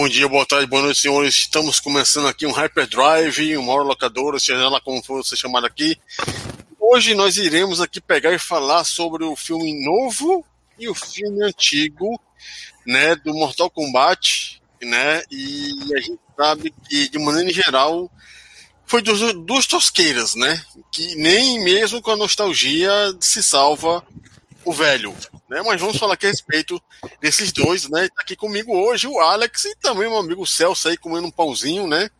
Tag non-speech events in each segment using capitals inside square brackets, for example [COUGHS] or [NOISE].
Bom dia, boa tarde, boa noite, senhores. Estamos começando aqui um Hyperdrive, uma hora locadora, seja lá como for você chamar aqui. Hoje nós iremos aqui pegar e falar sobre o filme novo e o filme antigo, né, do Mortal Kombat, né, e a gente sabe que, de maneira geral, foi dos, dos tosqueiras, né, que nem mesmo com a nostalgia se salva o velho, né? Mas vamos falar aqui a respeito desses dois, né? Tá aqui comigo hoje o Alex e também meu amigo Celso aí comendo um pãozinho, né?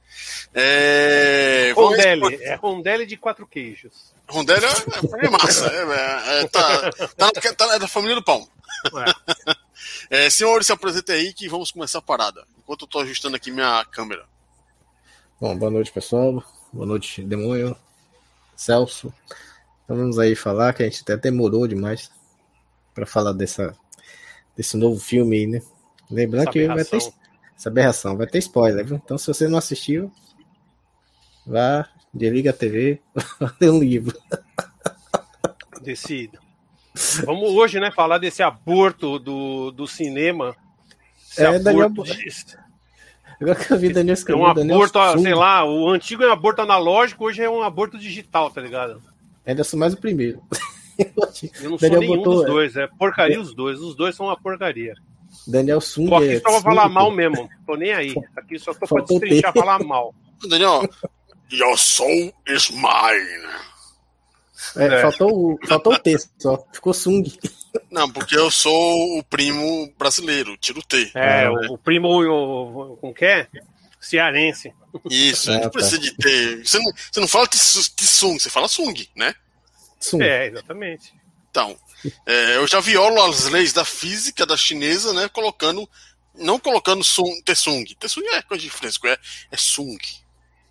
É... Rondelli, é rondelli de quatro queijos. Rondelli é, é massa, é, é, é tá, tá, tá, é da família do pão. É. [LAUGHS] é, senhores, se apresentem aí que vamos começar a parada. Enquanto eu tô ajustando aqui minha câmera. Bom, boa noite, pessoal. Boa noite, Demônio, Celso. Então vamos aí falar que a gente até demorou demais para falar dessa, desse novo filme aí, né? Lembrando que vai ter essa aberração, vai ter spoiler, viu? Então se você não assistiu, vá, desliga a TV, [LAUGHS] lê um livro. Decida. Vamos hoje, né, falar desse aborto do, do cinema. Esse é, Daniel. Agora que eu vi Daniel escrever. É um aborto, Daniel sei lá, o antigo é um aborto analógico, hoje é um aborto digital, tá ligado? Ainda sou mais o primeiro. [LAUGHS] Eu não sou Daniel nenhum botou, dos dois, é porcaria os dois. Os dois são uma porcaria. Daniel Sung. Aqui é só pra falar mal mesmo. Tô nem aí. Aqui só tô pra destrinchar, falar mal. Daniel, your soul is mine. É, é. Faltou, faltou o texto só. Ficou Sung. Não, porque eu sou o primo brasileiro, tiro T. É, é o, o primo, o, como que é? Cearense. Isso, é, não precisa tá. de T. Você não, você não fala Tsung, você fala Sung, né? É, exatamente. Então, é, eu já violo as leis da física da chinesa, né? Colocando. Não colocando sung, Tsung. Tsung é coisa de fresco, é, é Sung.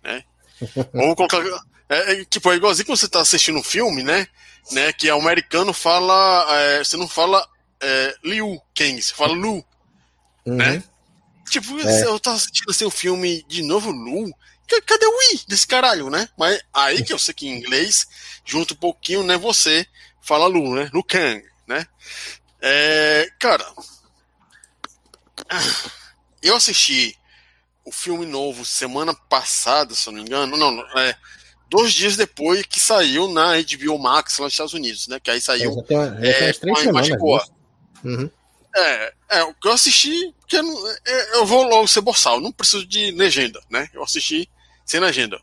Né? [LAUGHS] Ou colocar. É, é, tipo, é igualzinho quando você está assistindo um filme, né? né que o americano fala. É, você não fala é, Liu Kang, você fala Lu. Uhum. Né? Tipo, é. eu tava assistindo assim, o um filme de novo Lu. Cadê o I desse caralho, né? Mas aí que eu sei que em inglês, junto um pouquinho, né? Você fala Lu, né? Kang, né? É, cara, eu assisti o filme novo semana passada, se eu não me engano. Não, é, dois dias depois que saiu na HBO Max lá nos Estados Unidos, né? Que aí saiu. É, já tem, já é, três semanas. Uhum. É, é, o que eu assisti, porque eu, é, eu vou logo ser boçal, não preciso de legenda, né? Eu assisti sem agenda,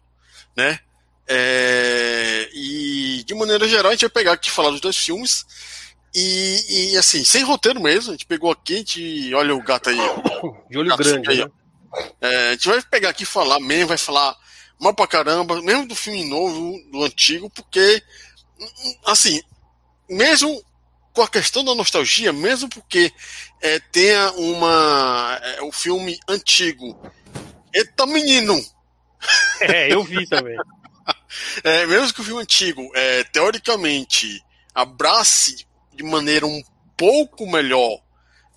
né? É, e de maneira geral a gente vai pegar aqui falar dos dois filmes e, e, assim, sem roteiro mesmo, a gente pegou aqui, a gente, olha o gato aí, [COUGHS] de olho grande, aí, né? é, a gente vai pegar aqui e falar mesmo, vai falar mal pra caramba, mesmo do filme novo, do antigo, porque assim, mesmo com a questão da nostalgia, mesmo porque é, tenha uma é, o filme antigo, eita menino, [LAUGHS] É, eu vi também. [LAUGHS] é, mesmo que o filme antigo, é, teoricamente, abrace de maneira um pouco melhor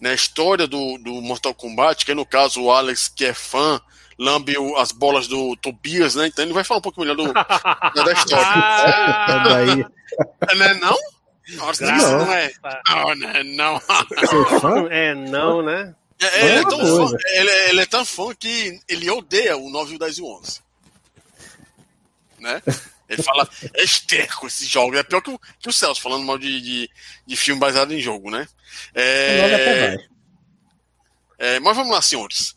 né, a história do, do Mortal Kombat, que é no caso o Alex, que é fã, lambe as bolas do Tobias, né? Então ele vai falar um pouco melhor do, da história. [LAUGHS] Ah. É, não é não? Nossa, não. não é. Não, não é não. É não, né? É, ele, é tão fã, ele, ele, é tão fã que ele odeia o 9, o 10 e o 11. Né? Ele fala, é esterco esse jogo. É pior que o, que o Celso falando mal de, de, de filme baseado em jogo, né? É, é, mas vamos lá, senhores.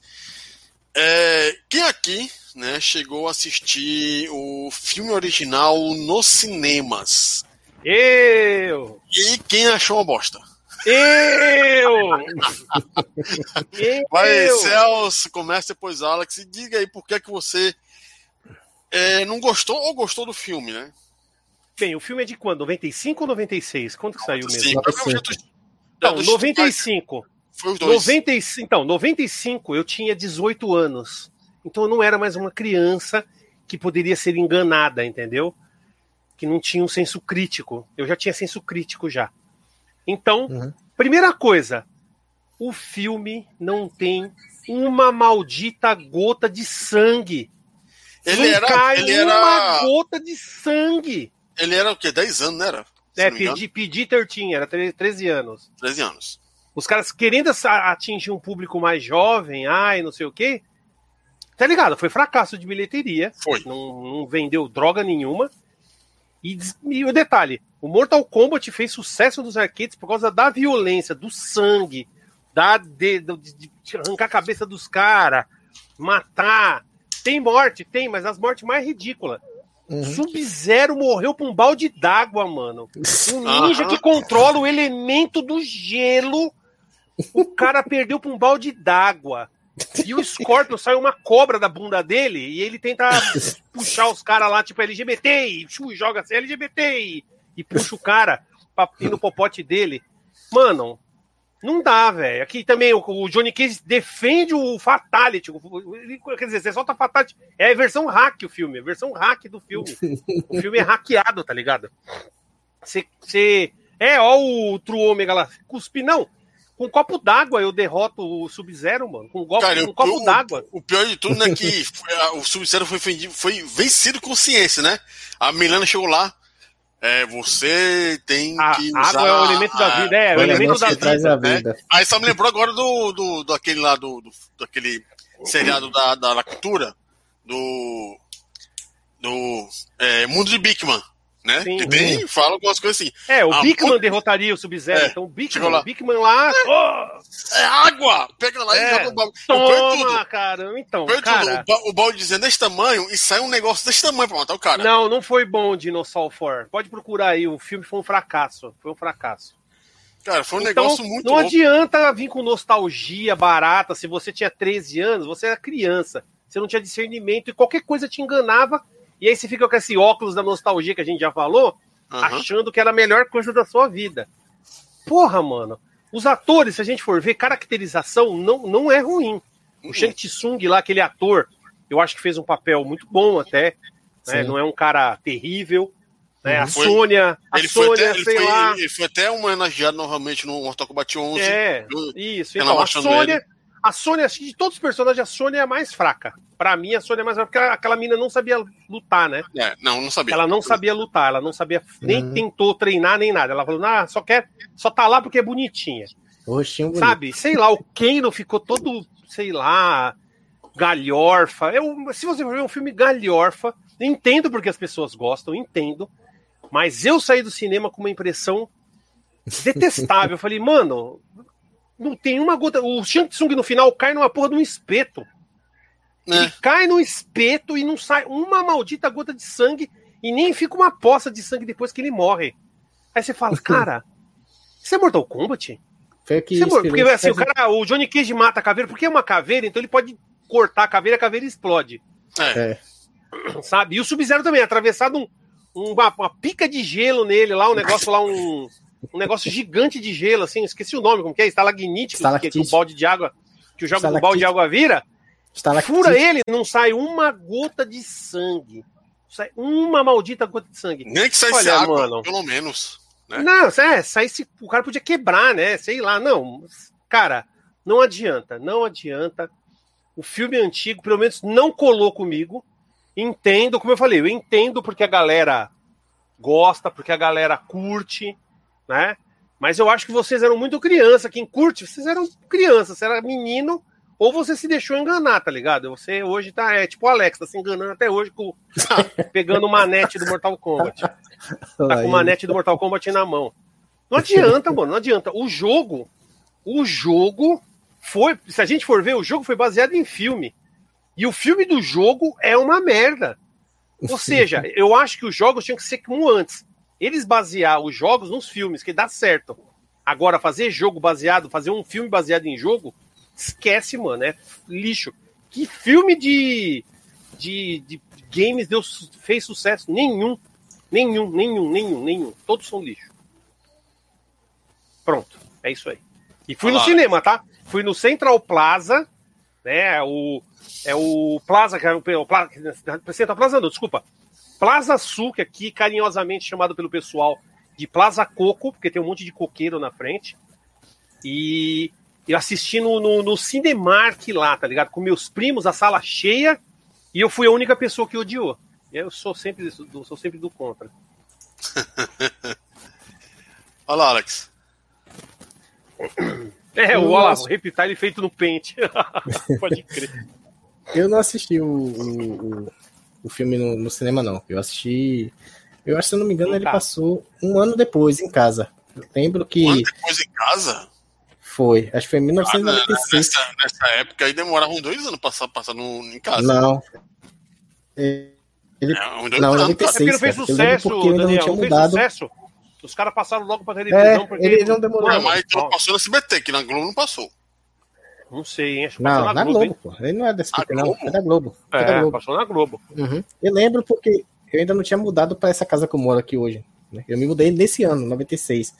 É, quem aqui né, chegou a assistir o filme original nos cinemas? Eu! E quem achou uma bosta? Eu! [LAUGHS] Vai, Celso, começa depois Alex e diga aí por que, que você é, não gostou ou gostou do filme, né? Bem, o filme é de quando? 95 ou 96? Quando que saiu mesmo? 95. Não, 95. Foi os dois. 95, então, 95 eu tinha 18 anos. Então eu não era mais uma criança que poderia ser enganada, entendeu? Que não tinha um senso crítico. Eu já tinha senso crítico já. Então, uhum. primeira coisa, o filme não tem uma maldita gota de sangue. Ele não era, cai ele uma era... gota de sangue. Ele era o quê? 10 anos, não era? Se é, pedi, pedi 13, era 13 anos. 13 anos. Os caras querendo atingir um público mais jovem, ai, não sei o quê. Tá ligado? Foi fracasso de bilheteria. Foi. Não, não vendeu droga nenhuma. E, e, o detalhe: o Mortal Kombat fez sucesso nos arcades por causa da violência, do sangue, da, de, de, de arrancar a cabeça dos caras, matar. Tem morte? Tem, mas as mortes mais ridículas. Uhum. Sub-Zero morreu com um balde d'água, mano. Um ninja uhum. que controla o elemento do gelo. O cara perdeu pra um balde d'água. E o Scorpion sai uma cobra da bunda dele e ele tenta [LAUGHS] puxar os caras lá, tipo LGBT, e joga assim, LGBT, e, e puxa o cara pra ir no popote dele. Mano, não dá, velho. Aqui também o, o, Johnny Cage defende o Fatality. quer dizer, você solta Fatality. É a versão hack o filme, a versão hack do filme. o filme é hackeado, tá ligado? Você. você é, ó o True Omega lá. Cuspi, não. Com um copo d'água eu derroto o Sub-Zero, mano. Com um, copo, Cara, com um copo d'água. O pior de tudo é que [LAUGHS] o Sub-Zero foi, foi vencido com ciência, né? A Milana chegou lá. É, você tem a que usar. Água é o elemento da vida, é, é o elemento da vida. vida. Né? Aí só me lembrou agora do, do, do aquele lá, do, do, daquele seriado da, da Lactura, do. do é, Mundo de Bigman né? Sim, que tem, fala algumas coisas assim. É, o ah, Bigman derrotaria o Sub-Zero. É, então o Bigman, lá. Bigman lá. É, oh! é, água! Pega lá é, e joga o balde. Toma, cara. Então, cara. O, o balde dizendo desse tamanho e sai um negócio desse tamanho pra matar o cara. Não, não foi bom Dinosaur 4. Pode procurar aí. O filme foi um fracasso. Foi um fracasso. Cara, foi um então, negócio muito Não louco. adianta vir com nostalgia barata. Se você tinha 13 anos, você era criança. Você não tinha discernimento e qualquer coisa te enganava e aí você fica com esse óculos da nostalgia que a gente já falou, uhum. achando que era a melhor coisa da sua vida. Porra, mano. Os atores, se a gente for ver, caracterização não, não é ruim. Uhum. O Shang Tsung lá, aquele ator, eu acho que fez um papel muito bom até. Né? Não é um cara terrível. Né? Uhum. A Sônia, a ele Sônia, foi até, sei ele lá. Foi, ele foi até homenageado novamente no Mortal Kombat 11. É, isso. Então, a Sônia, ele. A Sônia, acho que de todos os personagens, a Sônia é a mais fraca. Pra mim, a Sônia é mais fraca, porque aquela mina não sabia lutar, né? É, não, não sabia. Ela não sabia lutar, ela não sabia, nem uhum. tentou treinar, nem nada. Ela falou, ah, só quer, só tá lá porque é bonitinha. Roxinho Sabe? Sei lá, o Kano ficou todo, sei lá, galhorfa. Eu, se você for ver um filme galhorfa, entendo porque as pessoas gostam, entendo. Mas eu saí do cinema com uma impressão detestável. Eu falei, mano, não tem uma gota. O Shang Tsung no final cai numa porra de um espeto. É. Ele cai no espeto e não sai uma maldita gota de sangue e nem fica uma poça de sangue depois que ele morre. Aí você fala, [LAUGHS] cara, isso é Mortal Kombat? Foi que é porque assim, o cara, o Johnny Cage mata a caveira, porque é uma caveira, então ele pode cortar a caveira, a caveira explode. É. [CLEARS THROAT] Sabe? E o Sub-Zero também, atravessado um, uma, uma, pica de gelo nele lá, um negócio lá, um, um negócio gigante de gelo, assim, esqueci o nome, como que é? Estalagnite, que, que o balde de água, que o jogo do balde de água vira, fura ele, não sai uma gota de sangue. Sai uma maldita gota de sangue. Nem que saísse Olha, água, mano, pelo menos. Né? Não, é, saísse, o cara podia quebrar, né? Sei lá, não. Cara, não adianta, não adianta. O filme antigo, pelo menos, não colou comigo. Entendo, como eu falei, eu entendo porque a galera gosta, porque a galera curte, né? Mas eu acho que vocês eram muito criança. Quem curte, vocês eram criança, você era menino, ou você se deixou enganar, tá ligado? Você hoje tá, é tipo o Alex, tá se enganando até hoje, com, pegando uma net do Mortal Kombat. Tá com uma net do Mortal Kombat na mão. Não adianta, mano, não adianta. O jogo, o jogo foi, se a gente for ver, o jogo foi baseado em filme. E o filme do jogo é uma merda. Ou seja, eu acho que os jogos tinham que ser como antes eles basear os jogos nos filmes, que dá certo. Agora, fazer jogo baseado, fazer um filme baseado em jogo, esquece, mano, é lixo. Que filme de, de, de games deu, fez sucesso? Nenhum. Nenhum, nenhum, nenhum, nenhum. Todos são lixo. Pronto, é isso aí. E fui no cinema, tá? Fui no Central Plaza, né? O, é o Plaza, que é o, o Plaza, Central Plaza não, desculpa. Plaza Sul, que aqui carinhosamente chamado pelo pessoal de Plaza Coco, porque tem um monte de coqueiro na frente. E eu assisti no, no, no Cinemark lá, tá ligado? Com meus primos, a sala cheia, e eu fui a única pessoa que odiou. Eu sou sempre, sou sempre do contra. [LAUGHS] Olha lá, Alex. É, o, olha o Reptile feito no pente. [LAUGHS] Pode crer. Eu não assisti o, o, o filme no, no, cinema, não. Eu assisti. Eu acho, se eu não me engano, ele passou um ano depois em casa. Eu lembro que. Um ano depois em casa? Foi. Acho que foi em 1996. Ah, nessa, nessa, época aí demoravam dois anos pra passar no, em casa. Não. Ele, não, não 96. É porque não fez sucesso, porque Daniel, não tinha mudado. sucesso. Os caras passaram logo pra televisão. É, porque ele não demorou. Não, mas então passou na SBT, que na Globo não passou. Não sei, hein? Acho que não, na, na Globo, Globo pô. Ele não é desse tipo, não. É da Globo. É, é da Globo. passou na Globo. Uhum. Eu lembro porque eu ainda não tinha mudado para essa casa que eu moro aqui hoje. Né? Eu me mudei nesse ano, 96.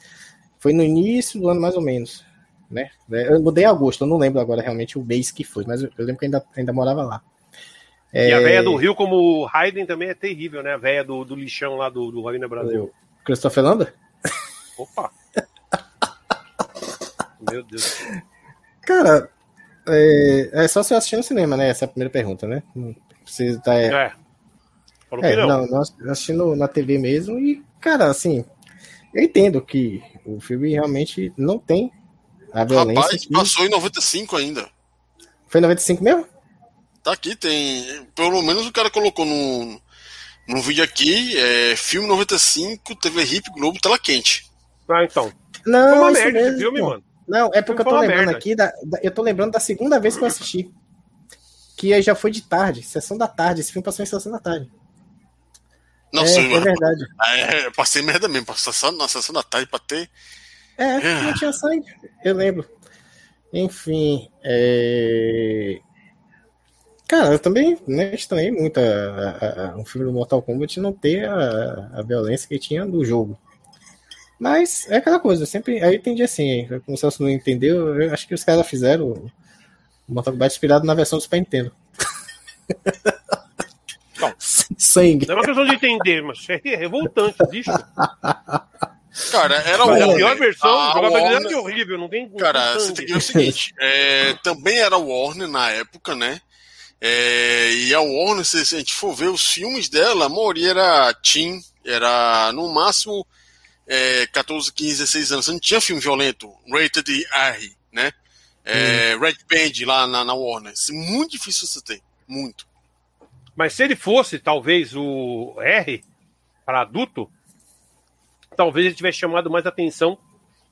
Foi no início do ano, mais ou menos. Né? Eu mudei em agosto, eu não lembro agora realmente o mês que foi, mas eu, lembro que ainda, ainda morava lá. É... E a véia do Rio, como Hayden, também é terrível, né? A véia do, do lixão lá do, do Ravina Brasil. O Christopher Landa? Opa! [LAUGHS] Meu Deus. Cara, é, é, só se eu assistir no cinema, né? Essa é a primeira pergunta, né? Precisa tá, é. é. Falou é, não. não, assistindo na TV mesmo e, cara, assim, eu entendo que o filme realmente não tem a violência. Rapaz, que... passou em 95 ainda. Foi em 95 mesmo? Tá aqui, tem. Pelo menos o cara colocou no, no vídeo aqui, é, filme 95, TV Hip Globo, tela quente. Ah, então. Não, Foi uma merda mesmo, filme, mano. Não, é porque eu tô lembrando merda. aqui, da, da, eu tô lembrando da segunda vez que eu assisti. Que já foi de tarde, sessão da tarde. Esse filme passou em sessão da tarde. Não, é, sim, é verdade. [LAUGHS] É, passei merda mesmo, passei na sessão da tarde pra ter. É, é, não tinha sangue, eu lembro. Enfim, é... Cara, eu também né, estranhei muito a, a, a, um filme do Mortal Kombat não ter a, a violência que tinha do jogo. Mas é aquela coisa, eu sempre. Aí eu entendi assim, como o Celso não entendeu, eu acho que os caras fizeram o Mortal Kombat inspirado na versão do Super Nintendo. Não. [LAUGHS] Sangue. Não é uma questão de entender, mas é revoltante, bicho. Cara, era o A pior versão, a jogabilidade Warner... horrível, não tem. Cara, você tem que ver o seguinte: é, também era Warner na época, né? É, e a Warner, se a gente for ver os filmes dela, a maioria era teen, era no máximo é, 14, 15, 16 anos, você não tinha filme violento, rated R, né? É, hum. Red Band lá na, na Warner. Isso é muito difícil você ter. Muito. Mas se ele fosse, talvez, o R para adulto, talvez ele tivesse chamado mais atenção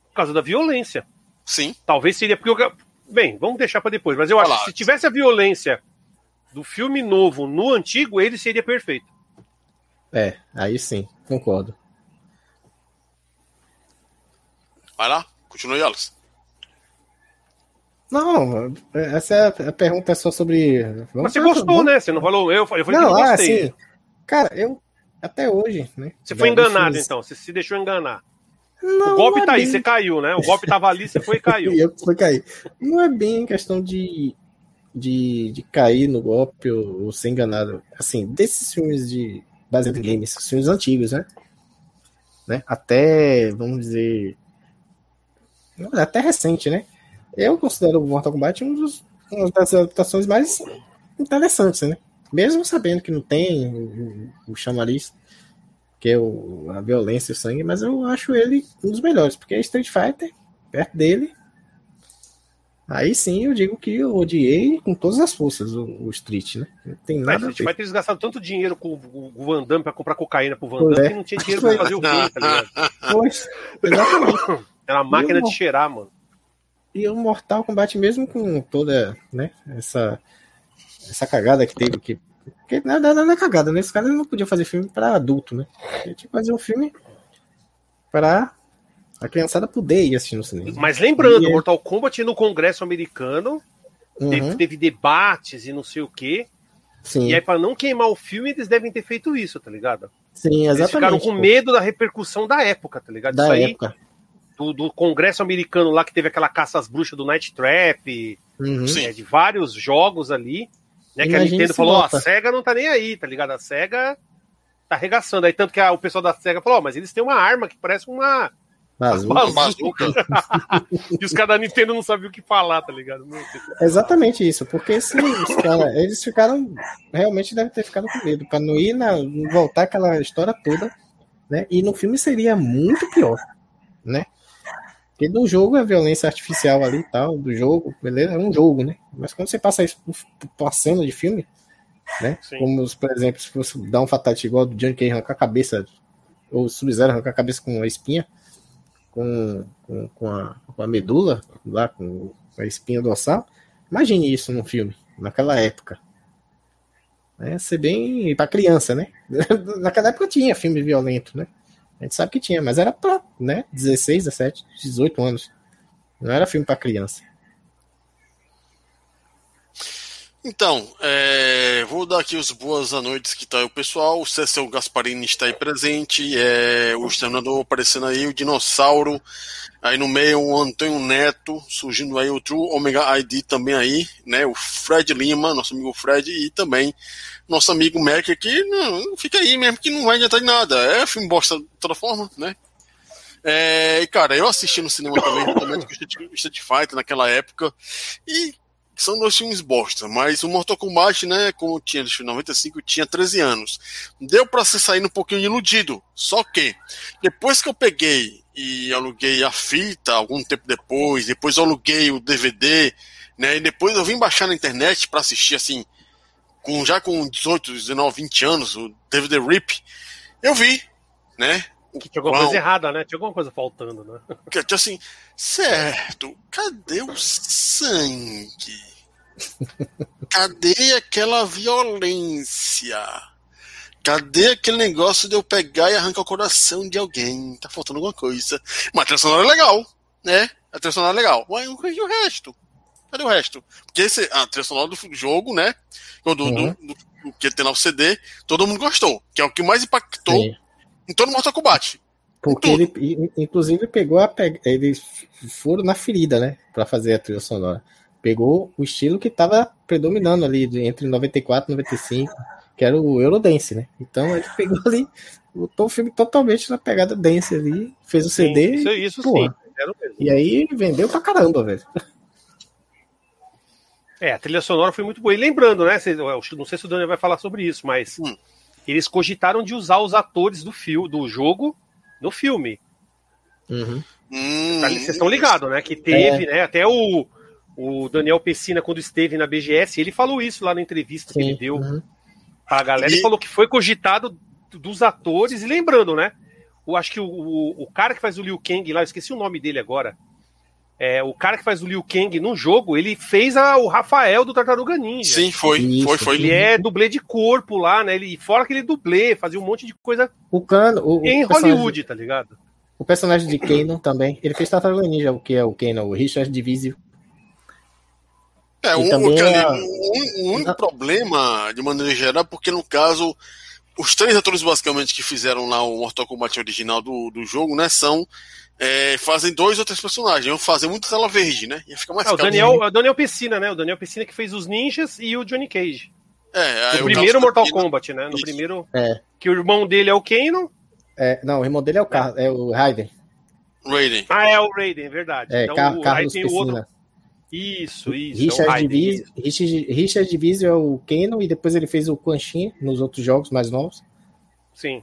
por causa da violência. Sim. Talvez seria porque. Eu... Bem, vamos deixar para depois. Mas eu acho que se tivesse a violência do filme novo no antigo, ele seria perfeito. É, aí sim, concordo. Vai lá, continue, Alex. Não, essa é a pergunta é só sobre. Vamos Mas você gostou, vamos... né? Você não falou eu, eu falei não, que eu gostei. Assim, cara, eu até hoje, né? Você foi enganado, fiz... então, você se deixou enganar. Não, o golpe é tá bem... aí, você caiu, né? O golpe tava ali, você foi e [LAUGHS] caiu. eu fui cair. Não é bem questão de, de, de cair no golpe ou, ou ser enganado. Assim, desses filmes de baseado em games, filmes antigos, né? né? Até, vamos dizer, é até recente, né? Eu considero o Mortal Kombat um dos, uma das adaptações mais interessantes, né? Mesmo sabendo que não tem o, o chamariz, que é o, a violência e o sangue, mas eu acho ele um dos melhores, porque é Street Fighter, perto dele. Aí sim eu digo que eu odiei com todas as forças o, o Street, né? Não tem nada. Mas, Street Fighter eles gastaram tanto dinheiro com o, o Van Damme pra comprar cocaína pro Van Damme é. que não tinha dinheiro pra fazer o [LAUGHS] game, tá ligado? Pois, exatamente. Era uma máquina de cheirar, mano. E o Mortal Kombat, mesmo com toda né, essa, essa cagada que teve, que, que nada, nada cagada, né? Esse cara não podia fazer filme para adulto, né? Ele tinha que fazer um filme para a criançada poder ir assistir no cinema. Mas lembrando, e, é Mortal Kombat no Congresso americano uhum. teve, teve, debates e não sei o quê. Sim. E aí, para não queimar o filme, eles devem ter feito isso, tá ligado? Sim, exatamente. Eles ficaram com medo da repercussão da época, tá ligado? Da isso aí, época do, do, Congresso americano lá que teve aquela caça às bruxas do Night Trap, uhum. né, de vários jogos ali, né? que a Nintendo falou, ó, a SEGA não tá nem aí, tá ligado? A SEGA tá arregaçando. Aí tanto que a, o pessoal da SEGA falou, ó, mas eles têm uma arma que parece uma Bazuca. bazuca. [LAUGHS] e os caras da Nintendo não sabiam o que falar, tá ligado? Exatamente isso, porque se os cara, eles ficaram. Realmente devem ter ficado com medo, para não ir na, voltar aquela história toda, né? E no filme seria muito pior, né? Porque do jogo é violência artificial ali e tal, do jogo, beleza? É um jogo, né? Mas quando você passa isso pra cena de filme, né? Sim. Como, por exemplo, se você dá um fatality igual do Johnny Cage arrancar a cabeça, ou Sub-Zero arrancar a cabeça com a espinha, com, com, com, a, com a medula, lá com a espinha dorsal, imagine isso num filme, naquela época. É ser bem para criança, né? [LAUGHS] Naquela época tinha filme violento, né? A gente sabe que tinha, mas era pra, né, 16, 17, 18 anos. Não era filme para criança. Então, é, vou dar aqui os boas noites que tá aí o pessoal. O Cecil Gasparini está aí presente. É, o Exterminador aparecendo aí, o Dinossauro. Aí no meio o Antônio Neto, surgindo aí o True Omega ID também aí, né? O Fred Lima, nosso amigo Fred, e também nosso amigo Mac aqui, não, fica aí mesmo que não vai adiantar de nada. É filme bosta de toda forma, né? É, e cara, eu assisti no cinema também, também o Street Fighter naquela época, e são dois filmes bosta, mas o Mortal Kombat, né, como tinha em 95, tinha 13 anos. Deu para se sair um pouquinho iludido. Só que, depois que eu peguei e aluguei a fita, algum tempo depois, depois eu aluguei o DVD, né, e depois eu vim baixar na internet para assistir, assim, com, já com 18, 19, 20 anos, o DVD RIP, eu vi, né, que tinha alguma coisa errada, né? Tinha alguma coisa faltando, né? [LAUGHS] Que, assim, certo, cadê o sangue? Cadê aquela violência? Cadê aquele negócio de eu pegar e arrancar o coração de alguém? Tá faltando alguma coisa. Mas a trilha sonora é legal, né? A trilha sonora é legal. Ué, e o resto? Cadê o resto? Porque esse, a trilha sonora do jogo, né? Do, uhum. do, do, do que tem lá o CD, todo mundo gostou. Que é o que mais impactou Sim. Em todo Mortal Kombat. Porque ele, inclusive, pegou a. Eles foram na ferida, né? Pra fazer a trilha sonora pegou o estilo que estava predominando ali entre 94 e 95, que era o Eurodance, né? Então ele [LAUGHS] pegou ali, botou o filme totalmente na pegada dance ali, fez o CD. Isso, isso sim. E aí vendeu pra caramba, velho. É, a trilha sonora foi muito boa. E lembrando, né? Não sei se o Daniel vai falar sobre isso, mas hum. Eles cogitaram de usar os atores do fio, do jogo no filme. Uhum. Hum, Vocês estão ligados, né? Que teve, é. né? Até o, o Daniel Pessina, quando esteve na BGS, ele falou isso lá na entrevista Sim, que ele deu uhum. pra galera. Ele falou que foi cogitado dos atores. E lembrando, né? Eu acho que o, o, o, cara que faz o Liu Kang lá, eu esqueci o nome dele agora. É, o cara que faz o Liu Kang no jogo, ele fez a, o Rafael do Tartaruga Ninja. Sim, foi, isso. foi, foi. Ele é dublê de corpo lá, né? Ele, fora aquele dublê, fazia um monte de coisa o cano, o, em Hollywood, tá ligado? O personagem de Kano também. Ele fez Tartaruga Ninja, o que é o Kano, o Richard Divisio. É, um, é... um, único problema, de maneira geral, porque no caso, os três atores basicamente que fizeram lá o Mortal Kombat original do, do jogo, né, são. É, fazem dois ou três personagens, iam fazer muito tela verde, né? Ia ficar mais é, o Daniel, o Daniel Piscina, né? O Daniel Piscina que fez os ninjas e o Johnny Cage. É, no primeiro Mortal Kombat, né? No Isso. primeiro. É. Que o irmão dele é o Kano. É, não, o irmão dele é o, Car é o Raiden. Raiden. Ah, é o Raiden, é verdade. É, então, Car o, Carlos aí tem o outro. Isso, isso. Richard, é Divisio, Richard, Richard Divisio é o Keno e depois ele fez o Quan Chi nos outros jogos mais novos. Sim.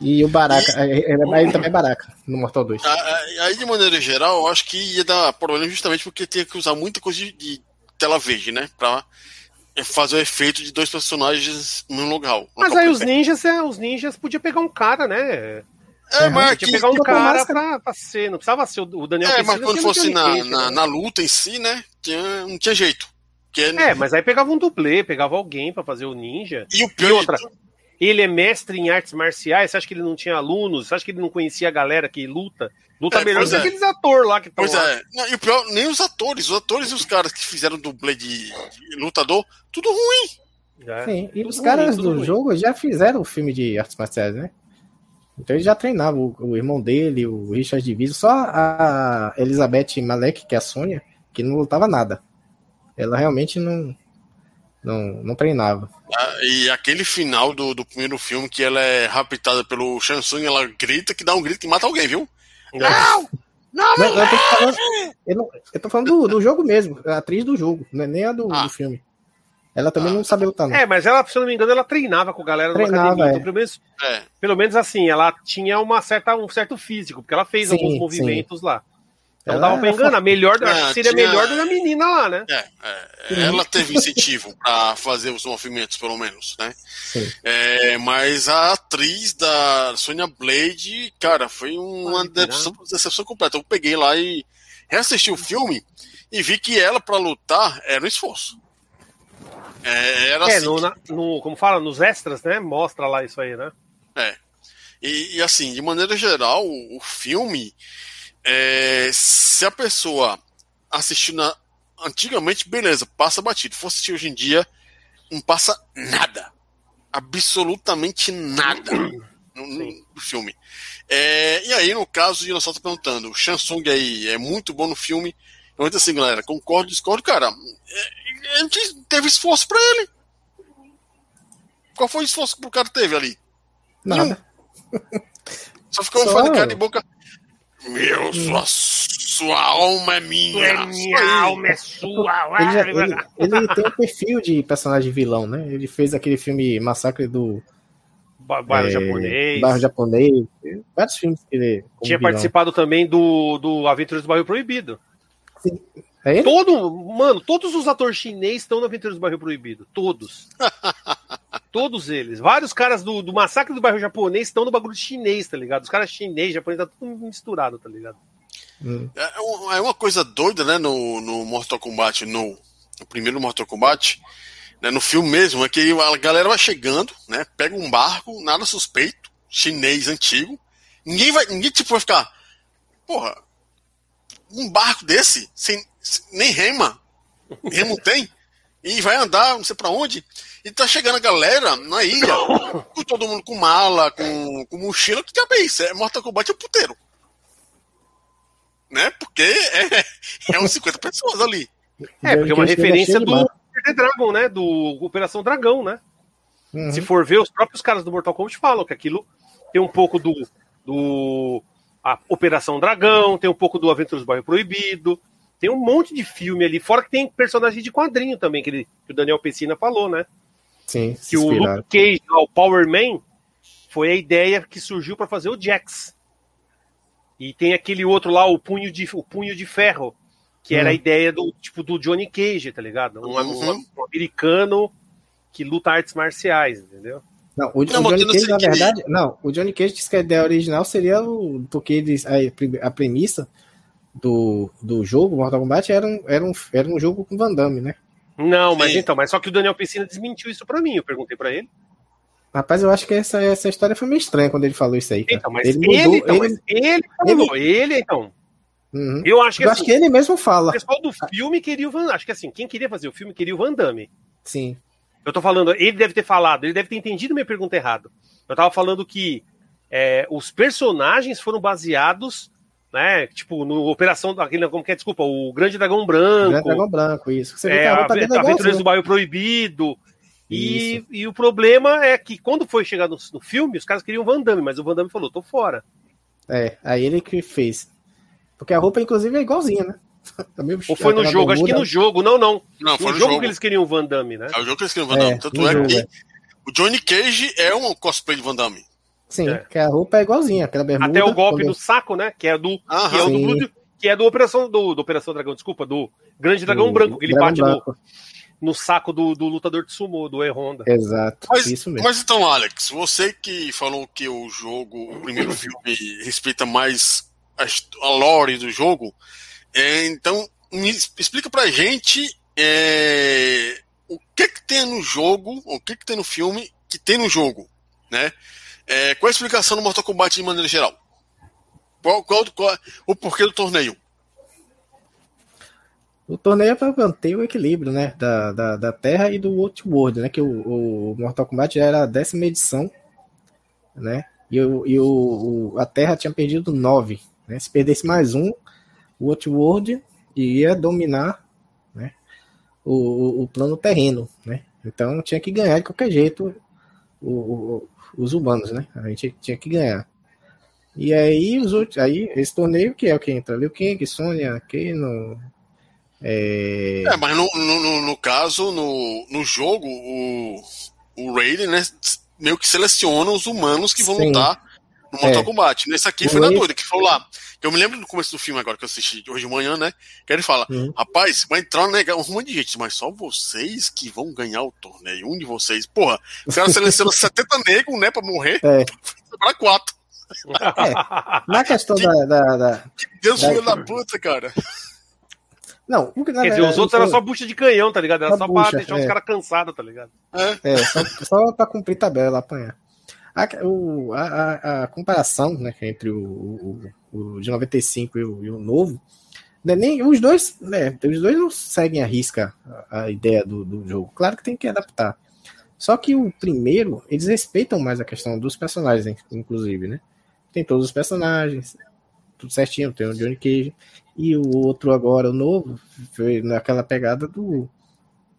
E o Baraka, e... É, é, ele também é Baraka no Mortal 2. Aí, de maneira geral, eu acho que ia dar problema justamente porque tinha que usar muita coisa de, tela verde, né? Pra fazer o efeito de dois personagens no local. Mas aí os ninjas, é, os ninjas podia pegar um cara, né? É, uhum. mas tinha que pegar um cara pra, pra, ser, não precisava ser o Daniel É, mas quando fosse na, na, né? na, luta em si, né? Tinha, não tinha jeito. Que é, mas aí pegava um dublê, pegava alguém para fazer o ninja. E o pior. E outra, ele é mestre em artes marciais, você acha que ele não tinha alunos? Você acha que ele não conhecia a galera que luta? Luta é, melhor do que é. aqueles atores lá que estão Pois lá. é. Não, e o pior, nem os atores. Os atores e os caras que fizeram dublê de, de lutador, tudo ruim. É. Sim, e os caras ruim, do ruim. jogo já fizeram o filme de artes marciais, né? Então ele já treinava o, o irmão dele, o Richard Diviso, só a Elizabeth Malek, que é a Sônia, que não lutava nada. Ela realmente não não, não treinava. Ah, e aquele final do, do primeiro filme que ela é raptada pelo Shansung, ela grita que dá um grito que mata alguém, viu? Não! Não, não, eu, tô falando, eu, não, eu tô falando do, do jogo mesmo, a atriz do jogo, não é nem a do, ah. do filme. Ela também ah, não sabia lutar, não. É, mas ela, se eu não me engano, ela treinava com a galera treinava, academia. Então, pelo, menos, é. pelo menos assim, ela tinha uma certa, um certo físico, porque ela fez sim, alguns movimentos sim. lá. Então ela dava pra enganar. Melhor, não, seria tinha... melhor do que a menina lá, né? É, é, ela teve incentivo [LAUGHS] para fazer os movimentos, pelo menos, né? É, mas a atriz da Sonya Blade, cara, foi uma decepção, decepção completa. Eu peguei lá e reassisti o filme e vi que ela, para lutar, era um esforço. É, era é, assim. No, na, no, como fala, nos extras, né? Mostra lá isso aí, né? É. E, e assim, de maneira geral, o, o filme, é, se a pessoa assistiu na, antigamente, beleza, passa batido. Se for assistir hoje em dia, não passa nada. Absolutamente nada [COUGHS] no, no filme. É, e aí, no caso, o Dinossauro tá perguntando, o Shansung aí é muito bom no filme. Eu entro assim, galera, concordo, discordo, cara. É, a gente teve esforço pra ele. Qual foi o esforço que o cara teve ali? Nada. [LAUGHS] Só ficou Só... fazendo cara de boca. Meu, hum. sua, sua alma é minha. É minha alma é sua. Ele, já, ele, ele tem um perfil de personagem vilão, né? Ele fez aquele filme Massacre do. Bairro é, Japonês. Bairro Japonês. Vários filmes que ele. Tinha vilão. participado também do, do Aventuras do Bairro Proibido. Sim. É Todo, mano, todos os atores chineses estão no Aventuras do Bairro Proibido. Todos. [LAUGHS] todos eles. Vários caras do, do Massacre do Bairro Japonês estão no bagulho chinês, tá ligado? Os caras chineses, japoneses, tá tudo misturado, tá ligado? Hum. É, é, é uma coisa doida, né, no, no Mortal Kombat, no, no primeiro Mortal Kombat, né, no filme mesmo, é que a galera vai chegando, né, pega um barco, nada suspeito, chinês antigo, ninguém vai, ninguém tipo vai ficar, porra, um barco desse, sem, nem rema, remo tem, e vai andar não sei para onde, e tá chegando a galera na ilha, [COUGHS] com todo mundo com mala, com, com mochila, que diabo é isso? É Mortal Kombat é puteiro. Né? Porque é, é uns 50 pessoas ali. É, porque é uma referência do The Dragon, né? Do Operação Dragão, né? Uhum. Se for ver, os próprios caras do Mortal Kombat falam que aquilo tem um pouco do, do a Operação Dragão, tem um pouco do Aventuras do Bairro Proibido, tem um monte de filme ali, fora que tem personagem de quadrinho também, que, ele, que o Daniel Pessina falou, né? Sim, que o Luke Cage, o Power Man, foi a ideia que surgiu para fazer o Jax. E tem aquele outro lá, o Punho de, o punho de Ferro, que era a hum. ideia do tipo do Johnny Cage, tá ligado? Um, uhum. um americano que luta artes marciais, entendeu? Não, o, não, o Johnny Cage, na verdade, não, o Johnny Cage disse que a ideia original seria o. Porque eles, a, a premissa do, do jogo, Mortal Kombat, era um, era, um, era um jogo com Van Damme, né? Não, mas Sim. então, mas só que o Daniel Piscina desmentiu isso pra mim, eu perguntei pra ele. Rapaz, eu acho que essa, essa história foi meio estranha quando ele falou isso aí. Cara. Então, mas ele, mudou, ele, então, ele, mas ele falou, ele, ele então. Uhum. Eu acho que, eu assim, acho que ele mesmo fala. O pessoal do filme queria o Van Acho que assim, quem queria fazer o filme queria o Van Damme. Sim. Eu tô falando, ele deve ter falado, ele deve ter entendido minha pergunta errado. Eu tava falando que é, os personagens foram baseados, né? Tipo, no Operação. Aquele, como que é, desculpa, o Grande Dragão Branco. Grande Dragão Branco, isso. Você é, a, Aventuras do Bairro Proibido. E, e, o problema é que quando foi chegar no, no, filme, os caras queriam o Van Damme, mas o Van Damme falou, tô fora. É, aí ele que fez. Porque a roupa, inclusive, é igualzinha, né? [LAUGHS] Ou foi no jogo? Acho que no jogo, não, não. Não, foi no, jogo, jogo, que eles queriam o Van Damme, né? É o jogo que eles queriam o Van Damme. É, Tanto é jogo, que é. o Johnny Cage é um cosplay de Van Damme. Sim, é. que a roupa é igualzinha, aquela bermuda. Até o golpe no saco, né? Que é do. que é o do, que é do Operação, do, do Operação Dragão, desculpa, do Grande Dragão do, Branco, que ele bate no, no, saco do, do lutador de sumo, do E-Honda. Exato, mas, isso mesmo. Mas então, Alex, você que falou que o jogo, o primeiro filme, respeita mais a, a lore do jogo, é, então me explica pra gente é, o que que tem no jogo, o que que tem no filme que tem no jogo, né? É, qual a explicação do Mortal Kombat de maneira geral? Qual, qual, qual o porquê do torneio? O torneio é para manter o equilíbrio, né? Da, da, da Terra e do Outworld, né? Que o, o Mortal Kombat já era a décima edição, né? E, o, e o, a Terra tinha perdido nove. Né? Se perdesse mais um, o Outworld iria dominar né, o, o, plano terreno, né? Então tinha que ganhar de qualquer jeito o, o, os humanos, né? A gente tinha que ganhar. E aí os outros, aí esse torneio que é o que entra, Liu Kang, Sônia, Kano, é... é, mas no, no, no, caso, no, no jogo, o, o Raiden, né, meio que seleciona os humanos que vão Sim. lutar Mortal é. Kombat. Nesse aqui foi na doida, que foi lá. Eu me lembro do começo do filme agora que eu assisti hoje de manhã, né? Que ele fala: uhum. rapaz, vai entrar um monte de gente, mas só vocês que vão ganhar o torneio. Um de vocês. Porra, o cara selecionou [LAUGHS] 70 negros, né, pra morrer. É. [LAUGHS] Pra quatro. É. Na questão que, da, da, da. Deus filho da puta, cara. Não, Quer dizer, os outros eram só bucha de canhão, tá ligado? Era só, só bucha, pra deixar é. os caras cansados, tá ligado? É, é só, só pra cumprir tabela, apanhar. A, a, a, comparação né, entre o, o, o, de 95 e o, e o novo, né, nem, os dois né, os dois não seguem a risca a, a ideia do, do jogo. Claro que tem que adaptar. Só que o primeiro, eles respeitam mais a questão dos personagens, inclusive, né? Tem todos os personagens, tudo certinho, tem o Johnny Cage. E o outro agora, o novo, foi naquela pegada do,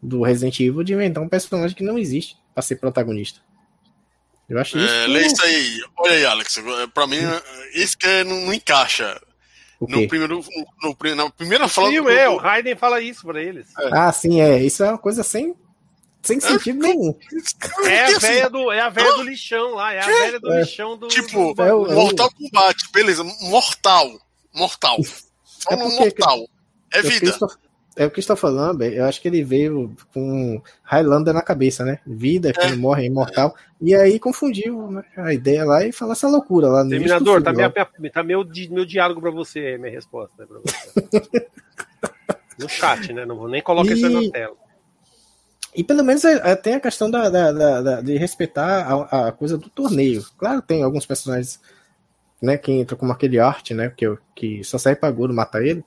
do Resident Evil de inventar um personagem que não existe para ser protagonista. Eu acho isso. É, lê isso aí. Olha aí, Alex. Pra mim, isso que não, não encaixa. No primeiro, no, no, na primeira fala. Sim, do, é, o Raiden fala isso pra eles. É. Ah, sim, é. Isso é uma coisa sem, sem é, sentido é, nenhum. É a velha do, é a velha do lixão lá, é a velha do é. lixão do. Tipo, do... É o, Mortal Kombat, beleza, mortal. Mortal. Só é mortal. É vida. É o que está falando, eu acho que ele veio com Highlander na cabeça, né? Vida, que é. morre, é imortal. E aí confundiu né? a ideia lá e falou essa loucura lá no Terminador, tá, minha, tá meu, meu diálogo para você, minha resposta. Né, você. [LAUGHS] no chat, né? Não vou nem colocar e... isso na tela. E pelo menos é, é, tem a questão da, da, da de respeitar a, a, coisa do torneio. Claro, tem alguns personagens né, que entram como aquele arte, né? Que, que só sai pra Goro matar ele.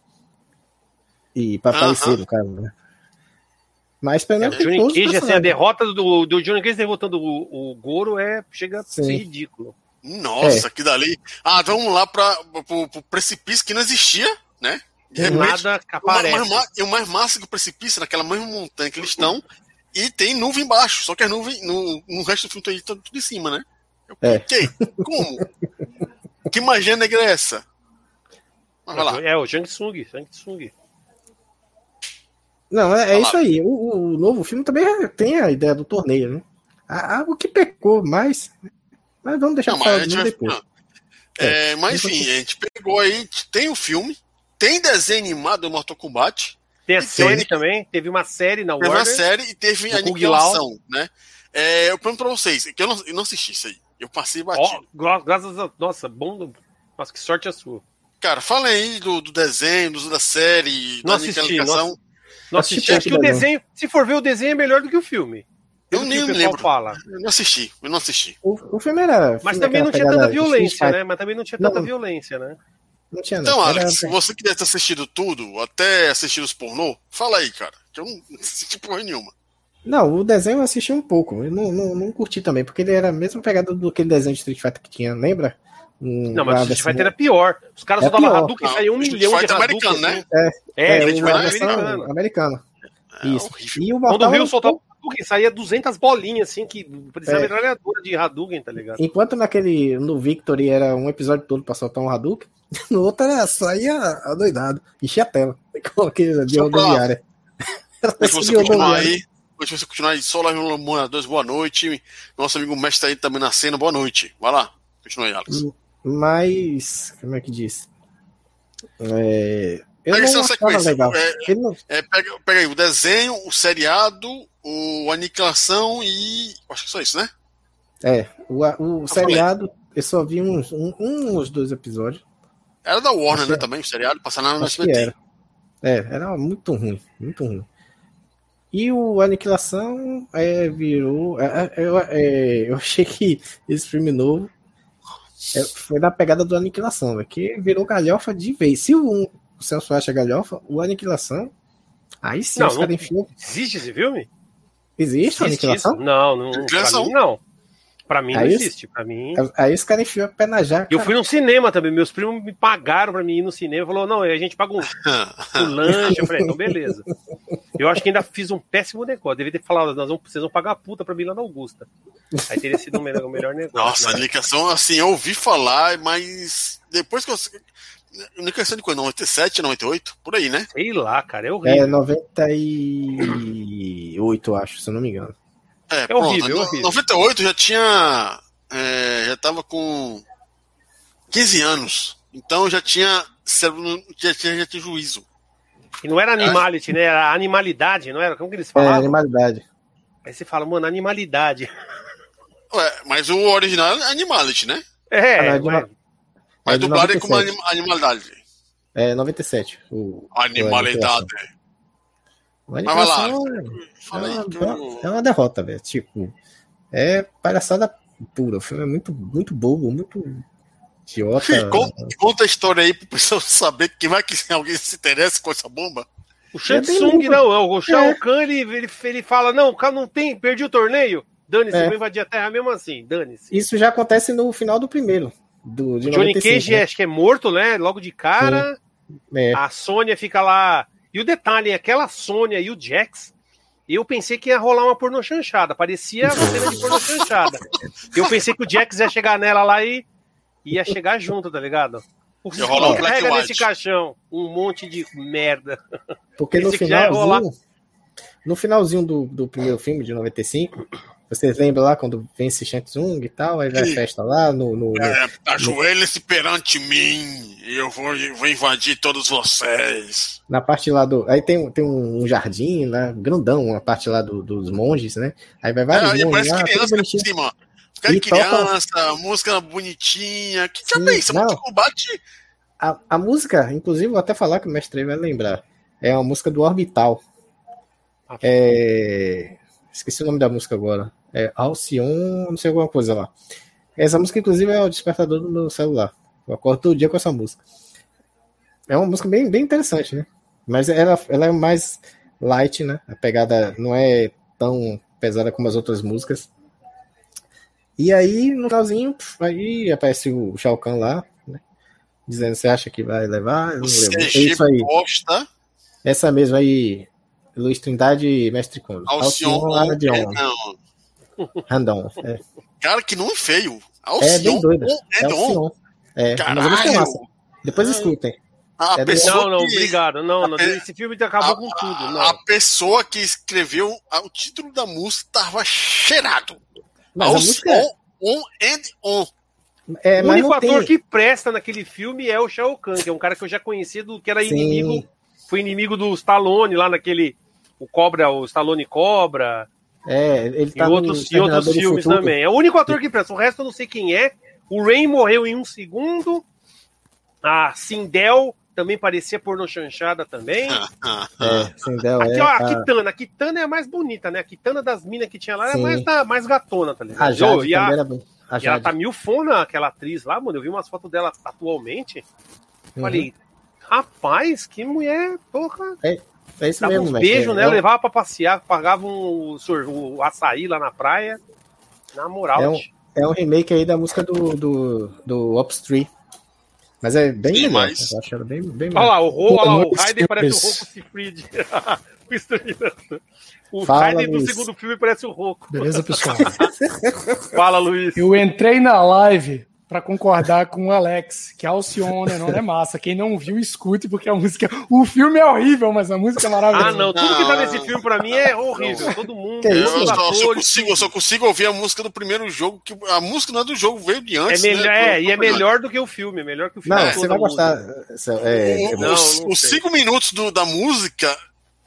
E pra aparecer no cara, né? Mas pelo menos. É, Johnny Cage, assim, a derrota do, do Johnny Cage derrotando o, o Goro é, chega a ser ridículo. Nossa, é. que dali. Ah, vamos lá para pro, pro precipício que não existia, né? Nada aparece. O mais, o mais massa que o precipício, naquela mesma montanha que eles estão, e tem nuvem embaixo, só que a nuvem, no, no resto do filme aí tá tudo em cima, né? é. Ok, como? que magia negra é essa? Mas vai lá. É o Shang Tsung, Shang Tsung. Não, é, é isso aí. O, o, novo filme também tem a ideia do torneio, né? Ah, o que pecou mais. Mas vamos deixar para falar vai... depois. É, é, mas enfim, a gente pegou aí, tem o filme, tem desenho animado do Mortal Kombat. Tem a série tem, também, teve uma série na Warner. Teve uma série e teve a aniquilação, né? É, eu pergunto pra vocês, que eu não, eu não assisti isso aí. Eu passei batido. Oh, graças a Nossa, bom. Nossa, que sorte a sua. Cara, fala aí do, do desenho, do, da série, não da assisti, aniquilação. Não assisti. Acho que o desenho, se for ver o desenho, é melhor do que o filme. Eu nem me lembro. Fala. Eu não assisti, eu não assisti. O, o filme era. Mas também não tinha tanta violência, né? Mas também não tinha tanta não, violência, né? Não tinha Então, Alex, se você quiser ter assistido tudo, até assistir os pornô, fala aí, cara. Que eu [LAUGHS] não assisti porra nenhuma. Não, o desenho eu assisti um pouco. Eu não, não, não curti também, porque ele era a mesma pegada do aquele desenho de Street Fighter que tinha, lembra? Um, não, mas o Street Fighter era pior. Os caras é só davam Hadouken e saíam um milhão de Hadouken. americano, né? É, é, é, é americano. americano. É Isso. E o Quando o Rio soltava o Hadouken, saía 200 bolinhas, assim, que parecia é. metralhadora de Hadouken, tá ligado? Enquanto naquele, no Victory era um episódio todo pra soltar um Hadouken, [LAUGHS] no outro era saía adoidado, enchia a tela. Com aquele de rodoviária. Se você [LAUGHS] continuar aí, se você continuar aí, só lá no Moradores, boa noite. Nosso amigo mestre aí também na cena, boa noite. Vai lá, continua aí, Alex. Mas, como é que diz? É, eu pega essa sequência. Legal. É, não... é, pega, pega aí o desenho, o seriado, o Aniquilação e. Acho que só isso, né? É, o, o seriado, eu só vi uns, um, um ou dois episódios. Era da Warner, né? Também, o seriado, passando no SBT. Era. É, era muito ruim, muito ruim. E o Aniquilação é, virou. É, é, é, eu achei que esse filme novo foi na pegada do Aniquilação, que virou galhofa de vez. Se o, o Celso acha galhofa, o Aniquilação. Aí sim, não, os caras enfiam. Existe esse filme? Existe, existe Aniquilação? Isso? Não, não. Pra mim, não. Pra mim aí não existe. Pra mim. Aí os caras enfiam a pé na jaca. Eu fui no cinema também. Meus primos me pagaram pra mim ir no cinema. Falou, não, a gente paga um, [LAUGHS] um lanche. Eu falei, então beleza. Eu acho que ainda fiz um péssimo negócio. Devia ter falado, nós vamos, vocês vão pagar a puta pra mim lá na Augusta. Aí teria sido o melhor, o melhor negócio. Nossa, né? a indicação, assim, eu ouvi falar, mas depois que eu. Indicação de coisa, 97, 98? Por aí, né? Sei lá, cara, é horrível. É 98, acho, se eu não me engano. É, é horrível, é horrível. 98 já tinha. É, já tava com. 15 anos. Então já tinha cérebro, já tinha, já tinha juízo. E não era animality, né? Era animalidade, não era? Como que eles falavam? É, animalidade. Aí você fala, mano, animalidade. Ué, mas o original é animality, né? É, ah, mas... mas dublado é como anim, animalidade. É, 97. O, animalidade. Fala é, uma, é uma derrota, velho. Tipo, é palhaçada pura. O filme é muito, muito bobo, muito idiota. Conta, conta a história aí pro pessoal [LAUGHS] saber que vai que alguém se interessa com essa bomba. O Shang Tsung, é não, o Shao é. Kahn, ele, ele, ele fala, não, o cara não tem, perdi o torneio. Dane-se, é. vou invadir a Terra mesmo assim, dane-se. Isso já acontece no final do primeiro. Do, de Johnny 95, Cage né? acho que é morto, né? Logo de cara. É. A Sônia fica lá. E o detalhe, aquela Sônia e o Jax, eu pensei que ia rolar uma porno chanchada. Parecia uma cena de porno chanchada. Eu pensei que o Jax ia chegar nela lá e ia chegar junto, tá ligado? O que um carrega nesse caixão? Um monte de merda. Porque no finalzinho, no finalzinho do, do primeiro filme, de 95, vocês lembram lá quando vence Shang Tsung e tal, aí vai a festa lá no. no, é, Ajoelhe-se no... perante mim e eu vou, vou invadir todos vocês. Na parte lá do. Aí tem, tem um jardim, né? Grandão, a parte lá do, dos monges, né? Aí vai vários é, monges. Parece lá, criança por cima. Cara criança, toca... música bonitinha. Que já pensa, muito combate. A, a música, inclusive, vou até falar que o mestre vai lembrar. É uma música do Orbital. Ah, é... Esqueci o nome da música agora. É Alcion, não sei alguma coisa lá. Essa música, inclusive, é o despertador do meu celular. Eu acordo todo dia com essa música. É uma música bem, bem interessante, né? Mas ela, ela é mais light, né? A pegada não é tão pesada como as outras músicas. E aí, no finalzinho, aí aparece o Shao Kahn lá, né? Dizendo, você acha que vai levar? Eu não lembro. É isso aí. Posta. Essa mesmo aí, Luiz Trindade e Mestre Kondo. Alcion Randon. Randon. É. Cara, que nome feio. Alcion é bem doida. É Alcion. É, Caralho. mas é massa. Depois escutem. A é não, não, que... obrigado. Não, não, esse filme acabou a, com tudo. Não. A pessoa que escreveu o título da música estava cheirado. Mas Alcion, a música... É- on and on. É, o único ator tem... que presta naquele filme é o Shao Kahn, que é um cara que eu já conhecia do que era Sim. inimigo, foi inimigo do Stallone lá naquele o Cobra, o Stallone Cobra. É, ele tá e outros, e outros filmes também. É o único ator que presta. O resto eu não sei quem é. O Rain morreu em um segundo. A Sindel também parecia porno chanchada também. [LAUGHS] é, Sindel Aqui, é, ó, a tá... Kitana. A Kitana é a mais bonita, né? A Kitana das minas que tinha lá é mais, da, mais gatona, tá ligado? A Jade e, a, era bem. A e ela tá mil fona, aquela atriz lá, mano. Eu vi umas fotos dela atualmente. Uhum. Falei, rapaz, que mulher, porra. É, é isso Dava mesmo, uns beijos, né? É levava pra passear, pagava um, o açaí lá na praia. Na moral. É um, é um remake aí da música do, do, do Ops 3. Mas é bem Sim, melhor. Mas... Eu acho ela bem, bem Olha lá, o, Ro, olha lá, o Raiden parece o Roku Sifrid. [LAUGHS] o Raiden do segundo filme parece o Roku. Beleza, pessoal? [LAUGHS] Fala, Luiz. Eu entrei na live para concordar com o Alex, que Alcione não é massa. Quem não viu, escute, porque a música. O filme é horrível, mas a música é maravilhosa. Ah, não. Tudo que tá nesse filme, para mim, é horrível. Todo mundo. Que isso? Eu, só, consigo, eu só consigo ouvir a música do primeiro jogo, que a música não é do jogo, veio de antes. É, melhor, né? é e é melhor do que o filme. É melhor que o filme. Não, você vai gostar. É, não, os, os cinco minutos do, da música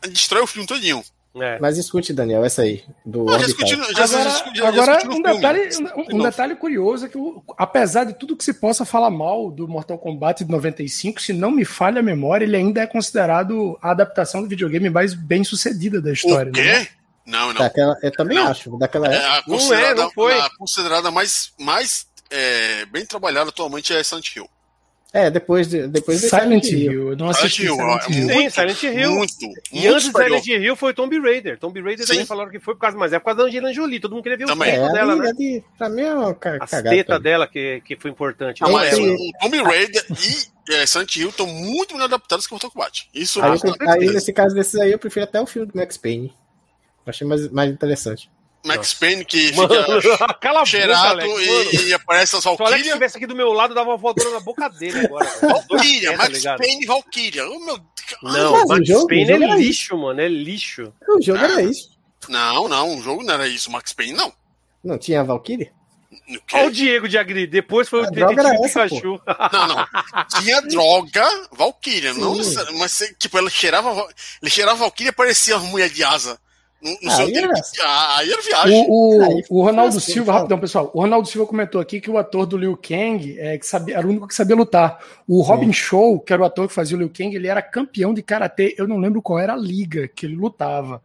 destrói o filme todinho. É. Mas escute, Daniel, essa aí. Do não, já já, agora, já, agora um, detalhe, um, um detalhe curioso é que, apesar de tudo que se possa falar mal do Mortal Kombat de 95, se não me falha a memória, ele ainda é considerado a adaptação do videogame mais bem sucedida da história. O quê? Né? Não, não. Daquela, eu também não. acho. Daquela é, a não é, não foi. A considerada mais, mais é, bem trabalhada atualmente é Silent Hill. É, depois de, depois de Silent, Silent Hill. Hill. Não assisti Silent Hill. Silent Hill. Sim, Silent Hill. Muito, e muito antes de Silent Hill foi Tomb Raider. Tomb Raider Sim. também falaram que foi por causa, mas é por causa da Angelina Jolie. Todo mundo queria ver o também. é, dela, né? De, pra mim é uma As tetas dela que, que foi importante. Não, mas o Tomb Raider e é, Silent Hill estão muito melhor adaptados que o Mortal Kombat. Isso aí, aí nesse caso desses aí, eu prefiro até o filme do Max Payne. Achei mais, mais interessante. Max Payne que fica [LAUGHS] Cala cheirado boca, e, e, aparece as Valkyria. Se o Alex estivesse aqui do meu lado, dava uma voadora na boca dele agora. Valkyria, Max tá Payne e Valkyria. Oh, meu... Não, Mas Max jogo, Payne é lixo, isso. mano, é lixo. O jogo ah, era isso. Não, não, o jogo não era isso. Max Payne não. Não tinha a Valkyria? Olha o Diego de Agri, depois foi o detetive Pikachu. [LAUGHS] Não, não. Tinha droga Valkyria, não, mas tipo, ela cheirava, ele cheirava Valkyria e parecia uma mulher de asa. No, no aí, era... Ah, aí era viagem. O, o, o Ronaldo Silva, rapidão, pessoal. O Ronaldo Silva comentou aqui que o ator do Liu Kang é, que sabia, era o único que sabia lutar. O Robin Show, que era o ator que fazia o Liu Kang, ele era campeão de karatê. Eu não lembro qual era a liga que ele lutava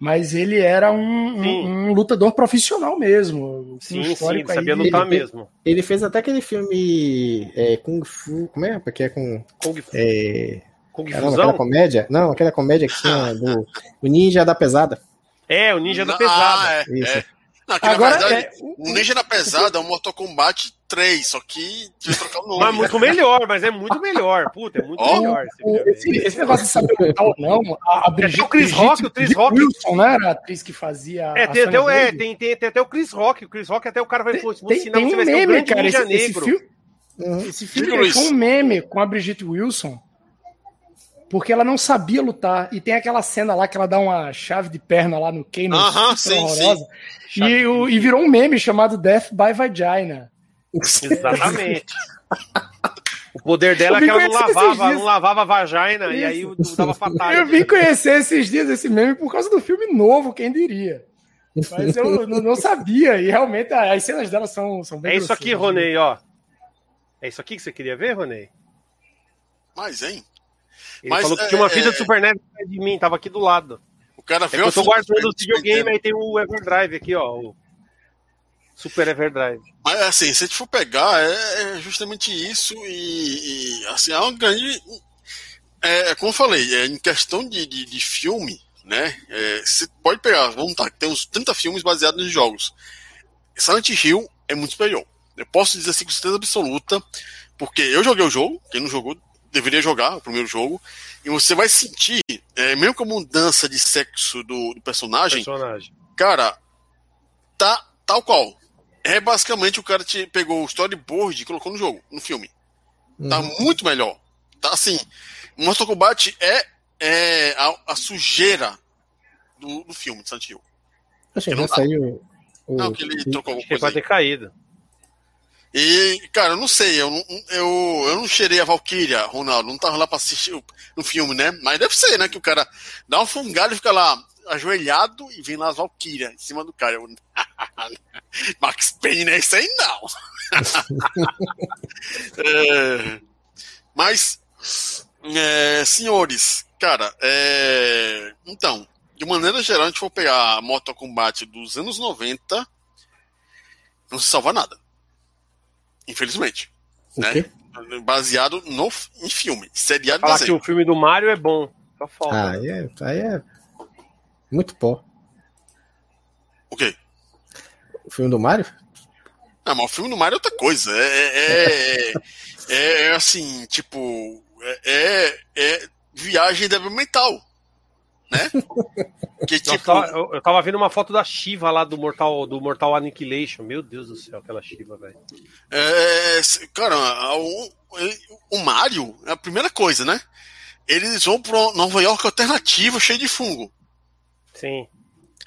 mas ele era um, um, um, lutador profissional mesmo. Sim, um sim, sabia lutar ele, mesmo. Ele fez até aquele filme é, Kung Fu, como é? Porque é com... Kung Fu. É, Kung Fu. Aquela comédia? Não, aquela comédia que tinha do, do Ninja da Pesada. É, o Ninja da Pesada. Ah, é, Isso. É. Não, Agora, verdade, é... o Ninja da Pesada é um Mortal Kombat 3, só que tinha trocar o nome. Mas muito melhor, mas é muito melhor. Puta, é muito oh, melhor. Esse, esse, negócio de saber lutar ou não, a, a Brigitte, o Chris Rock, o Chris Rock. Wilson, né? Era a atriz que fazia. É, tem até, o, é tem, tem, tem, até o Chris Rock. O Chris Rock até o cara vai tem, tem, tem um meme, cara. Esse, esse, filme, esse filme foi um meme com a Brigitte Wilson porque ela não sabia lutar. E tem aquela cena lá que ela dá uma chave de perna lá no Kano, uh -huh, sim, horrorosa. Sim. E, o, e virou um meme chamado Death by Vagina. Exatamente. [LAUGHS] O poder dela é que ela não lavava, não lavava a vagina Isso. e aí dava fatal. Eu vim conhecer esses dias esse meme por causa do filme novo, quem diria. Mas eu não, não sabia, e realmente as cenas dela são, são bem É isso aqui, Ronei, ó. É isso aqui que você queria ver, Ronei? Mas, hein? Ele Mas, falou que é, tinha uma fita é... de Super NES de mim, tava aqui do lado. O cara veio. É eu tô guardando o videogame, aí tem o Everdrive aqui, ó. O Super Everdrive. Mas assim, se a gente for pegar, é, é justamente isso, e, e assim, é uma grande. É, é, como eu falei, é, em questão de, de, de filme, né? É, você pode pegar, vamos tá, tem uns 30 filmes baseados em jogos. Silent Hill é muito superior. Eu posso dizer assim com certeza absoluta, porque eu joguei o jogo, quem não jogou deveria jogar o primeiro jogo, e você vai sentir, é, mesmo com a mudança de sexo do, do personagem, personagem, cara, tá tal qual. É basicamente o cara te pegou o storyboard e colocou no jogo, no filme. Tá uhum. muito melhor. Tá assim, Mortal Kombat é, é a, a sujeira do, do filme de Silent Hill. Acho que já saiu. O... Não, que ele trocou alguma coisa. Pode ter caído. E, cara, eu não sei, eu, eu, eu não cheirei a Valkyria, Ronaldo, não tava lá pra assistir o, no filme, né? Mas deve ser, né? Que o cara dá uma fungada e fica lá ajoelhado e vem lá as Valkyria em cima do cara. Eu, [LAUGHS] Max Payne não é isso aí, não. [LAUGHS] é, mas, é, senhores, cara, é, então, de maneira geral, a gente for pegar a Mortal Kombat dos anos 90, não se salva nada. Infelizmente. Né? Baseado no, em filme, seriado Falar que o filme do Mario é bom. Só falta. Ah, aí é, aí é muito pó. O quê? O filme do Mario? Ah, mas o filme do Mario é outra coisa. É, é, é, é assim, tipo. É, é, viagem mental né? [LAUGHS] Que, tipo... eu, tava, eu, eu, tava, vendo uma foto da Shiva lá do Mortal, do Mortal Annihilation. Meu Deus do céu, aquela Shiva, velho. É, cara, o, o Mario é a primeira coisa, né? Eles vão pra Nova York alternativa, cheio de fungo. Sim.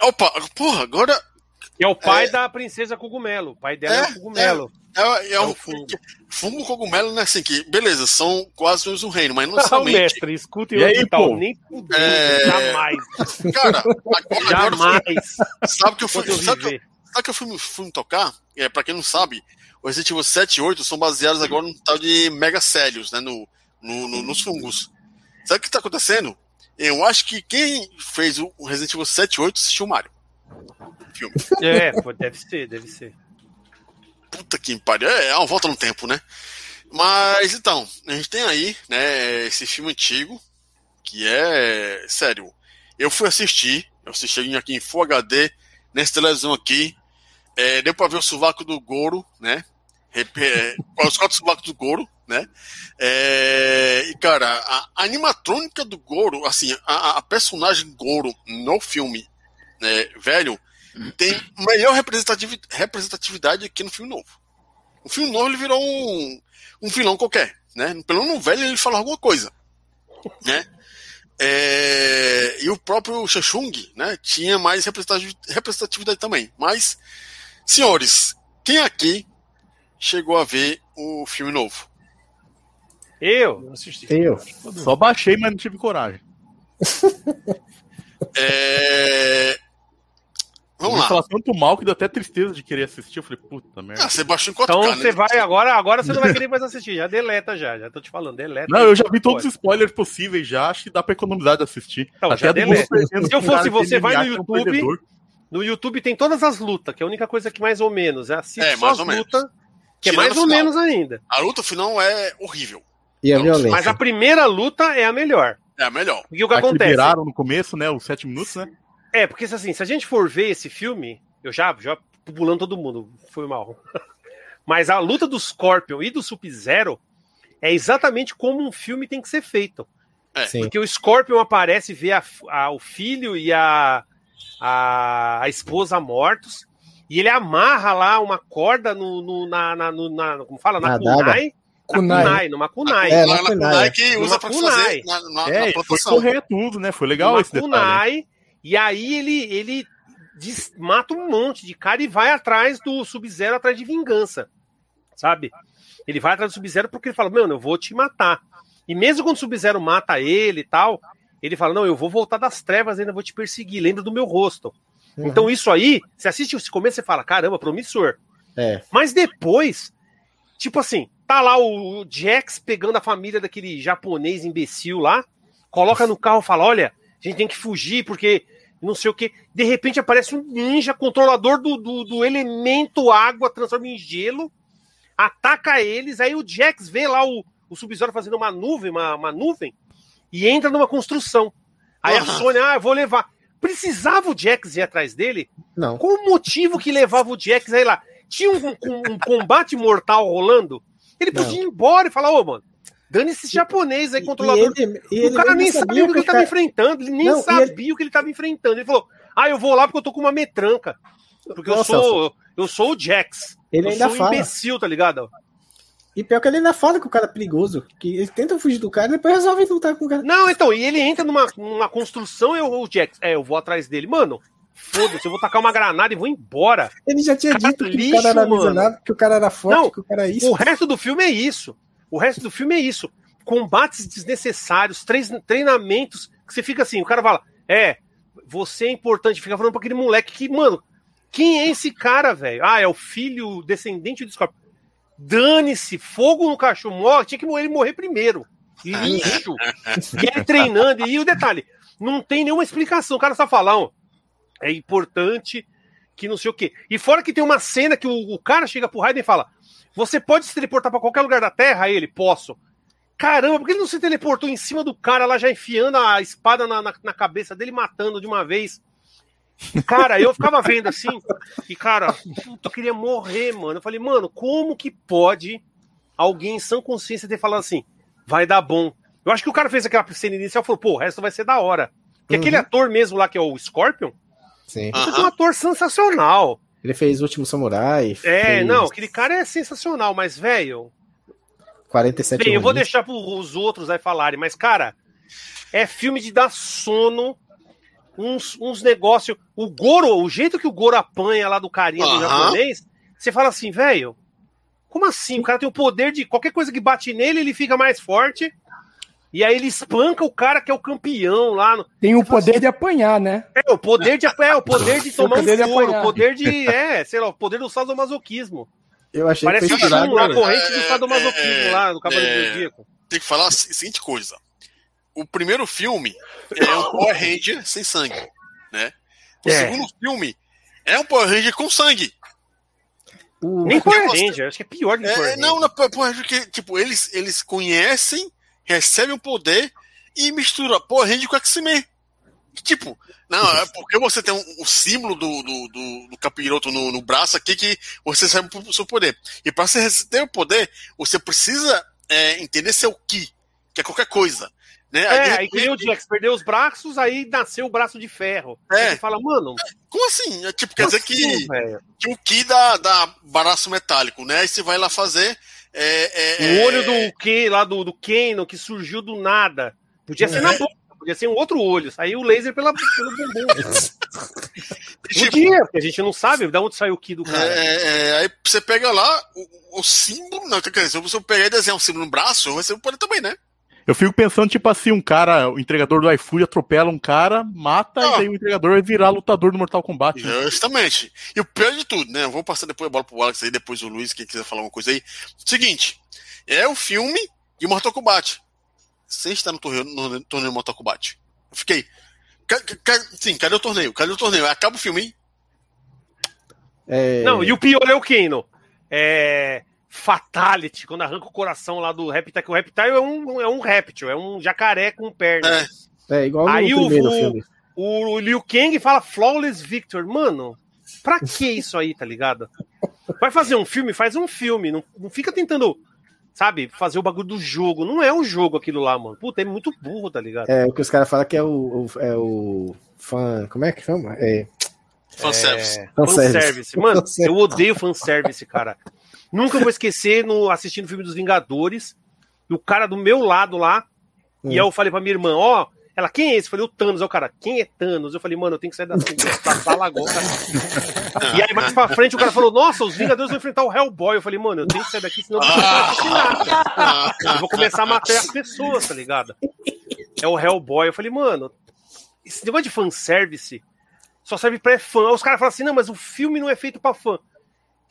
Opa, porra, agora. Que é o pai é... da princesa Cogumelo. O pai dela é, é o Cogumelo. É. É, é, é um fungo. Fungo cogumelo, né? Assim, que, beleza, são quase o mesmo reino, mas não [LAUGHS] somente. mestre, escuta e aí, tal, nem fudeu, é... jamais. Cara, agora, jamais. Agora, sabe que eu fui, sabe que eu, sabe que eu fui, fui tocar? É, pra quem não sabe, o Resident Evil 7 e 8 são baseados agora no tal de Mega Célios, né? No, no, no, nos fungos. Sabe o que tá acontecendo? Eu acho que quem fez o Resident Evil 7 e 8 assistiu o Mario. Filme. É, deve ser, deve ser puta que pariu. É, é uma volta no tempo, né? Mas então, a gente tem aí, né, esse filme antigo, que é. Sério, eu fui assistir, eu assisti aqui em Full HD, nessa televisão aqui. É, deu pra ver o sovaco do Goro, né? É, [LAUGHS] os quatro sovacos do Goro, né? É, e cara, a, a, animatrônica do Goro, assim, a, a personagem Goro no filme né, velho, tem melhor representatividade aqui no filme novo. O filme novo ele virou um, um vilão qualquer, né? Pelo menos no velho ele fala alguma coisa, né? É, e o próprio Shashung, né, tinha mais representatividade também. Mas, senhores, Quem aqui chegou a ver o filme novo? Eu? assisti. Eu. Só baixei, mas não tive coragem. [LAUGHS] é... Vamos lá. falar tanto mal que deu até tristeza de querer assistir. Eu falei, puta merda. Ah, você baixou em 4K, Então né? você vai agora, agora você não vai querer mais assistir. Já deleta já, já tô te falando, deleta. Não, eu já vi todos os spoilers possíveis já, acho que dá pra economizar de assistir. Então, até já deleta. Se eu fosse você, vai no YouTube. No YouTube tem todas as lutas, que é a única coisa que mais ou menos. É assiste é, só as lutas, que é mais ou menos ainda. A luta final é horrível. E a violência. Mas a primeira luta é a melhor. É a melhor. E o que a acontece? liberaram no começo, né? Os sete minutos, né? É, porque assim, se a gente for ver esse filme, eu já, já pulando todo mundo, foi mal. [LAUGHS] Mas a luta do Scorpion e do Sub-Zero é exatamente como um filme tem que ser feito. É. Porque o Scorpion aparece, vê a, a, o filho e a, a, a, esposa mortos, e ele amarra lá uma corda no, no na, na, no, na, como fala, na, na kunai, kunai. kunai, numa kunai. É, na, kunai que usa pra kunai. fazer na, na, é, na foi correr tudo, né? Foi legal esse kunai, detalhe. E aí ele, ele mata um monte de cara e vai atrás do Sub-Zero atrás de vingança, sabe? Ele vai atrás do Sub-Zero porque ele fala, mano, eu vou te matar. E mesmo quando o Sub-Zero mata ele e tal, ele fala, não, eu vou voltar das trevas, ainda vou te perseguir, lembra do meu rosto. Uhum. Então isso aí, você assiste esse começo e fala, caramba, promissor. É. Mas depois, tipo assim, tá lá o Jax pegando a família daquele japonês imbecil lá, coloca no carro e fala, olha, a gente tem que fugir porque não sei o que. De repente aparece um ninja controlador do, do, do elemento água, transforma em gelo, ataca eles, aí o Jax vê lá o, o Sub-Zero fazendo uma nuvem, uma, uma nuvem, e entra numa construção. Aí uhum. a Sônia, ah, eu vou levar. Precisava o Jax ir atrás dele? Não. Qual o motivo que levava o Jax aí lá? Tinha um, um, um combate mortal rolando? Ele podia ir embora e falar, ô, mano, Dane esse japonês aí, controlador. E ele, e ele o cara nem sabia o que, ele estava enfrentando. Ele nem não, sabia ele... o que ele estava enfrentando. Ele falou: Ah, eu vou lá porque eu tô com uma metranca. Porque Nossa, eu sou. Eu sou o Jax. Ele eu ainda sou um fala. imbecil, tá ligado? E pior que ele ainda fala que o cara é perigoso. Que ele tenta fugir do cara e depois resolve lutar com o cara. Não, então, e ele entra numa, numa construção e o Jax. É, eu vou atrás dele. Mano, foda-se, eu vou tacar uma granada e vou embora. Ele já tinha cara dito lixo, que o cara era miserável, que o cara era forte, não, que o cara é isso. O resto do filme é isso. O resto do filme é isso combates desnecessários, treinamentos que você fica assim, o cara fala, é, você é importante, fica falando pra aquele moleque que, mano, quem é esse cara, velho? Ah, é o filho descendente do Scorpion. Dane-se, fogo no cachorro, morre, tinha que ele morrer primeiro. Lixo. [LAUGHS] e ele treinando, e o detalhe, não tem nenhuma explicação, o cara só fala, ó, é importante que não sei o quê. E fora que tem uma cena que o, o cara chega pro Raiden e fala: Você pode se teleportar para qualquer lugar da Terra? Ele, posso. Caramba, por que ele não se teleportou em cima do cara lá, já enfiando a espada na, na, na cabeça dele, matando de uma vez? Cara, eu ficava vendo assim, e cara, eu queria morrer, mano. Eu falei, mano, como que pode alguém em sã consciência ter falado assim, vai dar bom? Eu acho que o cara fez aquela cena inicial e falou, pô, o resto vai ser da hora. Porque uhum. aquele ator mesmo lá, que é o Scorpion, Sim. é um ator sensacional. Ele fez O Último Samurai. É, fez... não, aquele cara é sensacional, mas, velho, 47 Bem, eu vou deixar para os outros aí falarem, mas, cara, é filme de dar sono, uns, uns negócios. O Goro, o jeito que o Goro apanha lá do carinha do japonês, você fala assim, velho, como assim? O cara tem o poder de. Qualquer coisa que bate nele, ele fica mais forte. E aí ele espanca o cara que é o campeão lá. No... Tem o poder assim, de apanhar, né? É, o poder de apanhar, é, o poder de [LAUGHS] tomar um couro, o poder de. É, sei lá, o poder do sadomasoquismo. Eu achei Parece que foi um, a corrente do sadomasoquismo é, lá, do Cavaleiro é, do Zodíaco. Tem que falar a seguinte coisa. O primeiro filme é um Power Ranger sem sangue, né? O é. segundo filme é um Power Ranger com sangue. Nem Power Ranger, acho que é pior que é, Power Ranger. Não, não, Power Ranger que, tipo, eles, eles conhecem, recebem o poder e mistura Power Ranger com X-Men. Tipo, não, é porque você tem um, o símbolo do, do, do, do capiroto no, no, braço aqui que você recebe o seu poder. E para você ter o poder, você precisa é, entender seu Ki, que é qualquer coisa. Né? É, aí, aí que o Jax perdeu os braços, aí nasceu o braço de ferro. É. Você fala, mano. Como assim? É, tipo, quer dizer assim, que, que, o Ki dá, dá braço metálico, né? Aí você vai lá fazer. É, é, o olho é, do Ki, lá do, do Kano, que surgiu do nada. Podia ser na boca Podia ser um outro olho, saiu o laser pela, pelo bumbum. [LAUGHS] Tipo, Podia, porque a gente não sabe de onde saiu o Ki do cara. É, é, aí você pega lá o, o símbolo. Não, quer dizer, se você pegar e desenhar um símbolo no braço, você pode também, né? Eu fico pensando, tipo assim, um cara, o entregador do iFood atropela um cara, mata, ah. e daí o entregador vai virar lutador do Mortal Kombat. Né? Justamente. E o pior de tudo, né? Eu vou passar depois a bola pro Alex aí, depois o Luiz, quem quiser falar uma coisa aí. Seguinte, é o filme de Mortal Kombat. Sem estar no torneio, no torneio Mortal Kombat. Eu fiquei. Sim, cadê o torneio? Cadê o torneio? Acaba o filme, hein? É... Não, e o pior é o Kano. É. Fatality, quando arranca o coração lá do Reptile, que o Reptile é um, é um réptil, é um jacaré com pernas. É, é igual Aí no o, filme. O, o Liu Kang fala Flawless Victor. Mano, pra que isso aí, tá ligado? Vai fazer um filme? Faz um filme. Não, não fica tentando, sabe, fazer o bagulho do jogo. Não é um jogo aquilo lá, mano. Puta, é muito burro, tá ligado? É, o que os caras falam que é o, o, é o fã. Como é que chama? É. Fanservice. É, fanservice. Mano, eu odeio fanservice, cara. Nunca vou esquecer no assistindo o filme dos Vingadores, o cara do meu lado lá, hum. e eu falei pra minha irmã, ó, oh, ela, quem é esse? Eu falei, o Thanos. É o cara, quem é Thanos? Eu falei, mano, eu tenho que sair da, da sala agora. e aí, mais pra frente, o cara falou, nossa, os Vingadores vão enfrentar o Hellboy. Eu falei, mano, eu tenho que sair daqui, senão eu vou começar a Eu vou começar a matar as pessoas, tá ligado? É o Hellboy. Eu falei, mano, esse negócio de fanservice só serve pra fã. Os caras falam assim, não, mas o filme não é feito pra fã.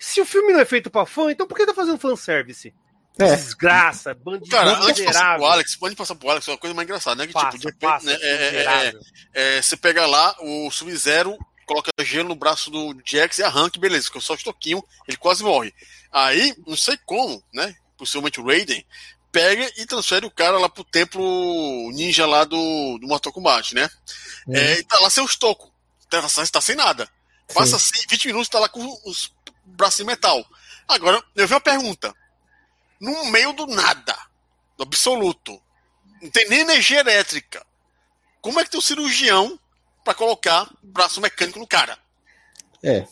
Se o filme não é feito pra fã, então por que tá fazendo fanservice? É. Desgraça, bandido. Cara, antes de passar pro Alex, pode passar pro Alex, é uma coisa mais engraçada, né? Que, passa, tipo, de repente, passa, né, é, é, é, é, você pega lá o Sub-Zero, coloca gelo no braço do Jax e arranca, beleza, que só estoquinho, ele quase morre. Aí, não sei como, né? Possivelmente o Raiden, pega e transfere o cara lá pro templo ninja lá do, do Mortal Kombat, né? Uhum. É, e tá lá sem o estoco. Tá, tá sem nada. Passa assim, 20 minutos, tá lá com os braço de metal. Agora, eu vi uma pergunta. No meio do nada, do absoluto, não tem nem energia elétrica. Como é que tem um cirurgião para colocar braço mecânico no cara? É.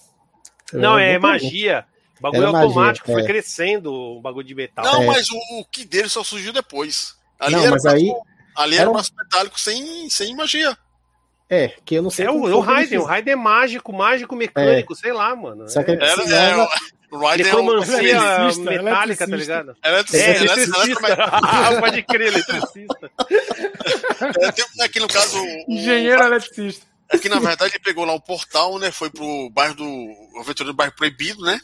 Não, é magia. O bagulho é automático, magia, foi é. crescendo o bagulho de metal. Não, é. mas o, o, que dele só surgiu depois. Ali não, era mas aí. Ali era, era um braço metálico sem, sem magia. É, que eu não sei. É o, o Raiden, o Raiden é mágico, mágico mecânico, é. sei lá, mano. Só que ele precisava... É, o Raiden é um metálica, tá ligado? Eletricista. É, eletricista. [LAUGHS] Ah, pode crer, eletricista. É, tem, aqui no caso. O, Engenheiro eletricista. Aqui, na verdade, ele pegou lá o portal, né? Foi pro bairro do. O aventureiro do bairro proibido, né?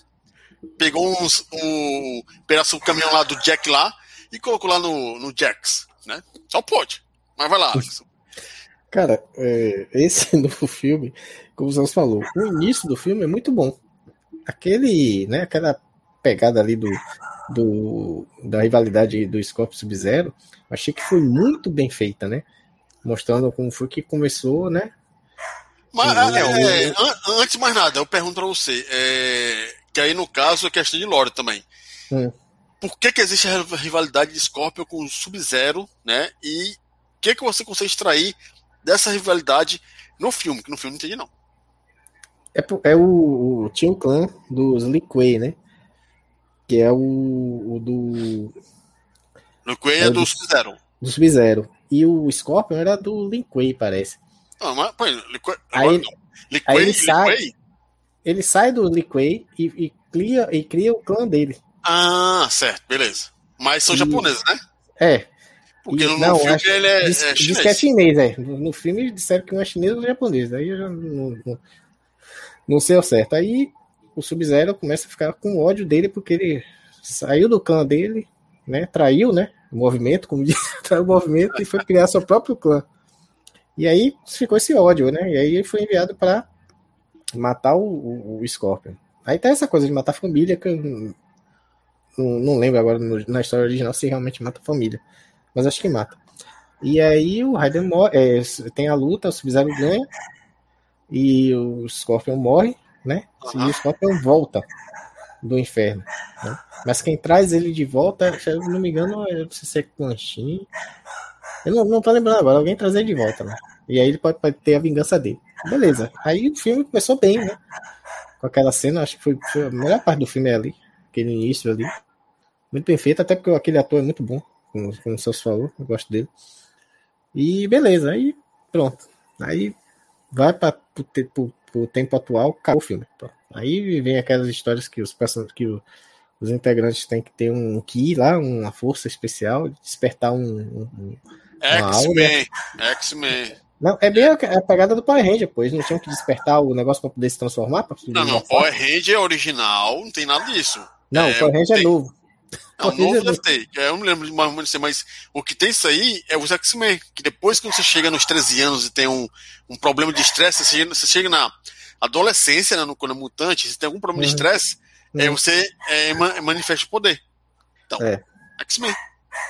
Pegou uns, um pedaço do caminhão lá do Jack lá e colocou lá no, no Jax, né? Só pode. Mas vai lá, Alex. Cara, é, esse [LAUGHS] novo filme, como você falou, o início do filme é muito bom. Aquele, né, aquela pegada ali do, do da rivalidade do Scorpio Sub-Zero, achei que foi muito bem feita, né? Mostrando como foi que começou, né? Mas, é, é, antes de mais nada, eu pergunto pra você, é, que aí no caso é questão de lore também. Hum. Por que, que existe a rivalidade de Scorpio com o Sub-Zero, né? E o que, que você consegue extrair dessa rivalidade no filme, que no filme não entendi, não. É, é o, o, tinha o clã dos Liquay, né? Que é o, o do. Liquay é, é do, Sub-Zero. Do Sub-Zero. E o Scorpion era do Linquay, parece. Não, mas, pô, Liquay, aí, ele, aí ele sai, ele sai do Liquay e, e, cria, e cria o clã dele. Ah, certo, beleza. Mas são e, japoneses, né? É, porque no, não, filme acho, ele é, diz, é chinês. Diz que é chinês, é. No filme disseram que um é chinês ou japonês. Aí eu já não, não, não sei ao certo. Aí o Sub-Zero começa a ficar com ódio dele porque ele saiu do clã dele, né? Traiu, né? O movimento, como [LAUGHS] diz, traiu o movimento e foi criar seu próprio clã. E aí ficou esse ódio, né? E aí ele foi enviado para matar o, o, o, Scorpion. Aí tem essa coisa de matar a família, que eu não, não lembro agora no, na história original se realmente mata a família mas acho que mata. E aí o Raiden morre, é, tem a luta, o Sub-Zero ganha, e o Scorpion morre, né? E o Scorpion volta do inferno. Né? Mas quem traz ele de volta, se eu não me engano, é, não sei se é Eu não, não tô lembrando agora, alguém trazer ele de volta, né? E aí ele pode, pode, ter a vingança dele. Beleza. Aí o filme começou bem, né? Com aquela cena, acho que foi, foi a melhor parte do filme é ali. Aquele início ali. Muito bem feito, até porque aquele ator é muito bom como, como o Celso falou, eu gosto dele. E beleza, aí pronto. Aí vai para o tempo atual, acabou o filme. Aí vem aquelas histórias que os que o, os integrantes têm que ter um ki lá, uma força especial, despertar um. um X-Men, X-Men. Não, é bem a, a, pegada do Power Ranger, pois não tinham que despertar o negócio para poder se transformar? Pra não, não, Power Ranger é original, não tem nada disso. Não, é, o Power Ranger é tem... é novo. Não, novo deve ter. Eu não lembro de mais mas o que tem isso aí é os X-Men, que depois que você chega nos 13 anos e tem um, um problema de estresse, você chega, você chega na adolescência, né, no, quando é mutante, se tem algum problema uhum. de estresse, uhum. é, você é, manifesta o poder. Então, é. X-Men.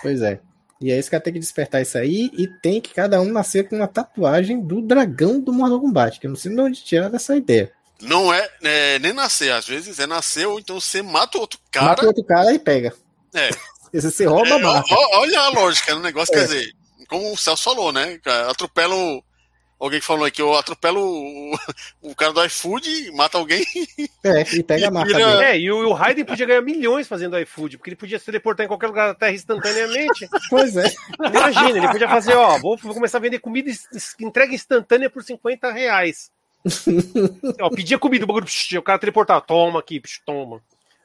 Pois é. E é isso que tem que despertar isso aí. E tem que cada um nascer com uma tatuagem do dragão do Mortal Kombat. Que eu não sei de onde tirar essa ideia. Não é, é, nem nascer, às vezes é nascer, ou então você mata outro cara. Mata outro cara e pega. É. [LAUGHS] você rouba é, a Olha a lógica do negócio, é. quer dizer, como o Celso falou, né? Atropela o, Alguém falou aqui, eu atropelo o, o cara do iFood, mata alguém. É, e pega a marca dele. É, e o, o Raiden podia ganhar milhões fazendo iFood, porque ele podia se teleportar em qualquer lugar da Terra instantaneamente. [LAUGHS] Pois é. Imagina, ele podia fazer, ó, vou, vou começar a vender comida entrega instantânea por 50 reais. [LAUGHS] ó, pedia comida, o bagulho, o cara teleportar, toma aqui, toma.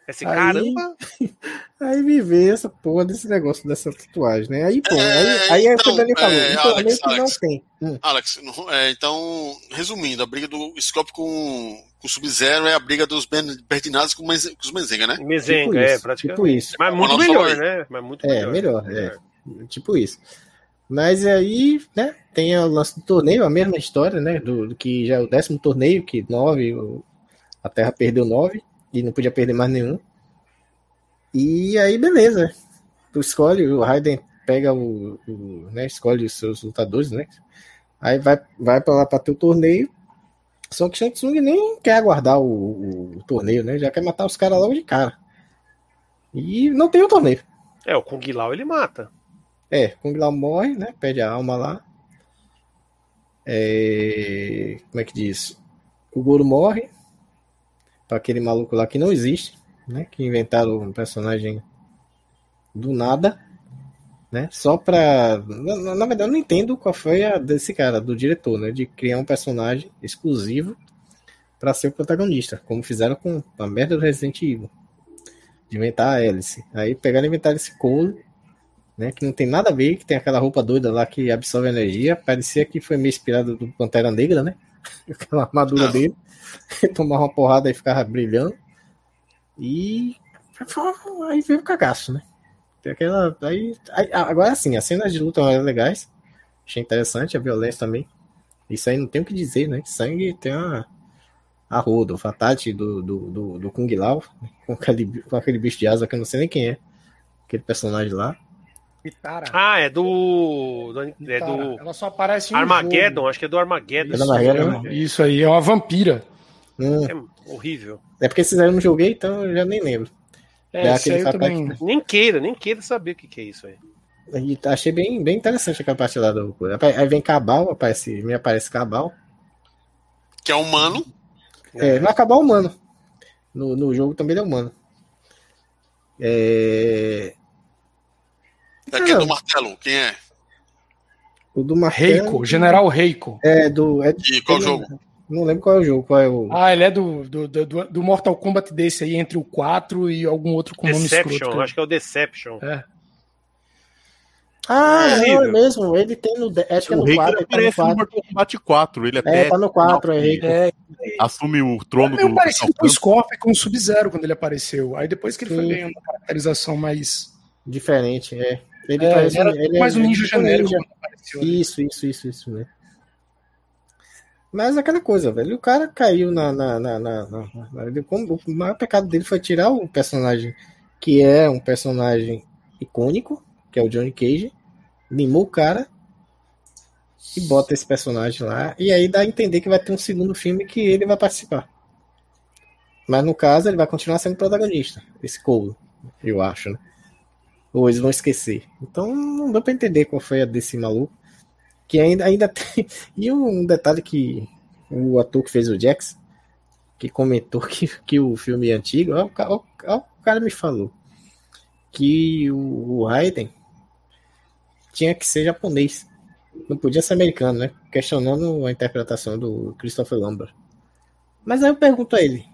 Esse aí, caramba. [LAUGHS] Aí me vê essa porra desse negócio dessa tatuagem, né? Aí, pô, é, aí, aí então, é o que o então, Dani falou. É, Alex, Alex, não tem. Hum. Alex, é, então, resumindo, a briga do Scope com, com o Sub-Zero é a briga dos Berdinazes com, com os Menzenga, né? Mezenga, tipo é, praticamente. Tipo isso. Mas muito melhor, né? Mas muito é, melhor. melhor é. Tipo isso. Mas aí, né, tem o lance do torneio, a mesma história, né, do, do que já é o décimo torneio, que nove, a Terra perdeu nove, e não podia perder mais nenhum. E aí, beleza. Tu escolhe, o Raiden pega o, o né, escolhe os seus lutadores, né? Aí vai, vai para lá para ter o torneio. Só que Shang Tsung nem quer aguardar o, o, o torneio, né? Já quer matar os caras logo de cara. E não tem o torneio. É, o Kung Lao ele mata. É, Kung Lao morre, né? Pede a alma lá. É... Como é que diz? O Goro morre para aquele maluco lá que não existe, né? Que inventaram um personagem do nada, né? Só pra. Na, na, verdade, eu não entendo qual foi a desse cara, do diretor, né? De criar um personagem exclusivo para ser o protagonista, como fizeram com a merda do Resident Evil. De inventar a hélice. Aí pegaram e inventaram esse Cole, né? Que não tem nada a ver, que tem aquela roupa doida lá que absorve energia. Parecia que foi meio inspirado do Pantera Negra, né? [LAUGHS] Aquela armadura dele. [LAUGHS] tomava uma porrada e ficava brilhando. E aí veio o cagaço, né? Tem aquela. Aí, agora sim, as cenas de luta eram legais. Achei interessante, a violência também. Isso aí não tem o que dizer, né? Sangue tem uma. A roda, o Fatate do, do, do, do Kung Lao, [LAUGHS] com aquele, com aquele bicho de asa que eu não sei nem quem é. Aquele personagem lá. Ah, é do. do é do Ela só aparece em Armageddon, acho que é do Armageddon. É do Armageddon? Isso aí, é uma vampira. Hum. É horrível. É porque vocês eu não joguei, então eu já nem lembro. É, é aquele também... Que... Nem queira, nem queira saber o que, que é isso aí. E achei bem, bem interessante aquela parte lá do. Aí vem Cabal, aparece, me aparece Cabal. Que é humano. É, vai acabar humano. No, no jogo também ele é humano. É. É quem é do martelo? Quem é? O do martelo. Reiko, General Reiko. É, do. É, e qual jogo? Não lembro qual é o jogo, qual é o. Ah, ele é do, do, do, do Mortal Kombat desse aí, entre o 4 e algum outro com Deception, nome escroto. Acho que é o Deception. É. Ah, é, não, é mesmo. Ele tem no. Acho que é no o 4. Ele aparece no, no Mortal Kombat 4. Ele é, é tá no 4, é, é. Assume o trono é do. parecido com o Scorpion com o Sub-Zero quando ele apareceu. Aí depois que ele Sim. foi ganhando uma caracterização mais. Diferente, é. Ele é, parece, ele mais um ninja genérico. Ninja. Apareceu? Isso, isso, isso, isso, né? Mas aquela coisa, velho, o cara caiu na. na, na, na, na, o maior pecado dele foi tirar o personagem que é um personagem icônico, que é o Johnny Cage, limou o cara e bota esse personagem lá, e aí dá a entender que vai ter um segundo filme que ele vai participar. Mas no caso, ele vai continuar sendo protagonista, esse Cole, eu acho, né? Ou eles vão esquecer. Então não dá pra entender qual foi a desse maluco que ainda, ainda [LAUGHS] tem. E um detalhe que o ator que fez o Jax, que comentou que, que o filme é antigo, ó, ó, ó, o cara me falou que o, o Raiden tinha que ser japonês. não podia ser americano, né? Questionando a interpretação do Christopher Lambert. Mas aí eu pergunto a ele.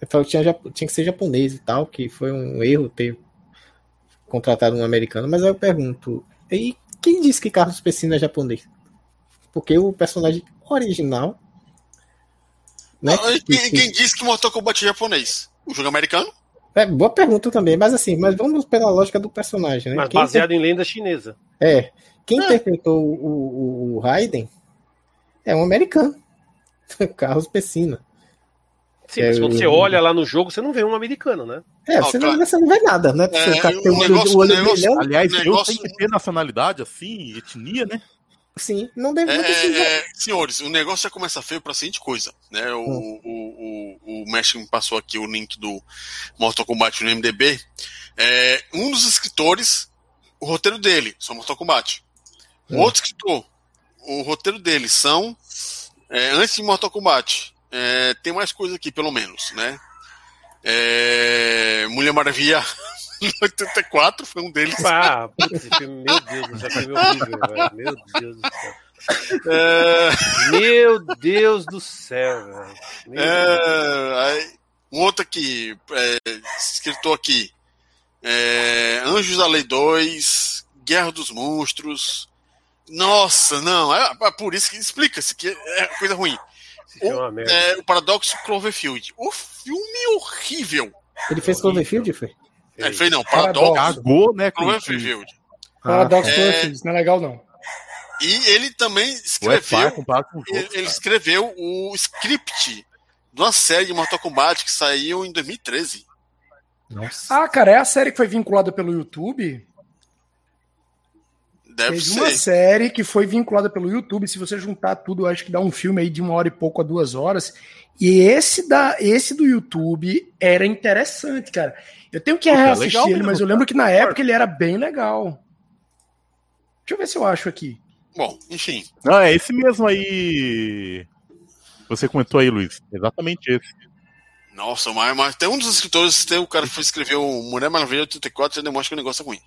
Eu falo que tinha, tinha que ser japonês e tal, que foi um erro ter contratado um americano. Mas aí eu pergunto, e quem disse que Carlos Pessina é japonês? Porque o personagem original. Né, não, quem, quem disse que Mortal Kombat é japonês? O jogo americano? É, boa pergunta também, mas assim, mas vamos pela lógica do personagem, né? Mas quem baseado inter... em lenda chinesa. É. Quem é. interpretou o, o, o Raiden é um americano. [LAUGHS] Carlos Pessina. Sim, mas quando você olha lá no jogo, você não vê um americano, né? É, você, não, você não vê nada, né? É, o cara tem o, negócio, o olho negócio, Aliás, negócio... eu tenho que ter nacionalidade, assim, etnia, né? Sim, não deve é, é, Senhores, o negócio já começa feio pra seguinte coisa, né? O, hum. o, o, o Mesh me passou aqui o link do Mortal Kombat no MDB. É, um dos escritores, o roteiro dele, são Mortal Kombat. O hum. outro escritor, o roteiro dele são é, antes de Mortal Kombat. É, tem mais coisa aqui, pelo menos, né? É, Mulher Maravilha [LAUGHS] 84 foi um deles. Ah, putz, meu Deus, esse filme horrível, velho. Meu Deus do céu. É... Meu Deus do céu, velho. É... Um outro aqui, é, escritor aqui. É... Anjos da Lei 2, Guerra dos Monstros. Nossa, não, é, é por isso que explica-se que é coisa ruim. O, é, o Paradoxo Cloverfield. O filme horrível. Ele fez Cloverfield, foi? É, fez não, Paradox. Cagou, né? Cloverfield. Ah, Cloverfield, não é legal não. E ele também escreveu. ele, ele escreveu o script de uma série de Mortal Kombat que saiu em 2013. Nossa. Ah, cara, é a série que foi vinculada pelo YouTube? Deve Teve ser. uma série que foi vinculada pelo YouTube. Se você juntar tudo, acho que dá um filme aí de uma hora e pouco a duas horas. E esse da esse do YouTube era interessante, cara. Eu tenho que reassistir ele, mesmo, mas eu lembro que na época ele era bem legal. Deixa eu ver se eu acho aqui. Bom, enfim. Não, é esse mesmo aí. Você comentou aí, Luiz. Exatamente esse. Nossa, mas, mas tem um dos escritores, tem o cara que escreveu Mulher Maravilha 84, já demonstra que o negócio é ruim.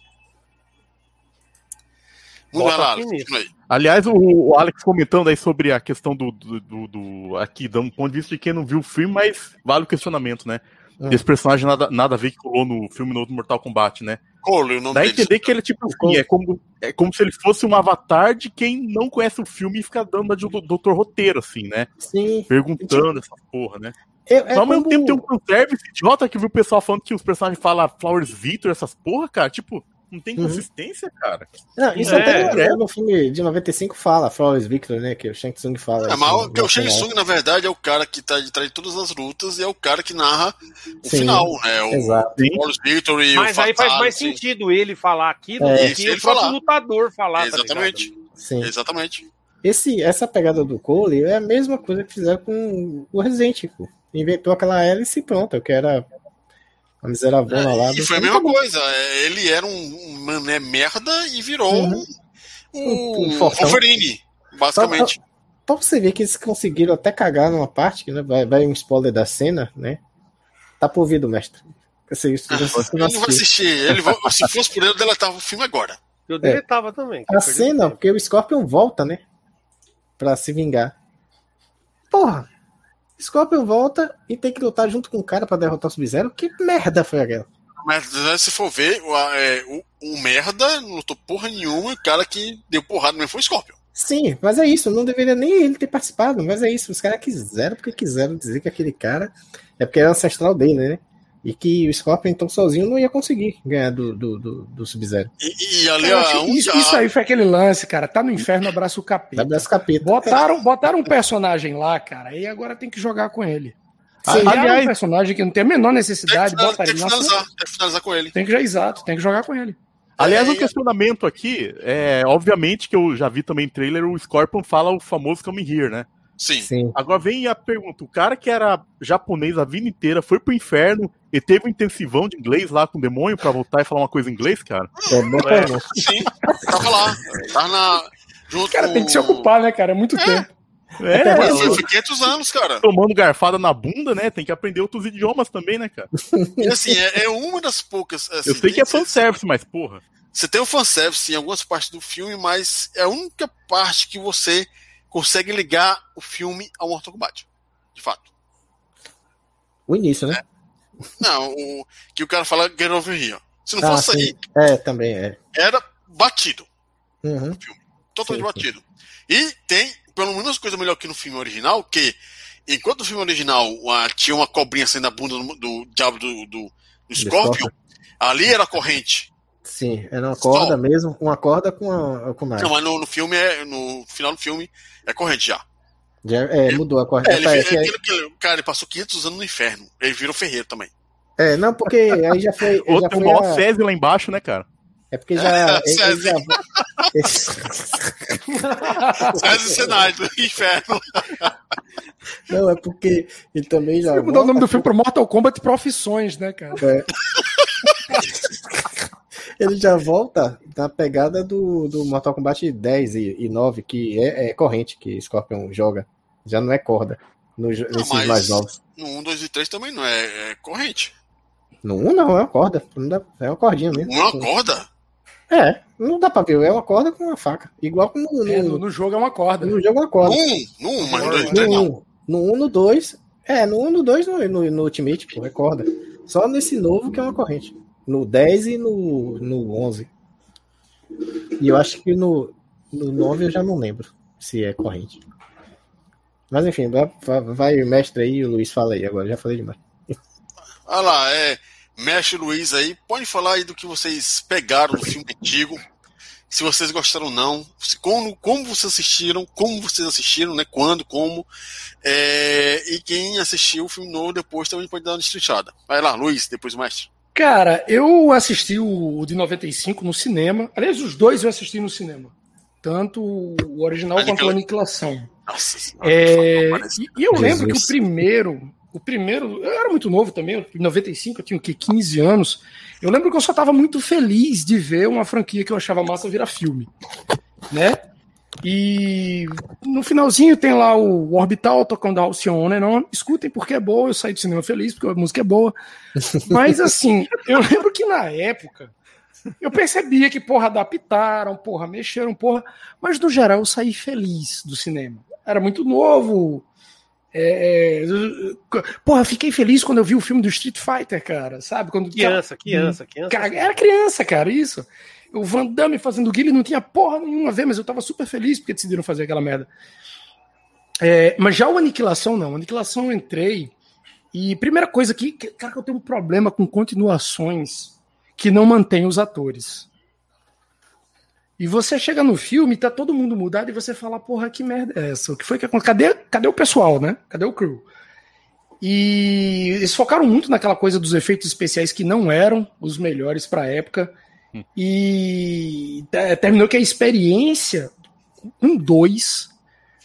Aliás, o, o, Alex comentando aí sobre a questão do, do, do, do, Aqui, dando um ponto de vista de quem não viu o filme, mas vale o questionamento, né? Hum. Esse personagem nada, nada a ver que colou no filme novo Mortal Kombat, né? Cole, não Dá a entender que ele é tipo assim, é como, é como se ele fosse um avatar de quem não conhece o filme e fica dando a de doutor roteiro, assim, né? Sim. Perguntando essa porra, né? Eu, é Mas ao mesmo tempo tem um fanservice idiota que viu o pessoal falando que os personagens falam Flowers Victor, essas porra, cara. Tipo, não tem uhum. consistência, uhum. cara. Não, isso é, até no, no filme de 95 fala, Flores Victor, né? Que o Shang Tsung fala. É, mas que o Shang Tsung, na verdade, é o cara que tá de trás de todas as lutas e é o cara que narra o Sim, final, né? O exato. Flores Victor e Mas o aí faz mais sentido ele falar aquilo é. do que o próprio lutador falar. Tá Exatamente. Tá Sim. Exatamente. Esse, essa pegada do Cole é a mesma coisa que fizeram com o Resident Evil. Inventou aquela hélice e pronto, que era a miseravona é, lá. E foi a mesma coisa. É, ele era um mané merda e virou uhum. um, um, um Wolverine, basicamente. Pra, pra, você ver que eles conseguiram até cagar numa parte, né? Vai, vai um spoiler da cena, né? Tá por ouvido, mestre. Você, você, ah, não, não vai assistir. Ele, se fosse por ele, eu deletava o filme agora. Eu deletava é. também. A cena, porque o Scorpion volta, né? Pra se vingar. Porra, Scorpion volta e tem que lutar junto com o cara para derrotar o Sub-Zero. Que merda foi aquela? Mas né, se for ver, o, é, o, o, merda não lutou porra nenhuma e o cara que deu porrada mesmo foi o Scorpion. Sim, mas é isso. Não deveria nem ele ter participado, mas é isso. Os caras quiseram porque quiseram dizer que aquele cara é porque era ancestral dele, né? E que o Scorpion, então, sozinho não ia conseguir ganhar do, do, do, do Sub-Zero. E, e, ali, isso, isso, aí foi aquele lance, cara. Tá no inferno, abraça o capeta. Abraça o capeta. Botaram, botaram um personagem lá, cara, e agora tem que jogar com ele. Sim, aliás, um personagem que não tem a menor necessidade, tem que, bota tem que finalizar, tem que finalizar com ele. Tem que já, exato, tem que jogar com ele. Aliás, o um questionamento aqui é, obviamente, que eu já vi também em trailer, o Scorpion fala o famoso Come Here, né? Sim. Sim. Agora vem a pergunta: o cara que era japonês a vida inteira foi pro inferno e teve um intensivão de inglês lá com o demônio pra voltar e falar uma coisa em inglês, cara? É, é, sim, tava lá. Tava na. Junto cara, tem que se ocupar, né, cara? É muito é. tempo. É, é foi 500 anos, cara. Tomando garfada na bunda, né? Tem que aprender outros idiomas também, né, cara? E assim, é, é uma das poucas. Assim, Eu sei que é fanservice, mas porra. Você tem o fanservice em algumas partes do filme, mas é a única parte que você consegue ligar o filme ao Mortal Kombat. De fato. O início, né? É. Não, o, que o cara fala Get Over Here. Se não ah, fosse sim. aí. É, também é. Era batido. Uhum. O filme. Totalmente sim, batido. Sim. E tem, pelo menos, coisa melhor que no filme original, que enquanto o filme original tinha uma cobrinha saindo da bunda do, do diabo do, do, do Scorpion, ali era corrente. Sim, era uma corda Só. mesmo, uma corda com a com Não, mas no, no, filme é. No final do filme é corrente já. já é, mudou a corda. É, ele, é, ele, ele, cara, ele passou 500 anos no inferno. Ele virou ferreiro também. É, não, porque aí já foi. [LAUGHS] Outro já foi maior a... César lá embaixo, né, cara? É porque já. [LAUGHS] ele, já... [LAUGHS] César Senado, inferno. Não, é porque ele também já. Ele mudou o nome do filme para Mortal Kombat Profissões, né, cara? É. ele já volta na pegada do, do Mortal Kombat 10 e, e 9, que é, é, corrente que Scorpion joga. Já não é corda. No, não, nesses mais novos. No 1, 2 e 3 também não é, é corrente. No 1 não, é uma corda. Não dá, é uma cordinha mesmo. Não é uma corda? É, não dá pra ver. É uma corda com uma faca. Igual como no, é, no, no jogo é uma corda. No jogo é uma corda. No 1, no 1, mas no 2 no 3 não. No 1, no 2. É, no 1, no 2, no, no, no Ultimate, pô, é corda. Só nesse novo que é uma corrente no 10 e no, no 11. E eu acho que no, no 9 eu já não lembro se é corrente. Mas enfim, vai, vai mestre aí, o Luiz fala aí agora, já falei demais. Olha lá, é, mestre Luiz aí, pode falar aí do que vocês pegaram do filme antigo, se vocês gostaram ou não, se, como, como vocês assistiram, como vocês assistiram, né, quando, como, é, e quem assistiu o filme novo depois também pode dar uma destrinchada. Vai lá, Luiz, depois o mestre. Cara, eu assisti o de 95 no cinema. Aliás, os dois eu assisti no cinema. Tanto o original Aniquila... quanto a Aniquilação. Nossa senhora, é... E, e, eu Jesus. lembro que o primeiro, o primeiro, eu era muito novo também, em 95, eu tinha o quê? 15 anos. Eu lembro que eu só estava muito feliz de ver uma franquia que eu achava massa virar filme. Né? E no finalzinho tem lá o Orbital tocando Alcione, não escutem porque é boa, eu saí do cinema feliz porque a música é boa. [LAUGHS] Mas assim, eu lembro que na época eu percebia que, porra, adaptaram, porra, mexeram, porra, mas no geral eu saí feliz do cinema. Era muito novo. É, é, porra, fiquei feliz quando eu vi o filme do Street Fighter, cara, sabe? Quando, criança, criança, criança. Cara, era criança, cara, isso o Van Damme fazendo guilha não tinha porra nenhuma a ver, mas eu tava super feliz porque decidiram fazer aquela merda. É, mas já o Aniquilação, não. Aniquilação eu entrei. E primeira coisa que, cara, que eu tenho um problema com continuações que não mantém os atores. E você chega no filme, tá todo mundo mudado, e você fala, porra, que merda é essa? O que foi que aconteceu? Cadê, cadê o pessoal, né? Cadê o crew? E eles focaram muito naquela coisa dos efeitos especiais que não eram os melhores pra época. E terminou que a experiência com dois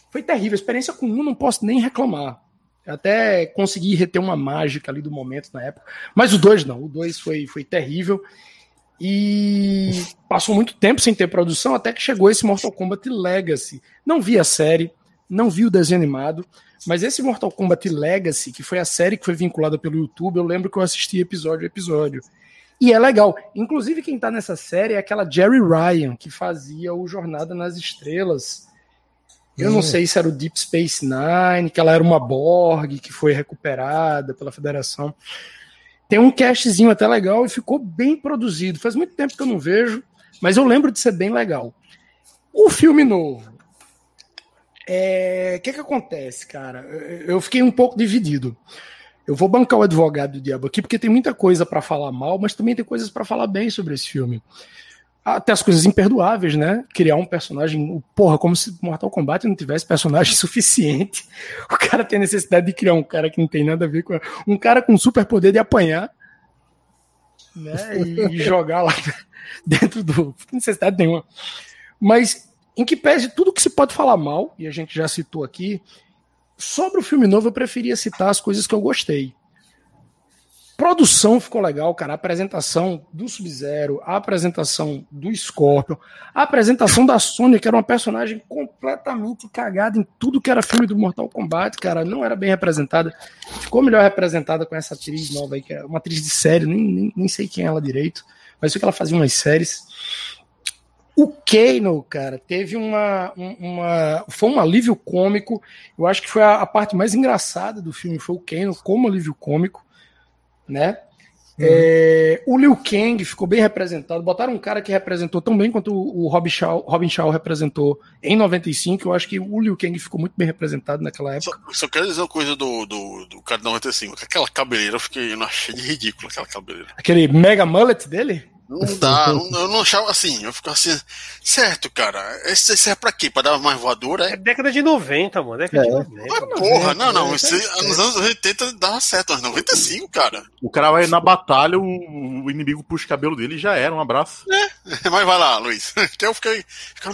foi terrível. A experiência com um não posso nem reclamar. até consegui reter uma mágica ali do momento na época. Mas o dois não. O dois foi, foi terrível. E passou muito tempo sem ter produção, até que chegou esse Mortal Kombat Legacy. Não vi a série, não vi o desenho animado, mas esse Mortal Kombat Legacy, que foi a série que foi vinculada pelo YouTube, eu lembro que eu assisti episódio a episódio. E é legal. Inclusive, quem tá nessa série é aquela Jerry Ryan, que fazia o Jornada nas Estrelas. Eu hum. não sei se era o Deep Space Nine, que ela era uma Borg, que foi recuperada pela Federação. Tem um castzinho até legal e ficou bem produzido. Faz muito tempo que eu não vejo, mas eu lembro de ser bem legal. O filme novo. O é... que, que acontece, cara? Eu fiquei um pouco dividido. Eu vou bancar o advogado do diabo aqui porque tem muita coisa para falar mal, mas também tem coisas para falar bem sobre esse filme. Até as coisas imperdoáveis, né? Criar um personagem, porra, como se Mortal Kombat não tivesse personagem [LAUGHS] suficiente. O cara tem necessidade de criar um cara que não tem nada a ver com um cara com super poder de apanhar, né? E, [LAUGHS] jogar lá dentro do não tem necessidade nenhuma. Mas em que pese tudo que se pode falar mal, e a gente já citou aqui, Sobre o filme novo, eu preferia citar as coisas que eu gostei. Produção ficou legal, cara. A apresentação do Sub-Zero, a apresentação do Scorpion, a apresentação da Sony, que era uma personagem completamente cagada em tudo que era filme do Mortal Kombat, cara. Não era bem representada. ficou melhor representada com essa atriz nova aí, que é uma atriz de série, nem, nem, nem sei quem é ela direito, mas sei que ela fazia umas séries. O Kano, cara, teve uma, uma. Foi um alívio cômico. Eu acho que foi a, a parte mais engraçada do filme, foi o Kano como alívio cômico, né? Uhum. É, o Liu Kang ficou bem representado. Botaram um cara que representou tão bem quanto o Robin Shaw, Robin Shaw representou em 95. Eu acho que o Liu Kang ficou muito bem representado naquela época. Só, só quero dizer uma coisa do, do, do cara de 95. Aquela cabeleira eu fiquei, eu não achei de ridículo aquela cabeleira. Aquele mega mullet dele? Não dá, não, eu não achava assim, eu ficava assim, certo, cara, esse, esse é pra quê? Pra dar mais voadora? É, é década de 90, mano, década é. de 90. Mas, porra, não, não, esse, nos anos 80 dava certo, mas 95, cara. O cara vai na batalha, o, o inimigo puxa o cabelo dele e já era, um abraço. É, [LAUGHS] mas vai lá, Luiz. [LAUGHS] Então eu fiquei,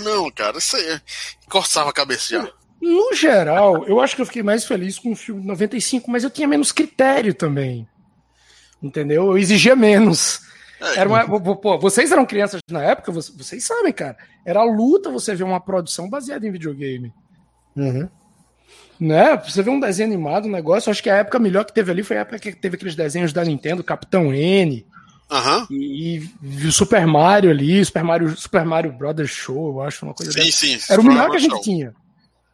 não, cara, isso aí, coçava a cabeça já. No geral, eu acho que eu fiquei mais feliz com o filme de 95, mas eu tinha menos critério também. Entendeu? Eu exigia menos. É, era uma, pô, vocês eram crianças na época, vocês sabem, cara. Era luta você ver uma produção baseada em videogame. Uhum. Né? Você vê um desenho animado, um negócio. Acho que a época melhor que teve ali foi a época que teve aqueles desenhos da Nintendo, Capitão N. Uhum. E, e, o Super Mario ali, Super Mario, Super Mario Brothers Show, eu acho, uma coisa Sim, dessa. sim. Era o melhor que a gente show. tinha.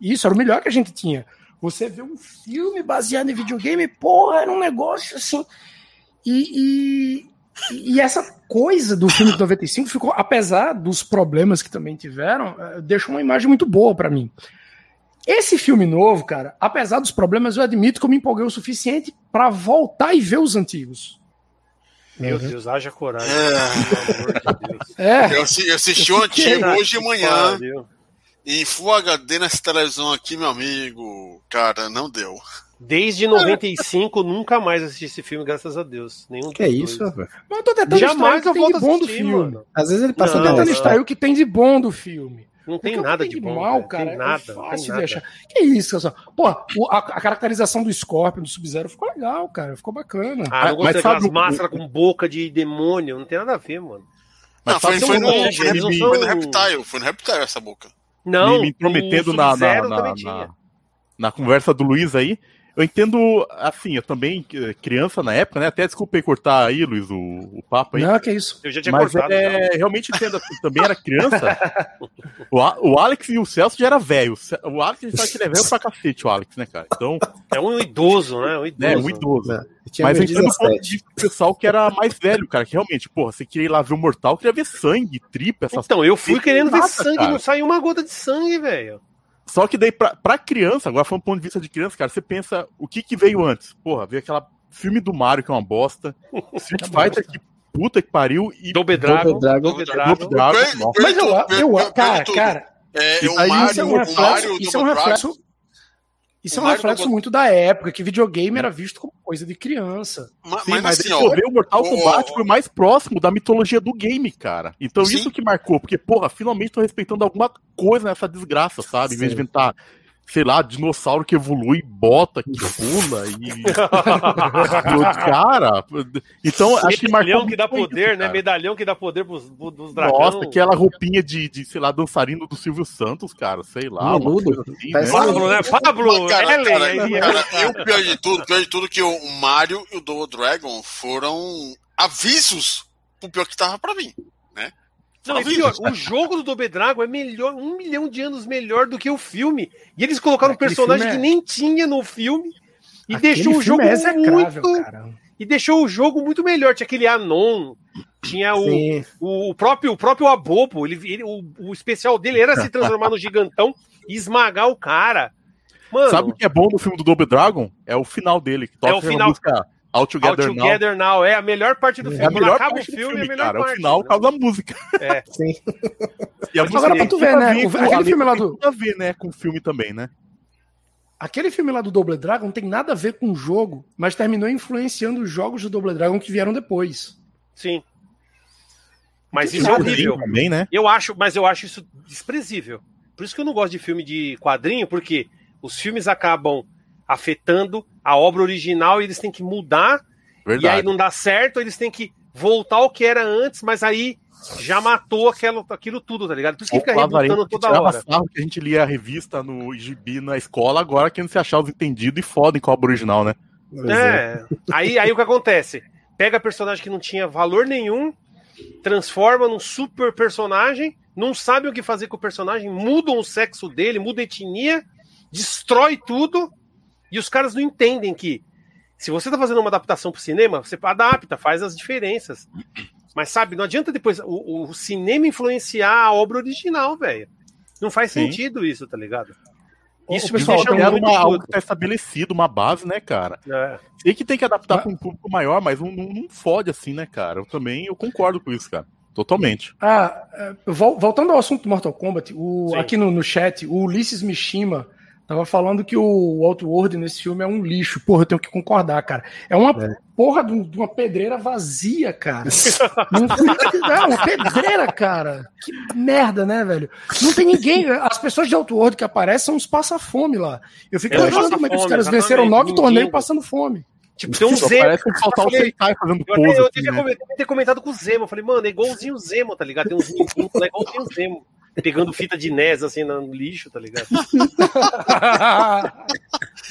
Isso, era o melhor que a gente tinha. Você vê um filme baseado em videogame, porra, era um negócio assim. E, e essa coisa do filme de 95 ficou, apesar dos problemas que também tiveram, eh, deixou uma imagem muito boa para mim. Esse filme novo, cara, apesar dos problemas, eu admito que eu me empolguei o suficiente para voltar e ver os antigos. Meu uhum. Deus, haja coragem. É. [LAUGHS] é. Eu assisti o antigo hoje de manhã. Em Full HD nessa televisão aqui, meu amigo. Cara, não deu. Desde [LAUGHS] 95, nunca mais assisti esse filme, graças a Deus. Nenhum que é isso, velho. Mas eu tô tentando Jamais eu volto de bom assistir, do filme. Mano. Às vezes ele passa não, tentando extrair o que tem de bom do filme. Não tem nada de bom. Mal, cara, tem nada, é fácil de achar. Que isso, só. Pô, a, a, caracterização do Scorpion, do Sub-Zero, ficou legal, cara. Ficou bacana. Ah, não gostei daquelas máscaras com boca de demônio. Não tem nada a ver, mano. Mas não, foi, foi, no, foi, no, foi no Reptile. Foi no Reptile essa boca. Não, me, me prometendo na, na, na, na, na conversa do Luiz aí, eu entendo, assim, eu também, eh, criança na época, né? Até desculpei cortar aí, Luiz, o, o papo aí. Não, que isso. Eu já tinha mas cortado. É, já. realmente entendo, assim, também era criança. [LAUGHS] o, o Alex e o Celso já era velho. O Alex, a gente sabe que ele é velho pra cacete, o Alex, né, cara? Então. É um idoso, né? Um idoso. É, um idoso. É, mas eu entendo o ponto de pessoal que era mais velho, cara, que realmente, porra, você queria ir lá ver o Mortal, queria ver sangue, tripa, essas Então, eu fui querendo ver sangue, cara. não saiu uma gota de sangue, velho. Só que daí, pra, pra criança, agora falando do ponto de vista de criança, cara, você pensa, o que que veio antes? Porra, veio aquela filme do Mario, que é uma bosta, [LAUGHS] Street Fighter, que puta que pariu, e... Double Dragon. Double Dragon. Dragon. Mas eu, eu, cara, cara... É, o Mario, isso é um reflexo, isso é um o é um reflexo muito da época, que videogame era visto como coisa de criança. Mas, Sim, mas, mas assim, ó, o Mortal Kombat ó, foi mais próximo da mitologia do game, cara. Então Sim. isso que marcou, porque, porra, finalmente tô respeitando alguma coisa nessa desgraça, sabe? Sim. Em vez de inventar sei lá, dinossauro que evolui, bota que pula e. [LAUGHS] cara, então acho que Medalhão que dá poder, isso, né? Medalhão que dá poder pros, pros dragões. Nossa, aquela roupinha de, de, sei lá, dançarino do Silvio Santos, cara, sei lá. Assim, né? Pablo, né? Pablo, cara, cara, cara, cara, o pior de tudo, pior de tudo que o Mario e o Double Dragon foram avisos pro pior que tava pra mim, né? Não, é pior, o jogo do Double Dragon é melhor, um milhão de anos melhor do que o filme. E eles colocaram Aquele um personagem é... que nem tinha no filme e Aquele deixou o jogo é muito. E deixou o jogo muito melhor. Tinha aquele Anon, tinha o, o, próprio o próprio Abobo. Ele, ele, o, o especial dele era se transformar no gigantão e esmagar o cara. Mano, Sabe o que é bom no filme do Double Dragon? É o final dele. Que toca é o final. Música All Together, All Together Now. Now. É a melhor parte do filme. É a melhor acaba parte o filme, filme, é a melhor cara. parte. O final, né? causa da música. É. [LAUGHS] Sim. E a música Agora pra tu ver, né? O, aquele filme lá do... Tem a ver, né? Com o filme também, né? Aquele filme lá do Double Dragon tem nada a ver com o jogo, mas terminou influenciando os jogos do Double Dragon que vieram depois. Sim. Mas isso é horrível. Também, né? Eu acho, mas eu acho isso desprezível. Por isso que eu não gosto de filme de quadrinho, porque os filmes acabam afetando a obra original e eles têm que mudar. Verdade. E aí não dá certo, eles têm que voltar ao que era antes, mas aí já matou aquilo, aquilo tudo, tá ligado? Por isso que fica rebutando toda hora. Sarro que a gente lia a revista no gibi na escola, agora querendo se achar os entendidos e fodem com a obra original, né? É. Aí, aí o que acontece? Pega personagem que não tinha valor nenhum, transforma num super personagem, não sabe o que fazer com o personagem, mudam o sexo dele, muda a etnia, destrói tudo, e os caras não entendem que se você tá fazendo uma adaptação pro cinema, você adapta, faz as diferenças. Mas sabe, não adianta depois o, o cinema influenciar a obra original, velho. Não faz Sim. sentido isso, tá ligado? Isso o pessoal tem uma, algo que tá estabelecido, uma base, né, cara? É. Sei que tem que adaptar para um público maior, mas não, não, não, fode assim, né, cara? Eu também eu concordo com isso, cara. Totalmente. Ah, é, voltando ao assunto do Mortal Kombat, o, aqui no, no chat, o Ulisses Mishima Tava falando que o Outworld nesse filme é um lixo. Porra, eu tenho que concordar, cara. É uma é. porra de uma pedreira vazia, cara. não, é uma pedreira, cara. Que merda, né, velho? Não tem ninguém. As pessoas de Outworld que aparecem são uns passa-fome lá. Eu fico imaginando como é que os caras venceram nove torneios passando fome. Tipo, tem um Zemo. Parece que faltar o Sentai fazendo pose. Eu, eu, eu, assim, né? ter comentado com o Zemo. Eu falei, mano, é igualzinho o Zemo, tá ligado? Tem uns [LAUGHS] lá, é igualzinho o Zemo pegando fita de NES assim no lixo, tá ligado? [LAUGHS]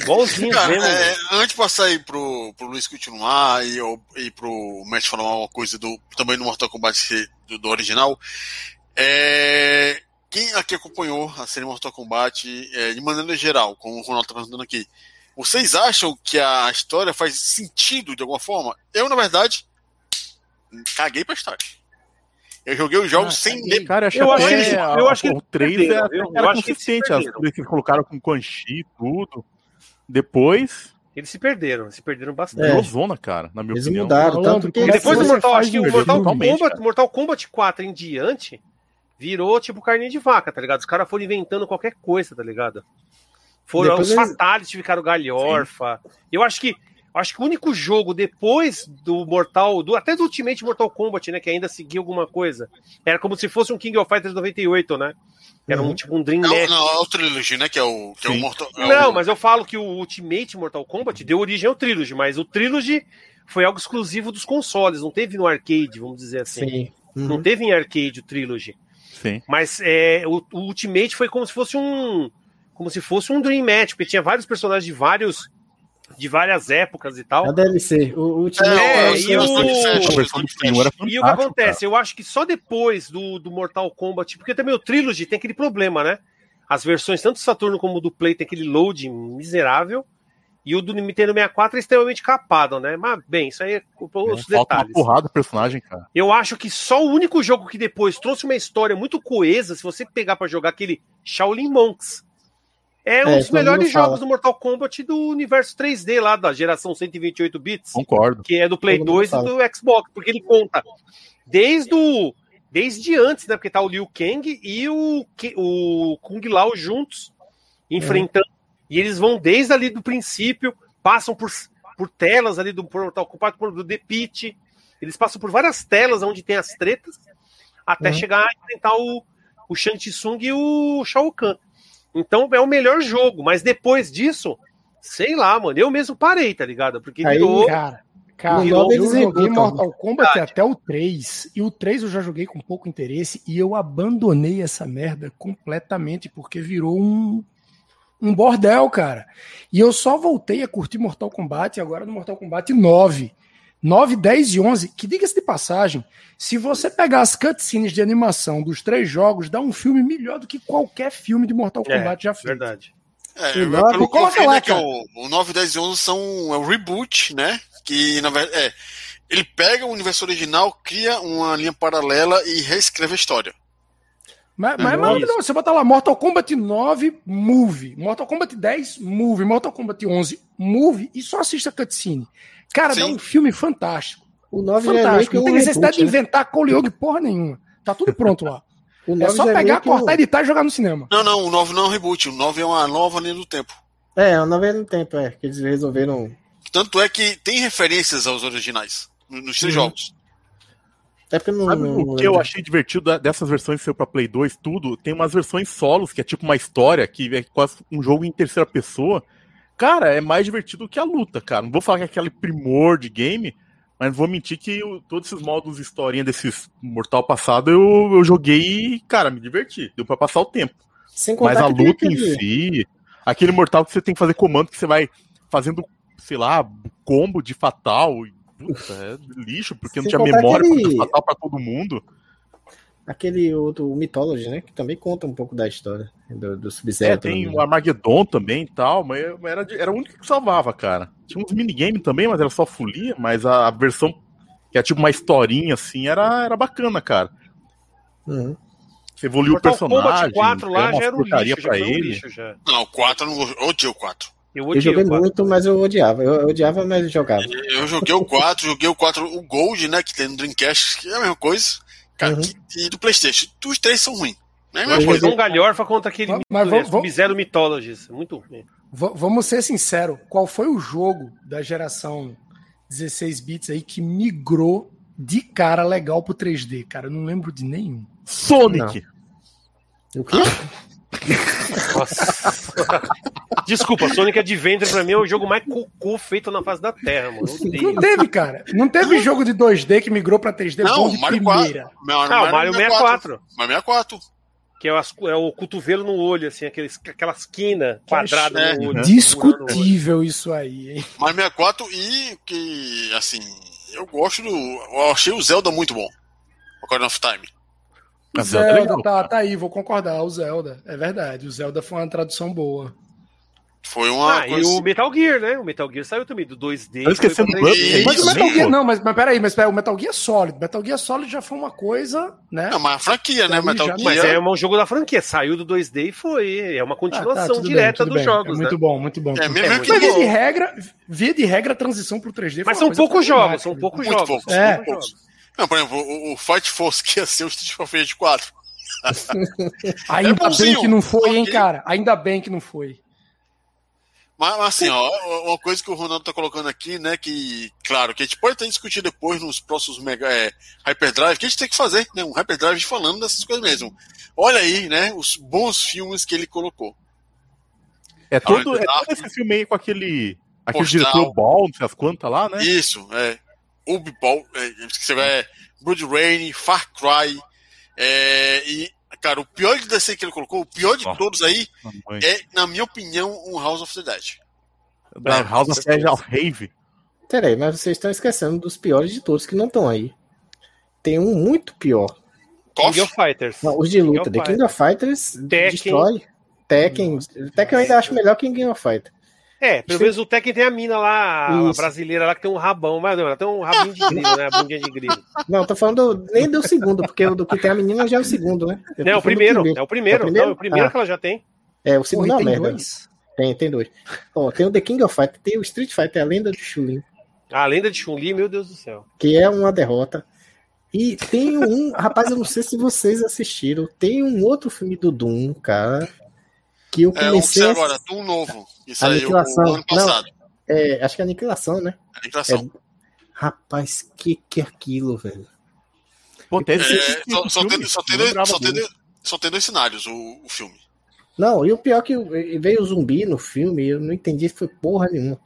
Igualzinho Cara, mesmo. É, antes de passar aí pro, pro Luiz continuar e, e pro Matt falar uma coisa do, também do Mortal Kombat do, do original, é, quem aqui acompanhou a série Mortal Kombat é, de maneira geral, como o Ronaldo tá perguntando aqui, vocês acham que a história faz sentido de alguma forma? Eu, na verdade, caguei pra história. Eu joguei os jogos ah, sem ler. Cara, eu, acho que, é, eu acho que o 3 é, era, era consistente. As coisas que eles colocaram com Quan Chi, tudo. Depois. Eles se perderam, se perderam bastante. É. zona, cara, na minha eles opinião. mudaram, tanto que. depois do Mortal, acho que o Mortal Kombat, Mortal Kombat 4 em diante virou tipo carne de vaca, tá ligado? Os caras foram inventando qualquer coisa, tá ligado? Foram depois os eles... Fatalities ficaram galhorfa. Sim. Eu acho que Acho que o único jogo depois do Mortal, do, até do Ultimate Mortal Kombat, né, que ainda seguia alguma coisa, era como se fosse um King of Fighters 98, né? Era um uhum. tipo um Dream não, Match. Não, é o Trilogy, né? Que é o, que é o Mortal é Não, o... mas eu falo que o Ultimate Mortal Kombat deu origem ao Trilogy, mas o Trilogy foi algo exclusivo dos consoles, não teve no arcade, vamos dizer assim. Sim. Uhum. Não teve em arcade o Trilogy. Sim. Mas é, o, o Ultimate foi como se fosse um. Como se fosse um Dream Match, porque tinha vários personagens de vários de várias épocas e tal. A DLC. O último. É, é, e, o... e o que acontece? Eu acho que só depois do, do Mortal Kombat, porque também o Trilogy tem aquele problema, né? As versões, tanto do Saturno como do Play, tem aquele load miserável. E o do Nintendo 64 é extremamente capado, né? Mas, bem, isso aí é os é, detalhes. Uma porrada do personagem, cara. Eu acho que só o único jogo que depois trouxe uma história muito coesa, se você pegar para jogar aquele Shaolin Monks, é um é, dos melhores jogos do Mortal Kombat do universo 3D lá, da geração 128 bits. Concordo. Que é do Play 2 e do Xbox, porque ele conta desde o. Desde antes, né? Porque tá o Liu Kang e o, o Kung Lao juntos, enfrentando. É. E eles vão desde ali do princípio, passam por, por telas ali do Mortal Kombat, do The Pit. Eles passam por várias telas onde tem as tretas, até uhum. chegar a enfrentar o, o Shang Tsung e o Shao Kahn. Então é o melhor jogo, mas depois disso, sei lá, mano, eu mesmo parei, tá ligado? Porque Aí, virou. Cara, cara virou, eu joguei Mortal Kombat até o 3, e o 3 eu já joguei com pouco interesse, e eu abandonei essa merda completamente, porque virou um, um bordel, cara. E eu só voltei a curtir Mortal Kombat agora no Mortal Kombat 9. 9, 10 e 11, que diga-se de passagem, se você pegar as cutscenes de animação dos três jogos, dá um filme melhor do que qualquer filme de Mortal é, Kombat é, já fez. Verdade. É, e nove, pelo coloca lá, que o, o 9, 10 e 11 são é o reboot, né? Que na verdade é, ele pega o universo original, cria uma linha paralela e reescreve a história. Mas, mas, mas não, você bota lá Mortal Kombat 9 Movie, Mortal Kombat 10 Movie, Mortal Kombat 11 Movie e só assista a cutscene. Cara, Sim. dá um filme fantástico. O 9 é fantástico. Não tem necessidade reboot, de né? inventar Cole Young porra nenhuma. Tá tudo pronto lá. [LAUGHS] é só é pegar, cortar, editar e jogar no cinema. Não, não, o 9 não é um reboot. O 9 é uma nova linha do tempo. É, o 9 é do tempo, é. Que eles resolveram. Tanto é que tem referências aos originais nos três uhum. jogos. É porque não, Sabe não, o que eu achei divertido dessas versões que saiu pra Play 2, tudo? Tem umas versões solos, que é tipo uma história, que é quase um jogo em terceira pessoa, Cara, é mais divertido que a luta, cara. Não vou falar que é aquele primor de game, mas vou mentir que eu, todos esses modos historinha desses Mortal passado eu, eu joguei e, cara, me diverti. Deu pra passar o tempo. mas a luta em si, aquele Mortal que você tem que fazer comando que você vai fazendo, sei lá, combo de fatal. Puta, é lixo, porque Sem não tinha memória aquele... fatal pra todo mundo. Aquele outro Mythology, né? Que também conta um pouco da história do, do Sub-Zero. É, tem o Armageddon também e tal, mas era, era o único que salvava, cara. Tinha uns minigames também, mas era só folia, mas a, a versão que é tipo uma historinha assim, era, era bacana, cara. Uhum. Você evoluiu o personagem. O 4 lá já era um lixo, pra ele. Um lixo já. Não, o 4 eu não odiei o 4. Eu, eu joguei muito, mas eu odiava. Eu, eu odiava, mas jogava. Eu joguei o 4, joguei o 4, o Gold, né? Que tem no Dreamcast, que é a mesma coisa. Cara, uhum. e do Playstation. Os três são ruins. É mesma coisa. Um galhorfa contra aquele mas, mas Sub-Zero Mythologies. Muito ruim. Vamos ser sinceros. Qual foi o jogo da geração 16 bits aí que migrou de cara legal pro 3D, cara? Eu não lembro de nenhum. Sonic. Não. O quê? [LAUGHS] Nossa. Desculpa, Sonic Adventure pra mim é o jogo mais cocô feito na face da Terra, mano. Não teve, cara. Não teve jogo de 2D que migrou pra 3D não, bom de Mario primeira. 4. Não, não, Mario 64. Mario 64. Que é, as, é, o cotovelo no olho, assim, aqueles, aquela esquina quadrada é, no olho. Discutível isso aí, hein? Mario 64 e que, assim, eu gosto do. Eu achei o Zelda muito bom. Ocarina of Time. O Zelda, Zelda tá, tá aí, vou concordar. O Zelda, é verdade. O Zelda foi uma tradução boa. Foi uma. Ah, coisa... e o Metal Gear, né? O Metal Gear saiu também do 2D. Eu esqueci do Mas o Metal Gear, não, mas, mas peraí, mas peraí, o Metal Gear Solid. Metal Gear Solid já foi uma coisa, né? É uma franquia, né? Metal Gear. Mas é um jogo da franquia. Saiu do 2D e foi. É uma continuação ah, tá, direta bem, dos bem. jogos. É muito né? bom, muito bom. É, mesmo é, que via de regra, via de regra, a transição pro 3D Mas são poucos jogos, são poucos jogos. Poucos, é. poucos. Não, por exemplo, o, o Fight Force que ia ser o Street Fighter [LAUGHS] 4. Ainda é bem que não foi, hein, cara? Ainda bem que não foi. Mas, assim, ó, uma coisa que o Ronaldo tá colocando aqui, né, que, claro, que a gente pode até discutir depois nos próximos mega, é, Hyperdrive, que a gente tem que fazer, né, um Hyperdrive falando dessas coisas mesmo. Olha aí, né, os bons filmes que ele colocou. É todo, é todo esse filme aí com aquele, aquele Postal. diretor Ball, não sei as quantas lá, né? Isso, é. Ubi Ball, é, você vai, Blood Rain, Far Cry, é, e Cara, o pior de DC que ele colocou, o pior de oh, todos aí, é, na minha opinião, um House of the Dead. Da House of the Dead Rave. Peraí, mas vocês estão esquecendo dos piores de todos que não estão aí. Tem um muito pior. King of Fighters. Não, os de luta. King The King of Fighters Tekken. destrói. Tekken. Tekken eu ainda acho melhor que King of Fighters. É, pelo menos o Tekken tem a mina lá, a brasileira lá, que tem um rabão, mas não, ela tem um rabinho de grilo, né? A bundinha de grilo. Não, tô falando nem do segundo, porque o do que tem a menina já é o segundo, né? Eu não, é o primeiro, é o primeiro, é o primeiro, não, é o primeiro ah. que ela já tem. É, o segundo Porra, não, tem merda. Dois? Tem, tem dois. Ó, tem o The King of Fighters, tem o Street Fighter, a lenda de Chun-Li. A lenda de Chun-Li, meu Deus do céu. Que é uma derrota. E tem um, rapaz, eu não sei se vocês assistiram, tem um outro filme do Doom, cara, que eu comecei. É, agora, Doom novo. Isso aniquilação. ano passado. Não, é, acho que é aniquilação, né? Aniquilação. É, rapaz, que que é aquilo, velho? Pô, é, só, só, tem, só, tem dois, só, tem, só tem dois cenários o, o filme. Não, e o pior é que veio zumbi no filme, eu não entendi, foi porra nenhuma.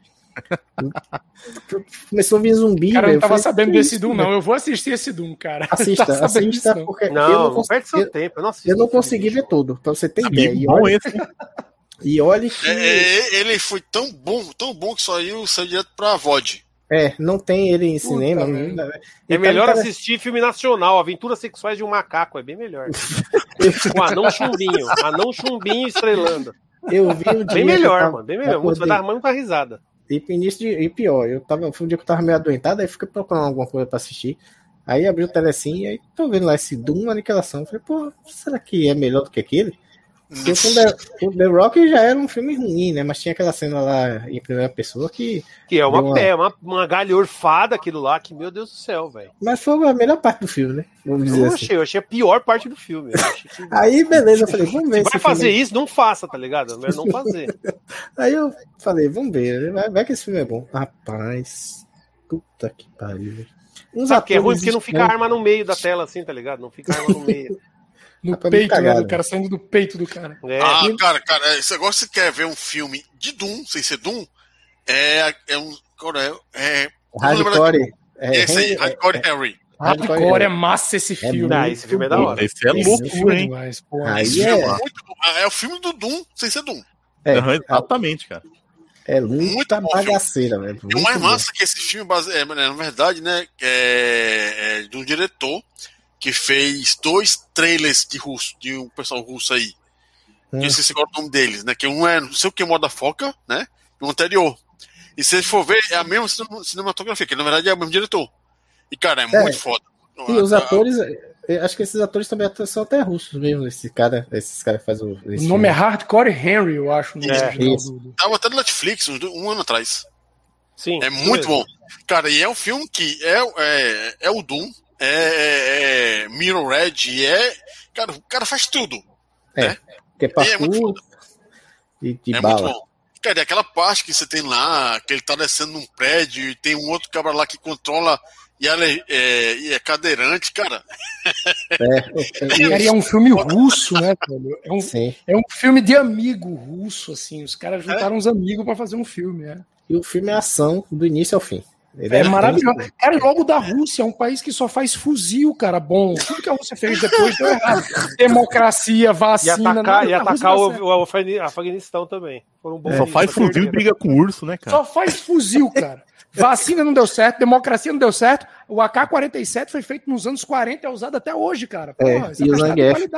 Começou a vir zumbi. Cara, eu não tava falei, sabendo desse Doom, não. Eu vou assistir esse Doom, cara. [LAUGHS] Assista, assista, porque não, eu não, não perde seu tempo. Eu não, eu não consegui ver tudo, pra você ter ideia. E olha, e olha que. É, é, ele foi tão bom, tão bom que saiu, saiu direto pra VOD. É, não tem ele em cinema. Puta, é melhor cara... assistir filme nacional, Aventuras Sexuais de um Macaco, é bem melhor. [LAUGHS] Com anão chumbinho, anão chumbinho estrelando. Eu vi um dia. Bem melhor, tava, mano, bem melhor. Você vai dar muita risada. E início de, e pior, eu tava, foi um dia que eu tava meio adoentado, aí fiquei procurando alguma coisa pra assistir. Aí abri o telecine e aí tô vendo lá esse Doom Aniquilação. Falei, pô, será que é melhor do que aquele? Porque o The, The Rock já era um filme ruim, né? Mas tinha aquela cena lá em primeira pessoa que. Que é uma, uma... É uma, uma galhorfada aquilo lá, que, meu Deus do céu, velho. Mas foi a melhor parte do filme, né? Vamos dizer eu, assim. achei, eu achei a pior parte do filme. Que... [LAUGHS] Aí, beleza, eu falei, vamos ver. Se vai fazer filme... isso, não faça, tá ligado? É melhor não fazer. [LAUGHS] Aí eu falei, vamos ver, vai, vai que esse filme é bom. Rapaz, puta que pariu. Uns Sabe que é ruim porque não fica arma no meio da tela assim, tá ligado? Não fica arma no meio. [LAUGHS] No peito, né, do cara, saindo do peito do cara. É. Ah, cara, cara, esse negócio você quer ver um filme de Doom, sem ser Doom, é, é um. É, é, Hardcore. É, esse aí, Hardcore é, Harry. Hardcore é massa esse filme. É esse filme é da hora. Esse é louco, hein? Demais, Aí é... É, muito, é o filme do Doom, sem ser Doom. É, uhum, exatamente, cara. É muita bagaceira, velho. O mais massa que esse filme, é, na verdade, né, é, é de um diretor que fez dois trailers de russo, de um pessoal russo aí. Hum. Que esqueci qual é o nome deles, né? Que um é não sei o que, Moda Foca, né? E o anterior. E se for ver, é a mesma cinematografia, que na verdade é o mesmo diretor. E, cara, é, é. muito foda. E os atores, acho que esses atores também são até russos mesmo, esse cara, esses caras faz o. O nome filme. é Hardcore Henry, eu acho. É, do... Tava até no Netflix um, um ano atrás. Sim. É muito bom. Cara, e é um filme que é, é, é o Doom, é, é, é Mirror Red, é. Cara, o cara faz tudo. É. Né? Que é, parkour, é muito e, e é bala. muito bom. Cara, e aquela parte que você tem lá, que ele tá descendo num prédio e tem um outro cabra lá que controla e ela é, é, e é cadeirante, cara. É, [LAUGHS] é, é um filme russo, né, É um, é um filme de amigo russo, assim. Os caras juntaram é. uns amigos para fazer um filme, é. E o filme é ação do início ao fim. Ele é, é maravilhoso. Cara, logo da Rússia, é um país que só faz fuzil, cara. Bom, tudo que a Rússia fez depois deu errado. [LAUGHS] Democracia, vacina. E atacar, não, e atacar o, o, o, Afeganistão também. Um só faz fuzil e briga com urso, né, cara? Só faz fuzil, cara. Vacina não deu certo, democracia não deu certo. O AK-47 foi feito nos anos 40 é usado até hoje, cara. É, Porra, é, e o Zangief.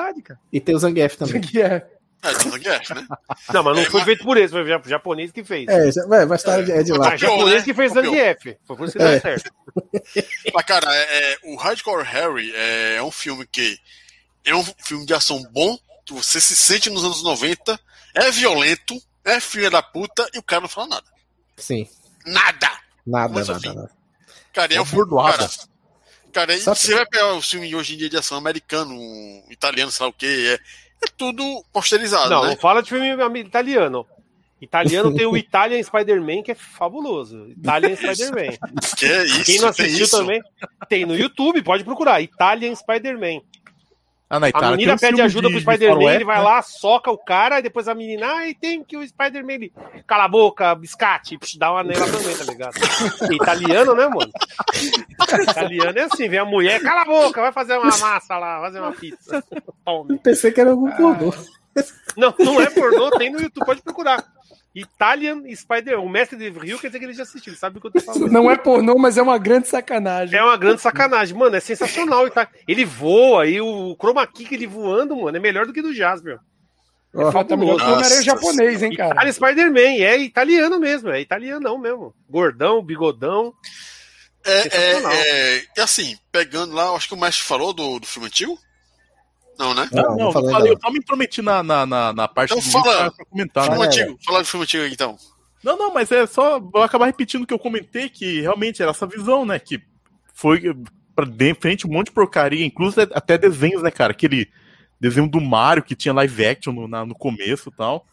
E tem o Zangief também. Zangief. É, do Zangief, né? [LAUGHS] Não, mas não foi feito por esse, foi o japonês que fez. É, vai estar é de lá. o japonês que fez Zangief. Foi por isso que deu certo. [LAUGHS] Mas, cara, é, é, o Hardcore Harry é um filme que é um filme de ação bom, que você se sente nos anos 90, é violento, é filha da puta e o cara não fala nada. Sim. Nada! Nada, nada, assim? nada. Cara, é um filme. Cara, cara você vai pegar o filme hoje em dia de ação americano, italiano, sei lá o que, é, é tudo posterizado. Não, né? não fala de filme italiano. Italiano tem o [LAUGHS] Italian Spider-Man, que é fabuloso. Italian [LAUGHS] Spider-Man. Que é isso, Quem não assistiu também, tem no YouTube, pode procurar. Italian Spider-man. Ah, na Itália, a menina um pede ajuda pro Spider-Man, ele vai né? lá, soca o cara, e depois a menina, ai, tem que o Spider-Man ele cala a boca, biscate, dá uma nela também, tá ligado? [LAUGHS] italiano, né, mano? italiano é assim, vem a mulher, cala a boca, vai fazer uma [LAUGHS] massa lá, fazer uma pizza. Tome. Pensei que era algum pornô. Não, não é pornô, tem no YouTube, pode procurar. Italian Spider, o mestre de Rio quer dizer que ele já assistiu, ele sabe o que eu tô falando. Não é pornô, mas é uma grande sacanagem. É uma grande sacanagem, mano, é sensacional. Ele voa e o chroma key ele voando, mano, é melhor do que do Jasper. É oh, tá melhor que o Homem-Aranha japonês, hein, cara. Italian Spider-Man, é italiano mesmo, é italianão mesmo. Gordão, bigodão. É, é, é, assim, pegando lá, acho que o mestre falou do, do filme antigo. Não, né? Não, não, não eu, falei, eu só me intrometi na, na, na, na parte então, do fala, pra comentar. Filme né? antigo, fala do filme antigo aí, então. Não, não, mas é só. Vou acabar repetindo o que eu comentei, que realmente era essa visão, né? Que foi pra de frente um monte de porcaria, inclusive até desenhos, né, cara? Aquele desenho do Mario que tinha live action no, na, no começo e tal.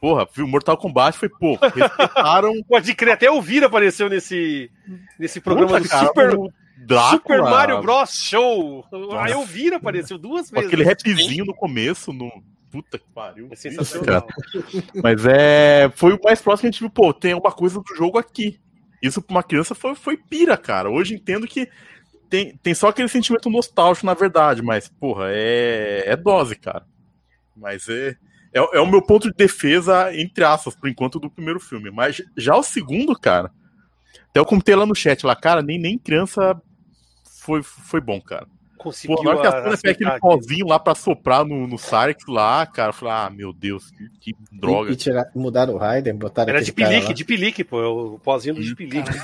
Porra, viu? Mortal Kombat foi, pô, [LAUGHS] respeitaram. Pode crer, até o Vira apareceu nesse, nesse programa Puta, do cara, Super. Drácula. Super Mario Bros. Show. Aí eu vi, apareceu duas vezes. Aquele rapzinho no começo, no. Puta que pariu. É sensacional. Mas é. Foi o mais próximo que a gente viu, pô, tem uma coisa do jogo aqui. Isso pra uma criança foi, foi pira, cara. Hoje entendo que tem, tem só aquele sentimento nostálgico, na verdade, mas, porra, é, é dose, cara. Mas é, é, é o meu ponto de defesa, entre aspas, por enquanto, do primeiro filme. Mas já o segundo, cara. Até eu comentei lá no chat lá, cara, nem, nem criança foi, foi bom, cara. Conseguiu Pô, na hora que a Sônia pega aquele pozinho lá pra soprar no, no Sarek lá, cara, eu falei, ah, meu Deus, que, que droga. E, e tirar, mudaram o Raiden, botaram Era de pilique, de pilique, pô, é o pozinho do de pilique. [LAUGHS]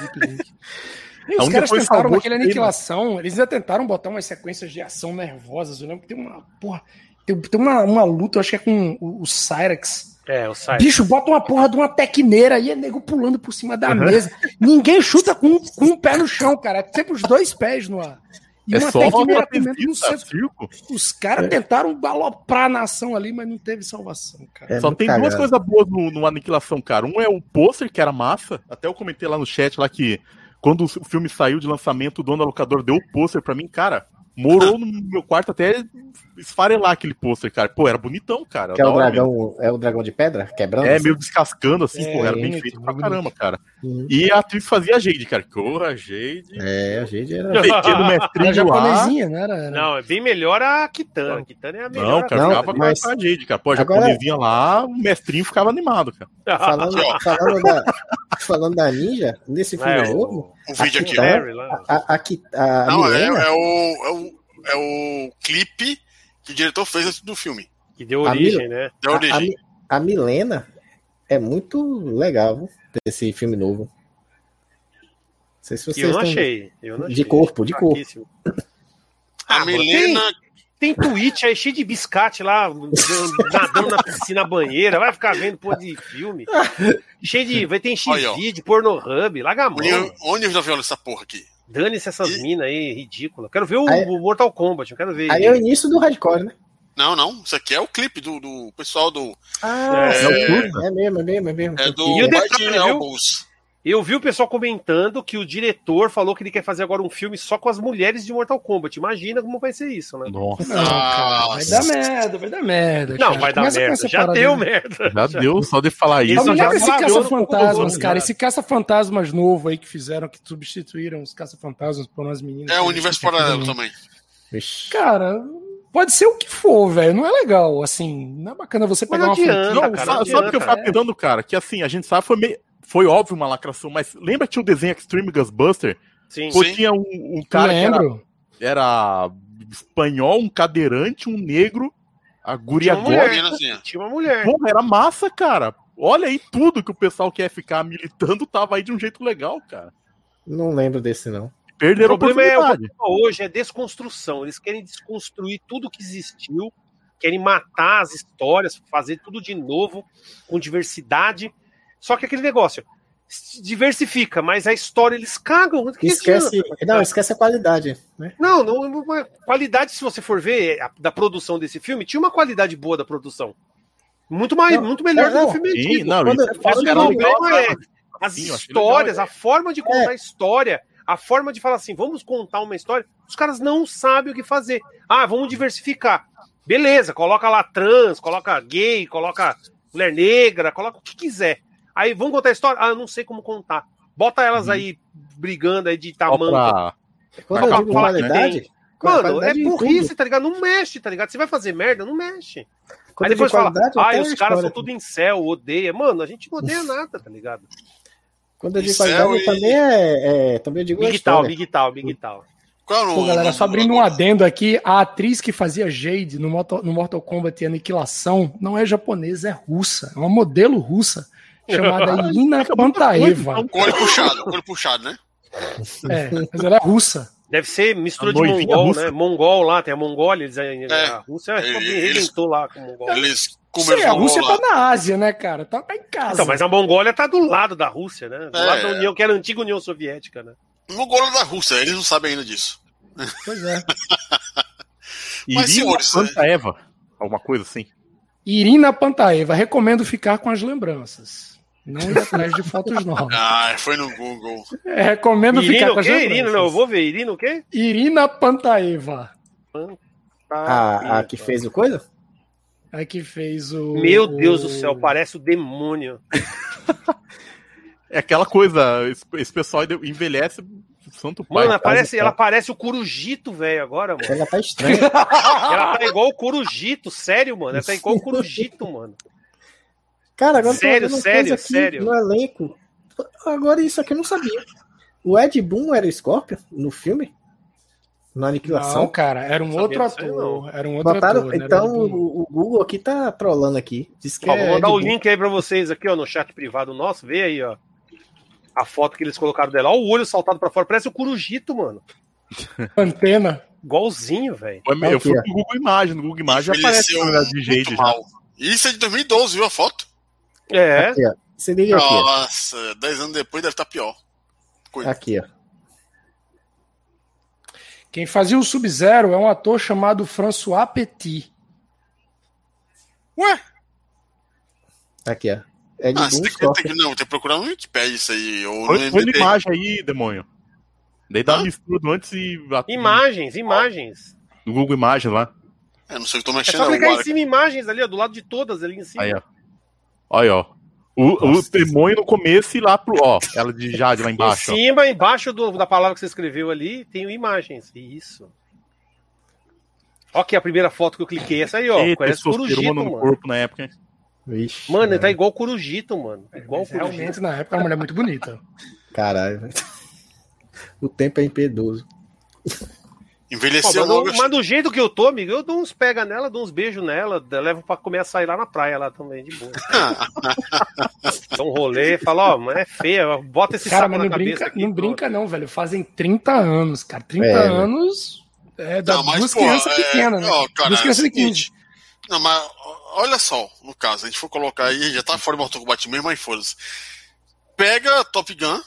E os caras tentaram naquela aniquilação, eles ainda tentaram botar umas sequências de ação nervosas. Eu lembro que tem uma. Porra, tem, tem uma, uma luta, eu acho que é com o, o Cyrex. É, o Cyrex. Bicho, bota uma porra de uma tecneira e é nego pulando por cima da uhum. mesa. Ninguém chuta com, com um pé no chão, cara. É sempre os dois pés no ar. E é uma só tecneira comendo no centro. Os caras é. tentaram galopar a nação ali, mas não teve salvação, cara. É só tem cagado. duas coisas boas no, no Aniquilação, cara. Um é o pôster, que era massa. Até eu comentei lá no chat lá que quando o filme saiu de lançamento, o dono do locador deu o pôster pra mim, cara morou no meu quarto até esfarelar aquele pôster, cara. Pô, era bonitão, cara. Que é o dragão, é o dragão de pedra? Quebrando? É, meio descascando, assim, é, pô, era bem feito pra caramba, cara. Uhum. E a atriz fazia a Jade, cara. Porra, a Jade. É, a Jade era. Pequeno mestrinho era japonesinha, né? Era, Não, é bem melhor a Kitana. A Kitana é a melhor. Não, cara, ficava mas... com a Jade, cara. Pô, a Agora... japonesinha lá, o mestrinho ficava animado, cara. Falando, falando, da, falando da ninja, nesse filme é, novo. O, o vídeo aqui. A, a, a, a, Não, é, é, o, é, o, é o clipe que o diretor fez antes do filme. Que deu origem, né? Deu origem. A, a, Milena é muito legal desse filme novo. Não sei se vocês eu não achei. Eu não achei. De corpo, de corpo. A ah, Milena. Tem, tem tweet aí cheio de biscate lá, nadando na piscina banheira. Vai ficar vendo pô de filme. Cheio de. Vai ter X-Vídeo, Pornohub, larga a mão. Onde eu já vi essa porra aqui? Dane-se essas e... minas aí, ridícula. Quero ver o, aí, o, Mortal Kombat, eu quero ver. Aí é o início do hardcore, né? Não, não. Isso aqui é o clipe do, do pessoal do. Ah, é, é, é mesmo, é mesmo, é mesmo. É do e o detalhe, Albus. Eu vi o pessoal comentando que o diretor falou que ele quer fazer agora um filme só com as mulheres de Mortal Kombat. Imagina como vai ser isso, né? Nossa. Não, cara, vai dar merda, vai dar merda. Não, vai dar merda. Já deu merda. Já, já deu, só de falar isso. Não, já esse caça-fantasmas, cara. Esse caça-fantasmas novo aí que fizeram, que substituíram os caça-fantasmas por umas meninas. É o universo paralelo também. Cara, Pode ser o que for, velho. Não é legal, assim. Não é bacana você pegar não adianta, uma Não, cara, sabe o que eu ficava pensando, cara? Que assim, a gente sabe, foi meio foi óbvio uma lacração, mas lembra que tinha o desenho Extreme Ghostbuster? Sim, Pô, sim. tinha um, um cara Lembro. que era, era, espanhol, um cadeirante, um negro, a guria tinha uma mulher, assim. Tinha uma mulher. Porra, era massa, cara. Olha aí tudo que o pessoal quer ficar militando tava aí de um jeito legal, cara. Não lembro desse, não. Perderam o problema é hoje é desconstrução. Eles querem desconstruir tudo que existiu, querem matar as histórias, fazer tudo de novo, com diversidade. Só que aquele negócio diversifica, mas a história eles cagam. Esquece, não, esquece a qualidade. Né? Não, não, qualidade, se você for ver a, da produção desse filme, tinha uma qualidade boa da produção. Muito mais, não, muito melhor não, do que o filme sim, antigo. Não, Quando, o problema é as sim, histórias, legal, a forma de contar é. a história, a forma de falar assim, vamos contar uma história, os caras não sabem o que fazer. Ah, vamos diversificar. Beleza, coloca lá trans, coloca gay, coloca mulher negra, coloca o que quiser. Aí vamos contar a história? Ah, eu não sei como contar. Bota elas uhum. aí brigando aí de tamanho. Pra... Quando eu digo qualidade, Mano, é burrice, tá ligado? Não mexe, tá ligado? Você vai fazer merda, não mexe. Quando aí depois fala, ah, os caras são tudo em céu, odeia. Mano, a gente não odeia nada, tá ligado? Quando eu digo qualidade, e... também é, é, Também eu digo Big Tal, Big Tal, Big Tal. Pô, galera, só abrindo um adendo aqui, a atriz que fazia Jade no Mortal, no Mortal Kombat Aniquilação não é japonesa, é russa. É uma modelo russa chamada [LAUGHS] Irina Pantaeva. Cor puxado, cor puxado, né? É, mas ela é russa. Deve ser mistura de mongol, russa. né? Mongol lá, tem a Mongólia, eles, é, a Rússia rebentou lá com o mongol. Eles Sim, a Rússia lá. tá na Ásia, né, cara? Tá, tá em casa. Então, mas a Mongólia tá do lado da Rússia, né? Do é. lado da União, que era a antiga União Soviética, né? Mongólia da Rússia, eles não sabem ainda disso. Pois é. [LAUGHS] mas, Irina senhores, Pantaeva, alguma coisa assim. Irina Pantaeva, recomendo ficar com as lembranças. Não ir atrás de fotos novas. [LAUGHS] Ah, foi no Google. É, recomendo Irina ficar com a gente. Irina, não, eu vou ver. Irina o quê? Irina Pantaeva. Pantaeva. A, a que fez o coisa? A que fez o. Meu Deus do céu, parece o demônio. [LAUGHS] é aquela coisa, esse pessoal envelhece Santo pai. Mano, parece, ela parece o Corujito, velho, agora, mano. Ela tá estranha. ela tá igual o Corujito, sério, mano. Ela tá igual o [LAUGHS] Corujito, mano. Cara, agora sério, sério, sério. No elenco. Agora isso aqui eu não sabia. O Ed Boon era o Scorpion no filme? Na aniquilação? Não, cara, era um outro ator. Era um outro Botaram, ator. Então o, o, Google aqui tá trolando aqui. Diz que ó, é vou mandar o link aí pra vocês aqui, ó, no chat privado nosso. Vê aí, ó. A foto que eles colocaram dela. Ó, o olho saltado pra fora. Parece o Corujito, mano. Antena. Igualzinho, velho. Eu fui pro Google Imagem. No Google Imagem aparece a de. Isso é de 2012, viu a foto? É. Aqui, ó. Você liga aqui. Nossa, 10 anos depois deve estar tá pior. Cuida. Aqui, ó. Quem fazia o Sub-Zero é um ator chamado François Petit. Ué? Aqui, ó. É de ah, você tem que, tem que, não, tem que procurar no Wikipedia isso aí. Ou Põe, põe imagem aí, demônio. Daí dá uma mistura antes e. Imagens, imagens. No Google Imagens lá. É, não sei o que tô mexendo. É só clicar em cima imagens ali, ó, do lado de todas ali em cima. Aí, ó. Olha, ó. O, o demônio no começo e lá pro. Ó, ela de Jade lá embaixo. Em cima, ó. embaixo do, da palavra que você escreveu ali, tem imagens. Isso. Ó, que a primeira foto que eu cliquei, essa aí, ó. Eita, parece Corujito, no mano. corpo na época, hein? Vixe, mano, ele tá igual o Corujito, mano. É, igual Realmente, na época, a mulher é muito bonita. Caralho. [LAUGHS] O tempo é impiedoso. Envelheceu Pô, mas, mas, do jeito que eu tô, amigo, eu dou uns pega nela, dou uns beijos nela, levo pra comer açaí lá na praia lá também, de boa. [LAUGHS] Dá um rolê, fala, ó, mas é feia, bota esse cara, mas não brinca, aqui, não brinca não, velho, fazem 30 anos, cara, 30 é, anos é da não, mas, duas pô, crianças é... pequenas, né? cara, duas crianças é de 15. Não, mas olha só, no caso, a gente for colocar aí, já tá fora do Mortal Kombat mesmo, mas foda-se. Pega Top Gun,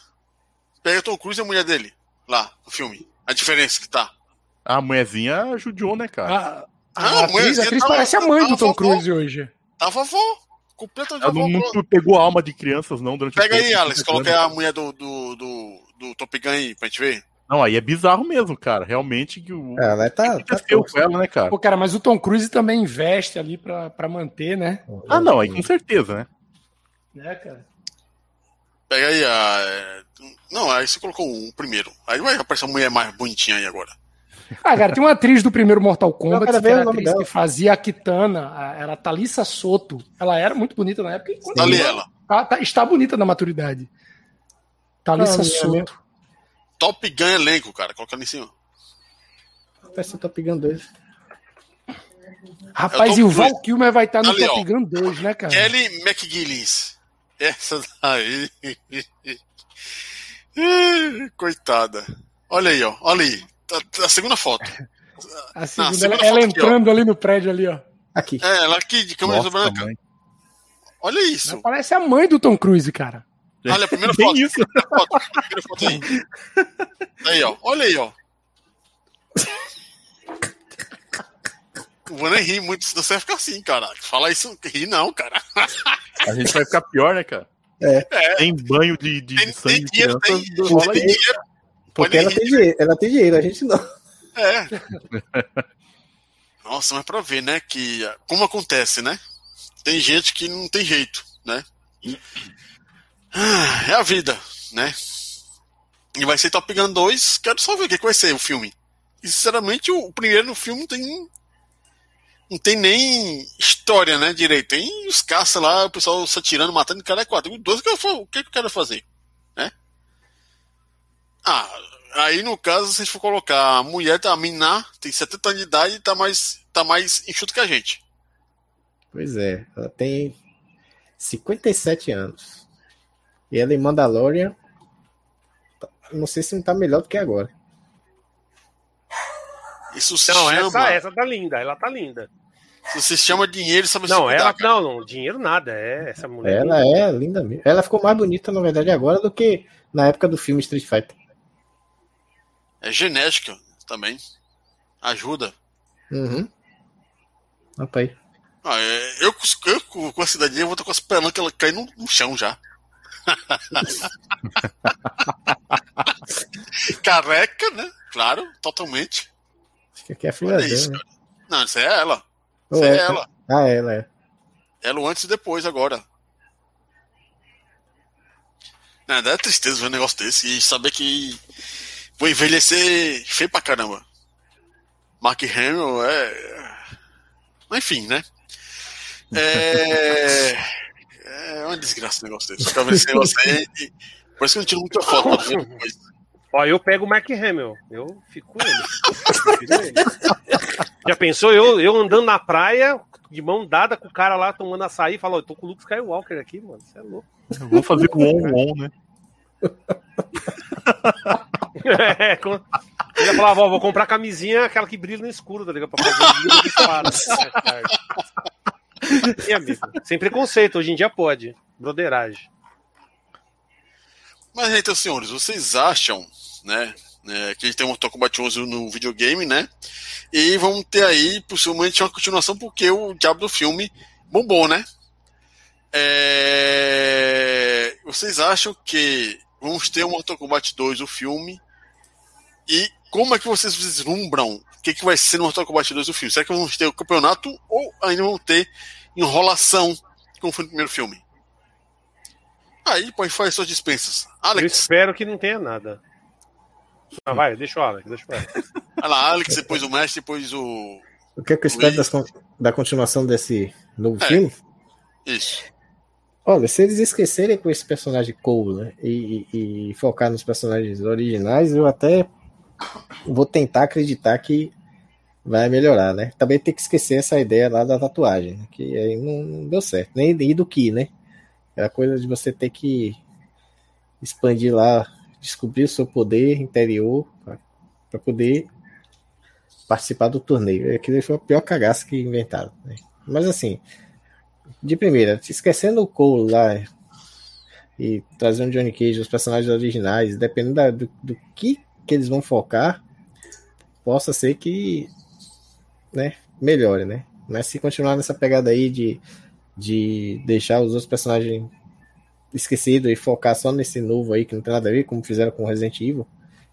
pega Tom Cruise e a mulher dele, lá, no filme. A diferença que tá. A mulherzinha judiou, né, cara? A, a, a atriz, a atriz tava, parece a mãe do Tom. Cruise hoje. A vovó. Completamente Ela não, não, pegou a alma de crianças, não, durante Pega aí, Alex, coloquei a mulher do, do, do, do Top Gun aí pra gente ver. Não, aí é bizarro mesmo, cara. Realmente que o. É, ela tá. tá com ela, né, cara? Pô, cara, mas o Tom Cruise também investe ali pra, pra manter, né? Ah, não, aí com certeza, né? Né, cara? Pega aí a. É, não, aí você colocou um primeiro. Aí vai aparecer uma mulher mais bonitinha aí agora. Ah, cara, tem uma atriz do primeiro Mortal Kombat, que era a atriz dela. que fazia a Kitana, era a Thalissa Soto. Ela era muito bonita na época. Tá ali ela. Tá, tá, está bonita na maturidade. Thalissa ah, Soto. Top Gun elenco, cara. Coloca ali em cima. Ser Top Gun 2. Rapaz, e o Val Kilmer vai estar no ali, Top. Gun 2, né, cara? Kelly McGillins. Essa daí. [LAUGHS] Coitada. Olha aí, ó. Olha aí. A, a segunda foto. [LAUGHS] A segunda, Não, a segunda ela, ela entrando ali no prédio ali, ó. Aqui. É, ela aqui de câmera branca. Mãe. Olha isso. Ela parece a mãe do Tom Cruise, cara. Olha a primeira [LAUGHS] foto. Isso. Primeira foto, primeira foto aí. [LAUGHS] Aí, ó. Olha aí, ó. O Vana ri muito, se você vai ficar assim, cara. Fala isso, ri não, cara. A gente vai ficar pior, né, cara? É. é. Tem banho de, de tem, sangue tem dinheiro, tem, tem, tem dinheiro. Porque ela tem, dinheiro, ela tem dinheiro, a gente não. É. [LAUGHS] Nossa, mas pra ver, né, que como acontece, né? Tem gente que não tem jeito, né? Ah, é a vida, né? E vai ser Top Gun 2, quero só ver o que, que vai ser o filme. E, sinceramente, o, o primeiro no filme não tem não tem nem história, né, direito. Tem os caças lá, o pessoal se atirando, matando, cara é quatro. O 12 que eu, o que, que eu quero fazer? Ah, aí no caso, se a gente for colocar a mulher, tá, a Miná, tem 70 anos de idade e tá mais, tá mais enxuto que a gente. Pois é, ela tem 57 anos. E ela em Mandalorian, não sei se não tá melhor do que agora. Isso se não, chama... essa, essa tá linda, ela tá linda. Se você chama dinheiro, sabe Não, ela não, não, dinheiro nada, é essa mulher. Ela linda. é linda mesmo. Ela ficou mais bonita, na verdade, agora do que na época do filme Street Fighter. É genética também. Ajuda. Uhum. Aí. Ah, é, eu, eu, com a cidadinha vou estar com as pernas que ela cai no, no chão já. [LAUGHS] Careca, né? Claro, totalmente. Que aqui é a filha dela. Né? Não, isso é ela. Isso é, é ela. Ah, ela é. Ela antes e depois agora. Não, dá tristeza ver um negócio desse e saber que vou envelhecer feio pra caramba. Mark Hamill é. Enfim, né? É. É uma desgraça o negócio desse. Ficar vendo esse negócio aí. Por isso que eu não tiro muita foto depois. Ó, eu pego o Mark Hamill. Eu fico com ele. Já pensou eu, eu andando na praia, de mão dada com o cara lá tomando açaí e falo, eu tô com o Luke Skywalker aqui, mano. Você é louco. Vou fazer o on-on, né? É, com... Eu ia falar, vou comprar camisinha, aquela que brilha no escuro, tá ligado? Pra fazer. E, amigo, sem preconceito, hoje em dia pode. Broderagem. Mas então, senhores, vocês acham, né, né, que a gente tem um Mortal Kombat 11 no videogame, né? E vamos ter aí, possivelmente, uma continuação, porque o diabo do filme bombou, né? É... Vocês acham que vamos ter um Mortal Kombat 2, o filme, E como é que vocês vislumbram o que, que vai ser no Mortal Kombat 2 do filme? Será que vamos ter o campeonato ou ainda vão ter enrolação como foi no primeiro filme? Aí pode fazer suas dispensas. Alex. Eu espero que não tenha nada. Ah, vai, deixa o Alex, deixa o Alex. [LAUGHS] Olha lá, Alex, depois o mestre, depois o. O que é que eu espero das, da continuação desse novo é, filme? Isso. Olha, se eles esquecerem com esse personagem Cole né, e, e, e, focar nos personagens originais, eu até vou tentar acreditar que vai melhorar, né? Também tem que esquecer essa ideia lá da tatuagem, né, que aí não, não deu certo. Nem, do que, né? É a coisa de você ter que expandir lá, descobrir o seu poder interior para poder participar do torneio. Aquilo foi a pior cagaça que inventaram. Né? Mas assim, de primeira, esquecendo o Cole lá e trazendo Johnny Cage, os personagens originais, dependendo da, do, do que, que eles vão focar, possa ser que né, melhore, né? Mas se continuar nessa pegada aí de de deixar os outros personagens esquecidos e focar só nesse novo aí que não tem nada a ver, como fizeram com Resident Evil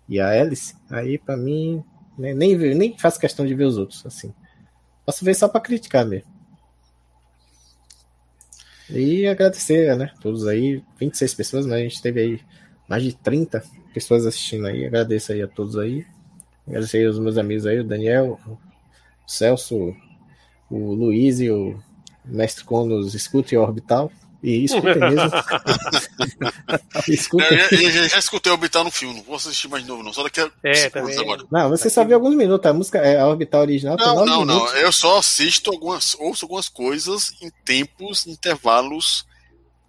e a Alice, aí para mim né, nem, nem faço questão de ver os outros, assim. Posso ver só para criticar mesmo. E agradecer, né? Todos aí, 26 pessoas, né? A gente teve aí mais de 30 pessoas assistindo aí. Agradeço aí a todos aí. Agradecer aí aos meus amigos aí, o Daniel, o Celso, o Luiz e o Mestre Conos escute Orbital. E escutem mesmo. [LAUGHS] [LAUGHS] escutem. Eu, eu, eu, já escutei Orbital no filme, não vou assistir mais de novo, não. Só daqui a é, agora. Não, você só viu alguns minutos. A música é a Orbital original. Não, não, minutos. não. Eu só assisto algumas, ouço algumas coisas em tempos, intervalos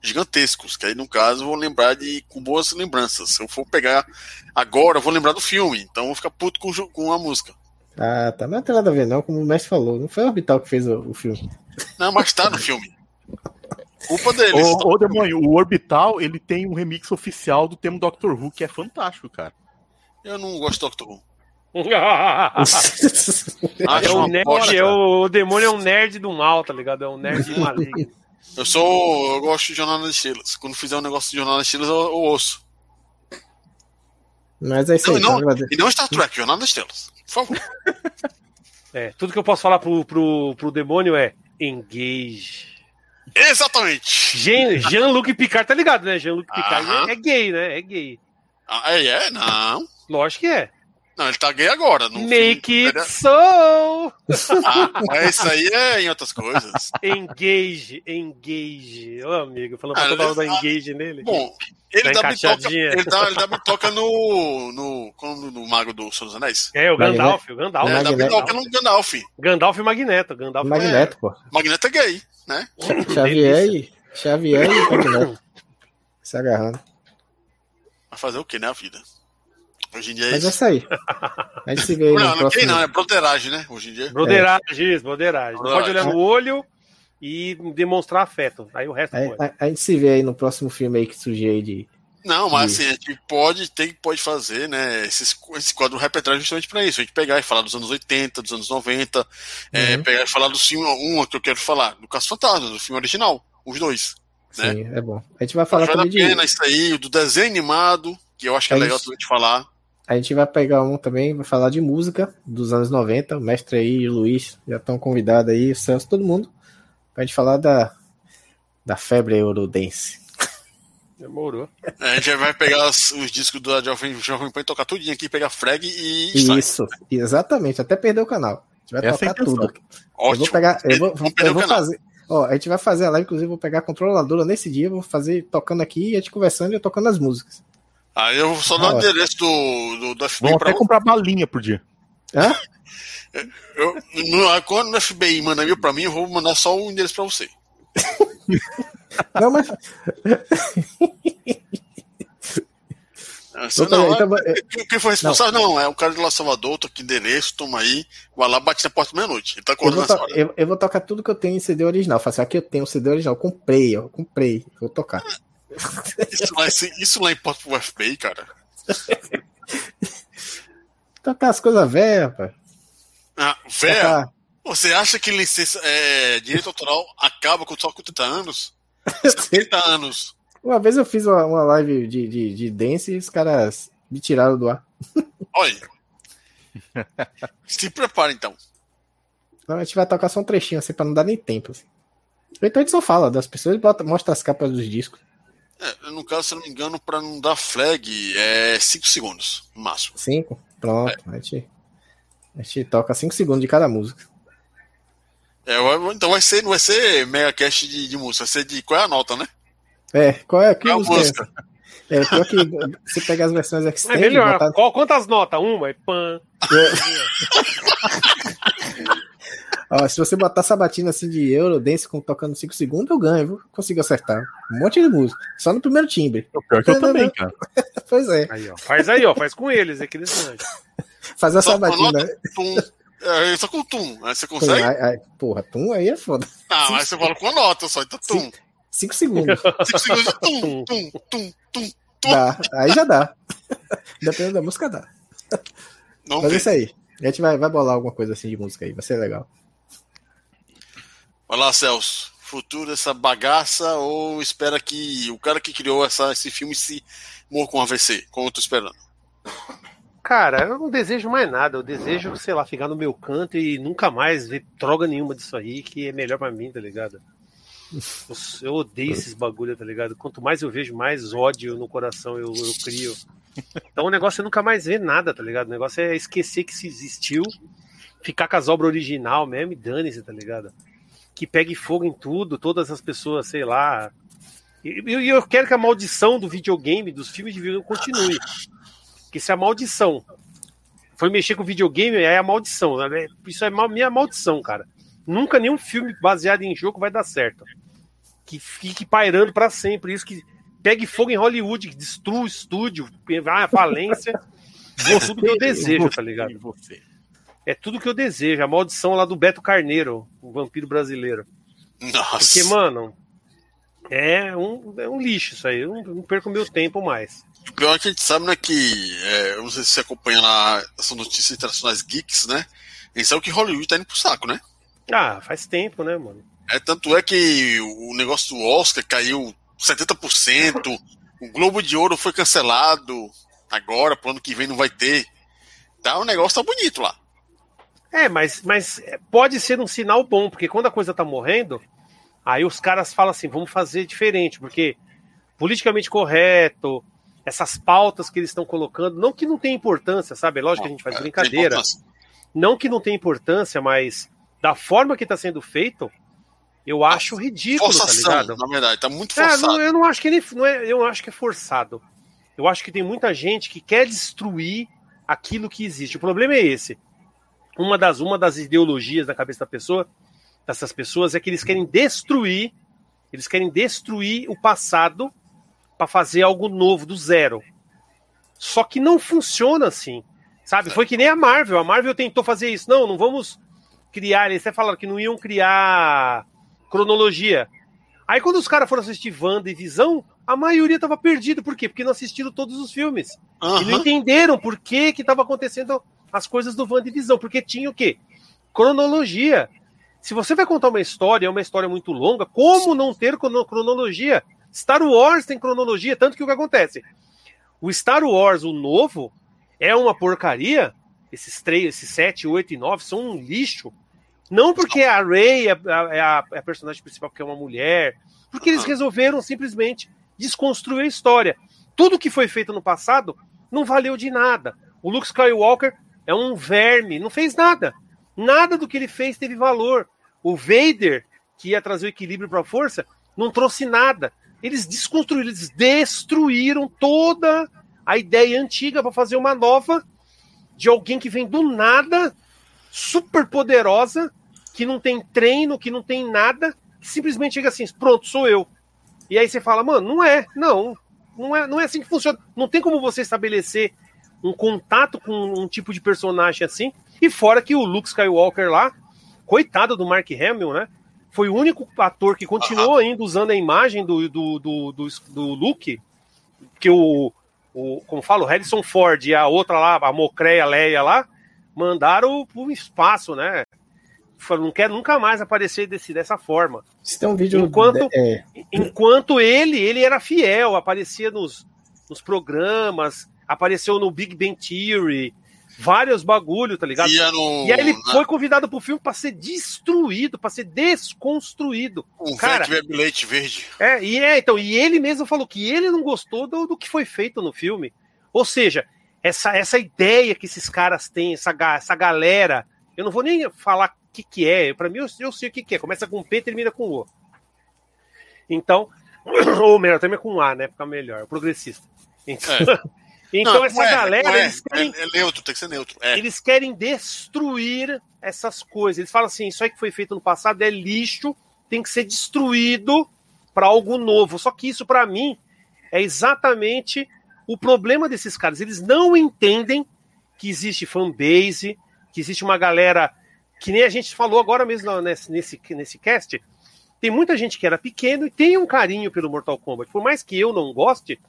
gigantescos. Que aí, no caso, eu vou lembrar de com boas lembranças. Se eu for pegar agora, eu vou lembrar do filme. Então eu vou ficar puto com, com a música. Ah, tá. Não tem nada a ver, não, como o mestre falou. Não foi o Orbital que fez o, o filme. Não, mas tá no filme. [LAUGHS] Culpa deles. Ô, ô Demônio, o Orbital, ele tem um remix oficial do tema Doctor Who, que é fantástico, cara. Eu não gosto do Doctor Who. [LAUGHS] é o, nerd, é o, o, demônio é um nerd do mal, tá ligado? É um nerd [LAUGHS] maligno. Eu sou. Eu gosto de Jornal das Estrelas. Quando fizer um negócio de Jornal das Estrelas, eu, eu ouço. Mas é isso aí. Não, não, e não Star Trek, Jornal das Estrelas. Por favor. [LAUGHS] É, tudo que eu posso falar pro, pro, pro demônio é engage. Exatamente. Jean-Luc Picard, tá ligado, né? Jean-Luc Picard é, é, gay, né? É gay. Ah, é, é? Não. Lógico que é. Não, ele tá gay agora. No Make it so! [LAUGHS] Ah, isso aí é em outras coisas. Engage, engage. Ô, amigo, falando pra ah, toda hora da engage nele. Bom, ele dá, bitoca, ele, dá, ele dá bitoca no, no, no, no Mago do Senhor dos Anéis. É, o Gandalf, o Gandalf. É, dá bitoca no Gandalf. Gandalf e Magneto. Gandalf Magneto, é... pô. Magneto é gay, né? Xavier e, Xavier e Magneto. Se agarrando. Vai fazer o que, né, a vida? Hoje em dia é Mas isso. é isso aí. A gente se vê aí. Não, não, próximo... não, é broderagem, né? Hoje em dia. Broderagem, é. isso, broderagem. Não pode olhar no olho e demonstrar afeto. Aí o resto a, pode. A, a, gente se vê aí no próximo filme aí que surgir aí de. Não, mas de... assim, a gente pode, tem, pode fazer, né? Esse, esse quadro repetir justamente para isso. A gente pegar e falar dos anos 80, dos anos 90, é, uhum. é, pegar e falar do filme, um que eu quero falar, do Caso Fantasma, do filme original, os dois. Né? Sim, né? é bom. A gente vai falar também vale a pena de... isso aí, do desenho animado, que eu acho que é legal também de falar. A gente vai pegar um também, vai falar de música dos anos 90. O mestre aí e o Luiz já estão convidados aí, o Celso, todo mundo, pra gente falar da, da febre Eurodance. Demorou. É, a gente vai pegar os, os discos do Jovem, Jovem Pan tocar tudinho aqui, pegar frag e. Isso, exatamente, até perder o canal. A gente vai Essa tocar é tudo. Ótimo. Eu vou pegar. Eu vou, eu vou fazer. Ó, a gente vai fazer a live, inclusive, vou pegar a controladora nesse dia, vou fazer tocando aqui e a gente conversando e eu tocando as músicas. Aí eu só dou o endereço do, do, do FBI. Vamos até comprar balinha por dia. Hã? Eu, no, quando o FBI manda mil pra mim, eu vou mandar só o endereço pra você. [LAUGHS] Não, mas. Essa, não, então, é, quem foi responsável? Não. não. é o cara de lá Salvador, tô aqui endereço, toma aí, vai lá, bate na porta meia-noite. Ele tá acordando eu vou, to eu, eu, vou tocar tudo que eu tenho em CD original. Faço assim, aqui eu tenho o CD original, comprei, ó, comprei, vou tocar. Isso lá, isso lá importa pro FBI, cara. Tocar as coisas velhas, rapaz. Ah, velha? Você acha que licença, é, direito autoral acaba com só com 30 anos? [LAUGHS] 30 anos. Uma vez eu fiz uma, uma live de, de, de dance e os caras me tiraram do ar. Olha. Se prepara então. Então a gente vai tocar só um trechinho assim pra não dar nem tempo. Assim. Então a gente só fala das pessoas e bota, mostra as capas dos discos. É, no caso, se não me engano, pra não dar flag, é 5 segundos, no máximo. 5? Pronto. É. A, gente, a gente toca 5 segundos de cada música. É, então vai ser, não vai ser mega cast de, de música, vai ser de qual é a nota, né? É, qual é, que qual música, é música? É, é pior que você pega as versões extend, É melhor, botar... qual, quantas notas? Uma, é pan. É. [LAUGHS] Ó, se você botar sabatina assim de Eurodance com tocando 5 segundos, eu ganho, viu? Consigo acertar. Um monte de música. Só no primeiro timbre. O pior que eu também, cara. [LAUGHS] pois é. Aí, ó, faz aí, ó. Faz com eles, é Faz a sabatina. Tum, é, só com tum. Aí você consegue? Tum, aí, porra, tum aí é foda. Ah, mas você fala com a nota só, então tum. 5 segundos. [LAUGHS] 5 segundos, tum, tum, tum, tum, tum. Dá, aí já dá. [LAUGHS] Dependendo da música, dá. Não Mas é isso aí. A gente vai, vai bolar alguma coisa assim de música aí, vai ser legal. Vai lá, Celso. Futuro dessa bagaça ou espera que o cara que criou essa, esse filme se morra com AVC, como eu tô esperando? Cara, eu não desejo mais nada. Eu desejo, sei lá, ficar no meu canto e nunca mais ver droga nenhuma disso aí, que é melhor para mim, tá ligado? Eu, eu, odeio esses bagulho, tá ligado? Quanto mais eu vejo, mais ódio no coração eu, eu crio. Então o negócio é nunca mais ver nada, tá ligado? O negócio é esquecer que se existiu, ficar com as obras original mesmo e dane-se, tá ligado? Que pegue fogo em tudo, todas as pessoas, sei lá. E eu, eu, quero que a maldição do videogame, dos filmes de videogame, continue. Que se a maldição foi mexer com videogame, é a maldição. Né? Isso é minha maldição, cara. Nunca nenhum filme baseado em jogo vai dar certo. Que fique pairando para sempre. Isso que pegue fogo em Hollywood, que destrua o estúdio, vai à falência. tudo que eu desejo, tá ligado? Você. É tudo que eu desejo. A maldição lá do Beto Carneiro, o vampiro brasileiro. Nossa. Porque, mano, é um, é um lixo isso aí. Eu não, não perco meu tempo mais. O pior é que a gente sabe, né, que. É, eu não sei se você acompanha lá essas notícias internacionais geeks, né? A gente sabe que Hollywood tá indo pro saco, né? Ah, faz tempo, né, mano? É, tanto é que o negócio do Oscar caiu 70%, o Globo de Ouro foi cancelado agora, pro ano que vem não vai ter. Tá, o negócio tá bonito lá. É, mas, mas pode ser um sinal bom, porque quando a coisa tá morrendo, aí os caras falam assim, vamos fazer diferente, porque politicamente correto, essas pautas que eles estão colocando, não que não tem importância, sabe? É lógico que a gente faz é, brincadeira. Não que não tem importância, mas da forma que está sendo feito, eu acho ridículo, tá Forçação, tá ligado? Na verdade, tá muito forçado. É, não, eu não acho que ele não é, eu acho que é forçado. Eu acho que tem muita gente que quer destruir aquilo que existe. O problema é esse uma das, uma das ideologias da cabeça da pessoa, dessas pessoas, é que eles querem destruir, eles querem destruir o passado para fazer algo novo, do zero. Só que não funciona assim. Sabe? Foi que nem a Marvel. A Marvel tentou fazer isso. Não, não vamos criar. Eles até falaram que não iam criar cronologia. Aí quando os caras foram assistir Wanda e Visão, a maioria estava perdida. Por quê? Porque não assistiram todos os filmes. Uhum. E não entenderam por que estava acontecendo as coisas do WandaVision, porque tinha o quê? Cronologia. Se você vai contar uma história, é uma história muito longa, como não ter cronologia? Star Wars tem cronologia, tanto que o que acontece? O Star Wars, o novo, é uma porcaria. Esses três, esses sete, oito e nove são um lixo. Não porque a Rey é, é, a, é a personagem principal, porque é uma mulher. Porque eles resolveram simplesmente desconstruir a história. Tudo que foi feito no passado não valeu de nada. O Luke Skywalker é um verme, não fez nada. Nada do que ele fez teve valor. O Vader, que ia trazer o equilíbrio para a força, não trouxe nada. Eles desconstruíram, eles destruíram toda a ideia antiga para fazer uma nova de alguém que vem do nada, super poderosa, que não tem treino, que não tem nada, que simplesmente chega assim, pronto, sou eu. E aí você fala, mano, não é, não, não é, não é assim que funciona. Não tem como você estabelecer um contato com um tipo de personagem assim. E fora que o Luke Skywalker lá, coitado do Mark Hamill, né? Foi o único ator que continuou ainda usando a imagem do, do, do, do, do Luke, que o, o, como falo, o Harrison Ford e a outra lá, a Mocreia Leia lá, mandaram pro espaço, né? não quero nunca mais aparecer desse, dessa forma. Isso tem um vídeo enquanto, de... é... enquanto ele, ele era fiel, aparecia nos, nos programas, apareceu no Big Bang Theory, vários bagulho, tá ligado? No, e aí ele foi convidado pro filme para ser destruído, para ser desconstruído. Um cara, leite verde. É, e é, então, e ele mesmo falou que ele não gostou do, do que foi feito no filme. Ou seja, essa, essa ideia que esses caras têm, essa, essa galera, eu não vou nem falar o que, que é, para mim eu, eu, sei o que, que é, começa com P e termina com O. Então, [CLEARS THROAT] ou melhor, termina com A, né? Fica melhor, progressista. Então, é. [LAUGHS] então não, essa é, galera. É, eles querem, é, neutro, tem que ser neutro. É. Eles querem destruir essas coisas. Eles falam assim: isso aí que foi feito no passado é lixo, tem que ser destruído para algo novo. Só que isso, para mim, é exatamente o problema desses caras, eles não entendem que existe fanbase, que existe uma galera que nem a gente falou agora mesmo nesse, nesse, nesse cast. Tem muita gente que era pequeno e tem um carinho pelo Mortal Kombat. Por mais que eu não goste,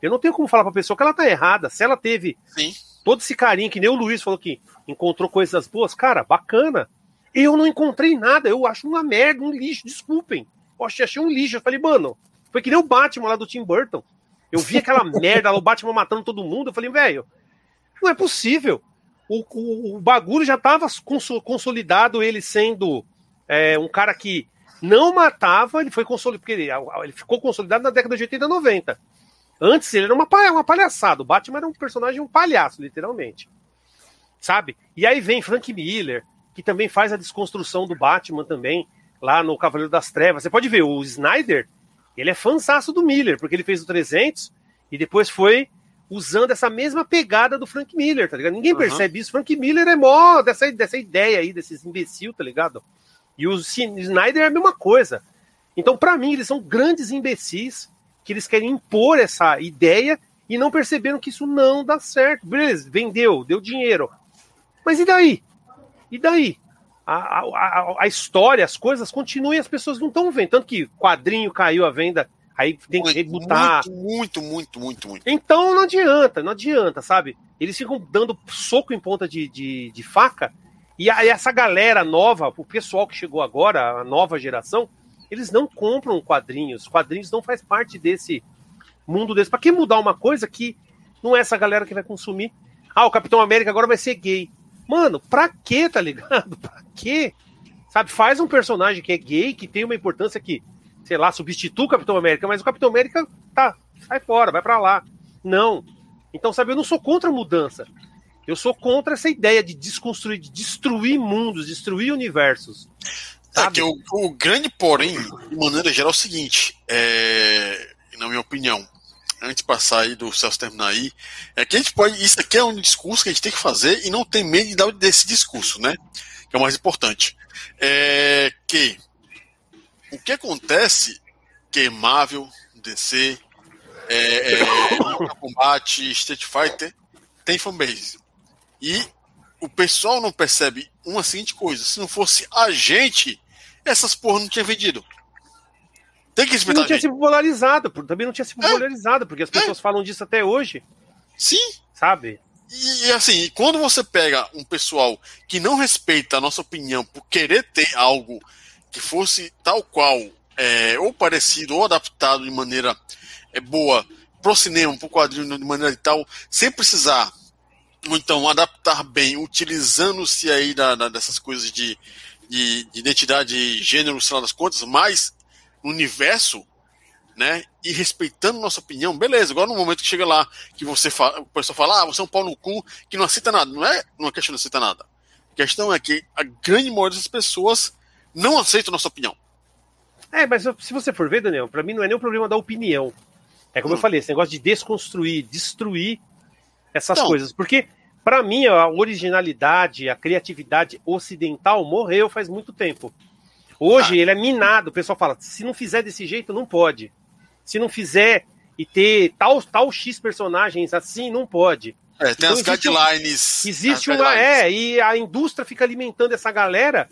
eu não tenho como falar pra pessoa que ela tá errada. Se ela teve Sim. todo esse carinho, que nem o Luiz falou que encontrou coisas boas, cara, bacana. Eu não encontrei nada, eu acho uma merda, um lixo, desculpem. Eu achei um lixo. Eu falei, mano, foi que nem o Batman lá do Tim Burton. Eu vi aquela [LAUGHS] merda lá, o Batman matando todo mundo. Eu falei, velho, não é possível. O, o, o bagulho já estava consolidado, ele sendo é, um cara que não matava, ele foi consolidado, porque ele, ele, ficou consolidado na década de 80 e 90. Antes ele era uma, uma palhaçada, o Batman era um personagem, um palhaço, literalmente. Sabe? E aí vem Frank Miller, que também faz a desconstrução do Batman também, lá no Cavaleiro das Trevas. Você pode ver, o Snyder, ele é fansaço do Miller, porque ele fez o 300 e depois foi usando essa mesma pegada do Frank Miller, tá ligado? Ninguém uhum. percebe isso. Frank Miller é mó dessa, dessa ideia aí, desses imbecil, tá ligado? E o Snyder é a mesma coisa. Então, para mim, eles são grandes imbecis que eles querem impor essa ideia e não perceberam que isso não dá certo. Beleza, vendeu, deu dinheiro. Mas e daí? E daí? a, a, a história, as coisas continuam e as pessoas não estão vendo. Tanto que quadrinho caiu a venda, aí tem que rebutar. Muito, muito, muito, muito, Então não adianta, não adianta, sabe? Eles ficam dando soco em ponta de, de, de faca. E aí essa galera nova, o pessoal que chegou agora, a nova geração, eles não compram quadrinhos. Quadrinhos não faz parte desse mundo desse. Para que mudar uma coisa que não é essa galera que vai consumir? Ah, o Capitão América agora vai ser gay. Mano, pra quê, tá ligado? [LAUGHS] Pra quê? Sabe, faz um personagem que é gay, que tem uma importância que, sei lá, substitua o Capitão América, mas o Capitão América tá, sai fora, vai para lá. Não. Então, sabe, eu não sou contra a mudança. Eu sou contra essa ideia de desconstruir, de destruir mundos, destruir universos. É sabe? É que o, o grande porém, de maneira geral, é o seguinte, é, na minha opinião, antes de passar aí do Celso terminar aí, é que a gente pode. Isso aqui é um discurso que a gente tem que fazer e não tem medo de dar desse discurso, né? Que é o mais importante. É que o que acontece que Marvel, DC, é, é, Combate, Street Fighter tem fanbase. E o pessoal não percebe uma seguinte coisa: se não fosse a gente, essas porra não tinha vendido. Tem que respeitar. não tinha se popularizado, também não tinha se é. popularizado, é. porque as pessoas é. falam disso até hoje. Sim. Sabe? E, e assim, quando você pega um pessoal que não respeita a nossa opinião por querer ter algo que fosse tal qual, é, ou parecido, ou adaptado de maneira é, boa pro cinema, pro quadrinho de maneira tal, sem precisar, ou então adaptar bem, utilizando-se aí da, da, dessas coisas de, de, de identidade de gênero, sei lá das contas, mas universo, né? E respeitando nossa opinião, beleza. Agora no momento que chega lá, que você fala, o pessoal fala, ah, você é um pau no cu, que não aceita nada. Não é uma questão de aceitar nada. A questão é que a grande maioria das pessoas não aceita nossa opinião. É, mas se você for ver, Daniel, para mim não é nem o problema da opinião. É como hum. eu falei, esse negócio de desconstruir, destruir essas então, coisas. Porque, para mim, a originalidade, a criatividade ocidental morreu faz muito tempo. Hoje ah. ele é minado. O pessoal fala: se não fizer desse jeito, não pode. Se não fizer e ter tal, tal X personagens assim, não pode. É, tem então, as guidelines. existe as uma. Guidelines. É, e a indústria fica alimentando essa galera.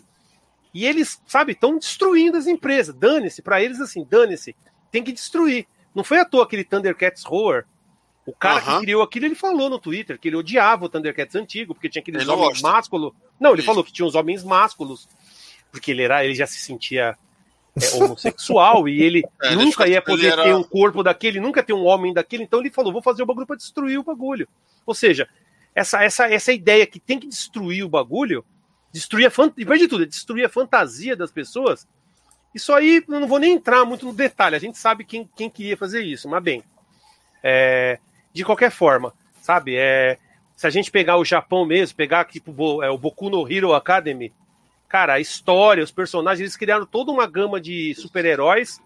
E eles, sabe, estão destruindo as empresas. Dane-se, para eles assim, dane-se. Tem que destruir. Não foi à toa aquele Thundercats Roar. O cara que criou aquilo, ele falou no Twitter que ele odiava o Thundercats antigo, porque tinha aqueles homens másculos. Não, ele Isso. falou que tinha uns homens másculos porque ele era, ele já se sentia é, homossexual e ele [LAUGHS] é, nunca ia poder era... ter um corpo daquele, nunca ter um homem daquele, então ele falou: vou fazer o bagulho para destruir o bagulho. Ou seja, essa, essa, essa ideia que tem que destruir o bagulho, destruir a fantasia, de tudo, destruir a fantasia das pessoas, isso aí eu não vou nem entrar muito no detalhe, a gente sabe quem, quem queria fazer isso, mas bem. É, de qualquer forma, sabe? É, se a gente pegar o Japão mesmo, pegar tipo, é, o Boku no Hero Academy, cara, a história, os personagens, eles criaram toda uma gama de super-heróis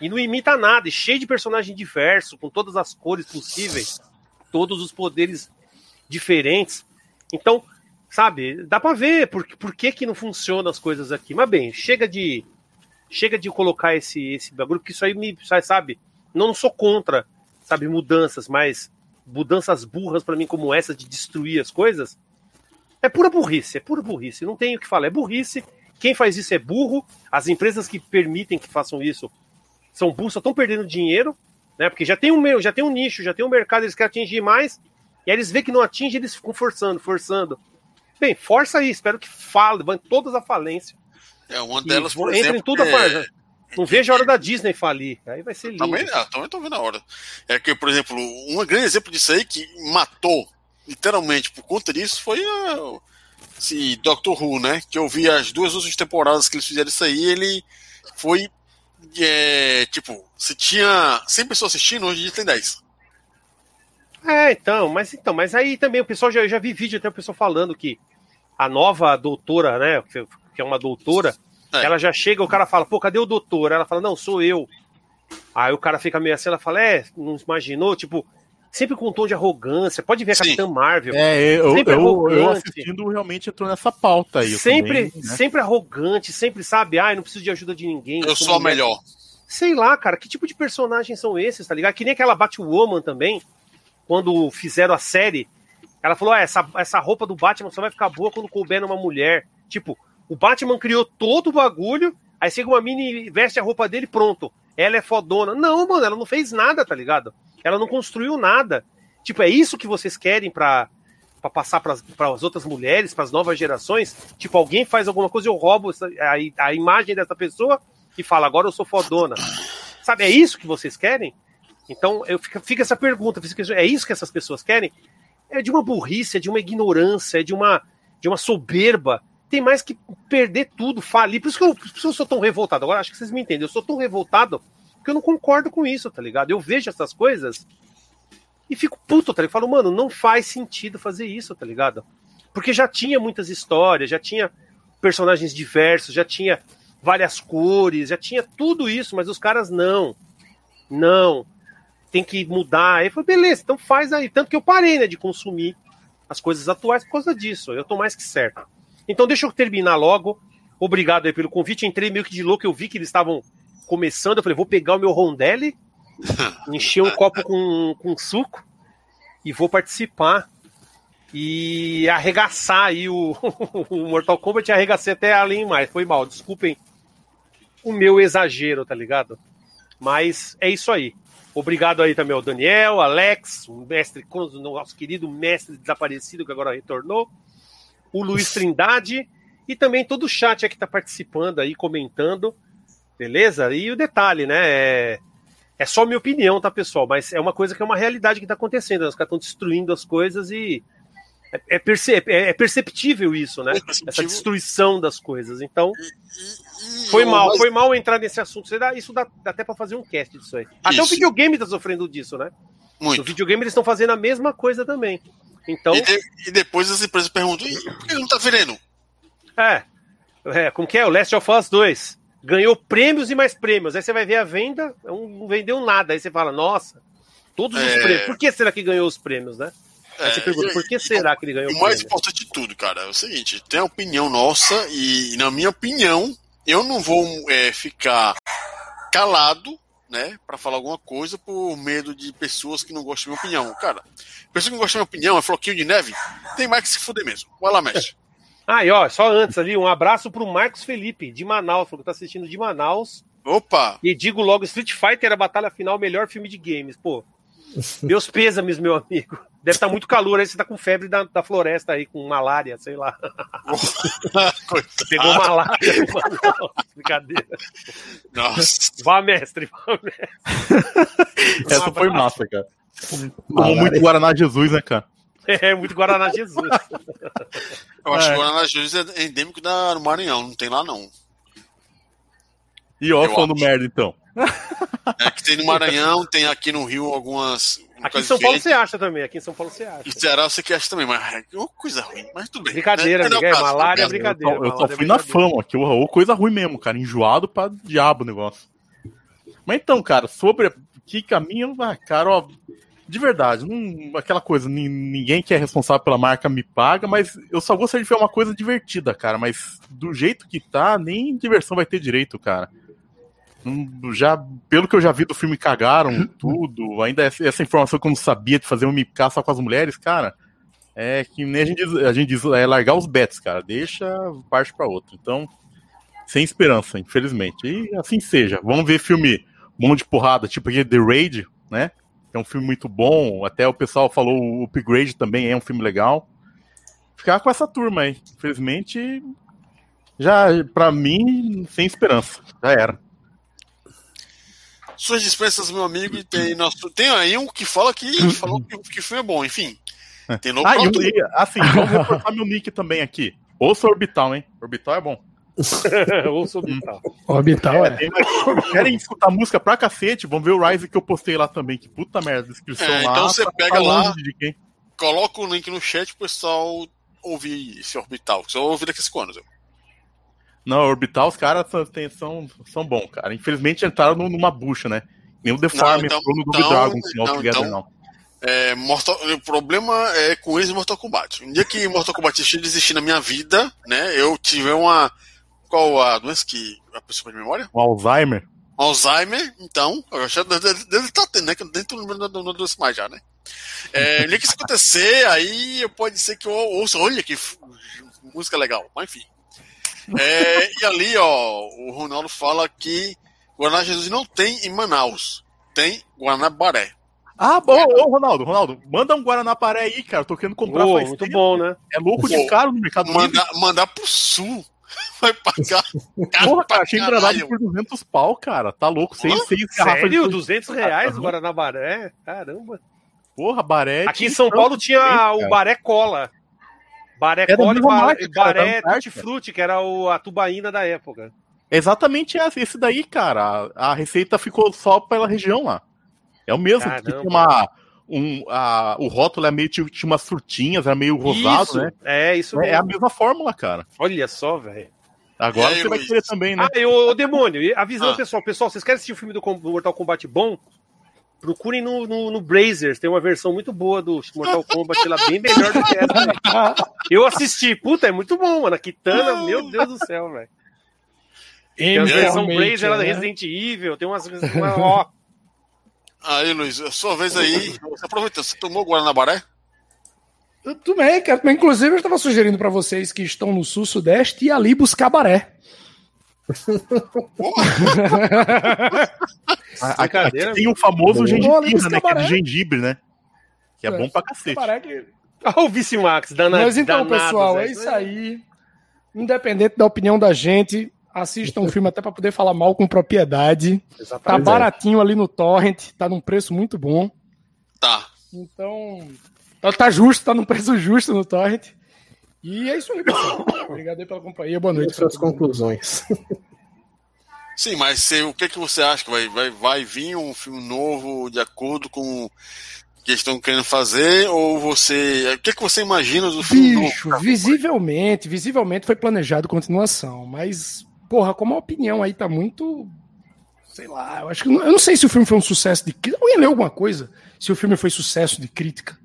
e não imita nada, e cheio de personagem diverso, com todas as cores possíveis, todos os poderes diferentes. Então, sabe, dá para ver por, por que, que não funcionam as coisas aqui. Mas bem, chega de chega de colocar esse esse bagulho, porque isso aí me, sabe, não sou contra, sabe, mudanças, mas mudanças burras para mim como essa de destruir as coisas, é pura burrice, é pura burrice, não tenho o que falar, é burrice. Quem faz isso é burro, as empresas que permitem que façam isso são burros, só estão perdendo dinheiro, né? Porque já tem um já tem um nicho, já tem um mercado, eles querem atingir mais, e aí eles veem que não atinge, eles ficam forçando, forçando. Bem, força aí, espero que fale, vão todas à falência. É, uma delas, por exemplo, em tudo é... Não vejo a hora da Disney falir. Aí vai ser lindo. Também, ah, também tô vendo a hora. É que, por exemplo, um grande exemplo disso aí que matou, literalmente, por conta disso, foi a, esse Doctor Who, né? Que eu vi as duas últimas temporadas que eles fizeram isso aí, ele foi. É, tipo, se tinha 100 pessoas assistindo, hoje tem 10. É, então, mas então, mas aí também o pessoal já, já vi vídeo até o pessoal falando que a nova doutora, né, que é uma doutora, é. ela já chega, o cara fala, pô, cadê o doutor? Ela fala, não, sou eu. Aí o cara fica meio assim, ela fala, é, não imaginou? Tipo, sempre com um tom de arrogância. Pode ver a. Capitã Marvel. É, eu, sempre eu, eu assistindo realmente entrou nessa pauta aí. Sempre, também, né? sempre arrogante, sempre sabe, ah, eu não preciso de ajuda de ninguém. Eu sou a melhor. Sei lá, cara, que tipo de personagens são esses, tá ligado? Que nem aquela Batwoman também, quando fizeram a série, ela falou: ah, essa, essa roupa do Batman só vai ficar boa quando couber numa mulher. Tipo, o Batman criou todo o bagulho, aí chega uma mini, veste a roupa dele pronto. Ela é fodona. Não, mano, ela não fez nada, tá ligado? Ela não construiu nada. Tipo, é isso que vocês querem pra, pra passar para as outras mulheres, para as novas gerações? Tipo, alguém faz alguma coisa, eu roubo a, a imagem dessa pessoa e fala, agora eu sou fodona. Sabe, é isso que vocês querem? Então, eu fica, fica essa pergunta: é isso que essas pessoas querem? É de uma burrice, é de uma ignorância, é de uma, de uma soberba. Tem mais que perder tudo, falir. Por isso, que eu, por isso que eu sou tão revoltado. Agora acho que vocês me entendem. Eu sou tão revoltado porque eu não concordo com isso, tá ligado? Eu vejo essas coisas e fico puto, tá ligado? Falo, mano, não faz sentido fazer isso, tá ligado? Porque já tinha muitas histórias, já tinha personagens diversos, já tinha várias cores, já tinha tudo isso, mas os caras não. Não tem que mudar. Aí eu falei, beleza, então faz aí. Tanto que eu parei, né, de consumir as coisas atuais por causa disso. Eu tô mais que certo. Então deixa eu terminar logo. Obrigado aí pelo convite. Entrei meio que de louco, eu vi que eles estavam começando. Eu falei, vou pegar o meu rondelli, [LAUGHS] encher um copo com, com suco e vou participar. E arregaçar aí o, [LAUGHS] o Mortal Kombat arregacei até além mais. Foi mal, desculpem o meu exagero, tá ligado? Mas é isso aí. Obrigado aí também ao Daniel, Alex, o mestre, o nosso querido mestre desaparecido que agora retornou, o Luiz Trindade e também todo o chat que está participando aí, comentando, beleza? E o detalhe, né? É, é só minha opinião, tá, pessoal? Mas é uma coisa que é uma realidade que está acontecendo. Né? Os caras estão destruindo as coisas e é, é, percep é, é perceptível isso, né? Essa destruição das coisas. Então, foi mal, foi mal entrar nesse assunto. Isso dá, dá até para fazer um cast disso aí. Até isso. o videogame tá sofrendo disso, né? Muito. No videogame eles estão fazendo a mesma coisa também. Então... E, de, e depois as empresas perguntam: por que não tá vendendo? É. é. Como que é? O Last of Us 2 ganhou prêmios e mais prêmios. Aí você vai ver a venda, não vendeu nada. Aí você fala, nossa, todos é... os prêmios. Por que será que ganhou os prêmios, né? Aí você é, pergunta, por que será que ele ganhou o mais importante de tudo, cara, é o seguinte: tem a opinião nossa, e na minha opinião, eu não vou é, ficar calado, né, para falar alguma coisa por medo de pessoas que não gostam da minha opinião. Cara, pessoa que não gosta da minha opinião é floquinho de neve, tem mais que se fuder mesmo. Vai lá, mestre. Ah, e ó, só antes ali, um abraço pro Marcos Felipe, de Manaus, que tá assistindo de Manaus. Opa! E digo logo, Street Fighter, a batalha final, melhor filme de games. Pô, [LAUGHS] meus pêsames, meu amigo. Deve estar tá muito calor aí, você tá com febre da, da floresta aí, com malária, sei lá. Pegou malária, mano. Brincadeira. Nossa. Vá, mestre, vá, mestre. Essa foi massa, cara. Tomou muito Guaraná Jesus, né, cara? É, muito Guaraná Jesus. Eu acho é. que o Guaraná Jesus é endêmico da, no Maranhão, não tem lá não. E ó, falando merda então. É que tem no Maranhão, tem aqui no Rio algumas. Aqui em São Paulo você acha também, aqui em São Paulo você acha. E Ceará você que acha também, mas é uma coisa ruim, mas tudo bem. Brincadeira, né? é malária é brincadeira. Eu, eu só fui na fama, que ou coisa ruim mesmo, cara, enjoado pra diabo o negócio. Mas então, cara, sobre que caminho, ah, cara, ó, de verdade, não, aquela coisa, ninguém que é responsável pela marca me paga, mas eu só gostaria de ver uma coisa divertida, cara, mas do jeito que tá, nem diversão vai ter direito, cara já pelo que eu já vi do filme cagaram tudo. Ainda essa informação que eu não sabia de fazer um MK só com as mulheres cara é que nem a gente diz, a gente diz é largar os bets cara. Deixa parte para outro. Então sem esperança infelizmente. E assim seja. Vamos ver filme bom de porrada tipo aqui The Raid né? É um filme muito bom. Até o pessoal falou o Upgrade também é um filme legal. Ficar com essa turma aí. Infelizmente já para mim sem esperança. Já era suas dispensas, meu amigo, e tem, nosso, tem aí um que fala que [LAUGHS] falou que, que o filme é bom, enfim. Tem no ah, e, assim, vamos reforçar meu nick também aqui. Ouça Orbital, hein? Orbital é bom. [LAUGHS] Ouça Orbital. Orbital é. é. Querem escutar música pra cacete? Vamos ver o Rise que eu postei lá também. Que puta merda, descrição é, lá. Então você tá pega lá, coloca o link no chat pro pessoal ouvir esse Orbital. Só ouvir daqui a cinco anos. Eu. Não, Orbital, os caras são, são bons, cara. Infelizmente entraram numa bucha, né? Nem o The Farm então, entrou no Double então, Dragon não, Together, então, não. É, Mortal, o problema é com esse Mortal Kombat. Um dia que Mortal Kombat deixou de existir na minha vida, né? Eu tive uma. Qual a doença que a pessoa de memória? O Alzheimer. Alzheimer, então, eu já deve estar tá tendo, né? Que eu dentro do não doce mais já, né? É, dia que isso acontecer, aí pode ser que eu ouça, olha que música legal, mas enfim. É, e ali, ó, o Ronaldo fala que Guaraná Jesus não tem em Manaus, tem Guanabaré. Ah, bom, ô Ronaldo, Ronaldo, manda um Guaranaparé aí, cara. Tô querendo comprar oh, Muito tempo. bom, né? É louco de caro no mercado manda, Mandar pro sul. [LAUGHS] Vai pagar. Porra, cara, achei engranado por 200 pau, cara. Tá louco, sem seis garrafas Sério? de 200 reais o Guaranabaré? Caramba. Porra, baré. Aqui em São Paulo tinha o baré cola. Baré Cole e Baré Tutti que era o, a tubaína da época. Exatamente esse daí, cara. A, a receita ficou só pela região lá. É o mesmo. Que tinha uma, um, a, o rótulo é meio, tinha umas frutinhas, era meio rosado, isso, né? É, isso é, é, a mesma fórmula, cara. Olha só, velho. Agora aí, você vai querer também, né? Ah, e o, o demônio, avisando ah. pessoal, pessoal, vocês querem assistir o filme do Mortal Kombat bom? Procurem no, no, no Brazers, tem uma versão muito boa do Mortal Kombat lá, bem melhor do que essa. [LAUGHS] Eu assisti, puta, é muito bom, mano. A Kitana, meu Deus do céu, velho. Tem a versão Brazer lá da Resident Evil, tem umas. Uma, ó. Aí, Luiz, a sua vez aí. Você aproveitou, você tomou Guaranabaré? Eu tomei, cara. Inclusive, eu estava sugerindo para vocês que estão no sul-sudeste e ali buscar baré. [LAUGHS] aqui, aqui tem o famoso gengibre, né? Que é gengibre, né? Que é, é bom pra cacete. Que... [LAUGHS] Ah, o Vice Max, danado. Mas então, pessoal, é isso aí. Independente da opinião da gente, assistam um filme até para poder falar mal com propriedade. Exatamente. Tá baratinho ali no Torrent, tá num preço muito bom. Tá. Então, tá, tá justo, tá num preço justo no Torrent. E é isso aí, pessoal. [COUGHS] Obrigado aí pela companhia. Boa noite. Suas conclusões. [LAUGHS] Sim, mas se, o que, que você acha que vai, vai, vai vir um filme novo de acordo com o que eles estão querendo fazer? Ou você. O que, que você imagina do filme Bicho, novo? visivelmente, visivelmente foi planejado continuação, mas, porra, como a opinião aí tá muito. Sei lá, eu acho que. Eu não sei se o filme foi um sucesso de crítica. Alguém leu alguma coisa? Se o filme foi sucesso de crítica.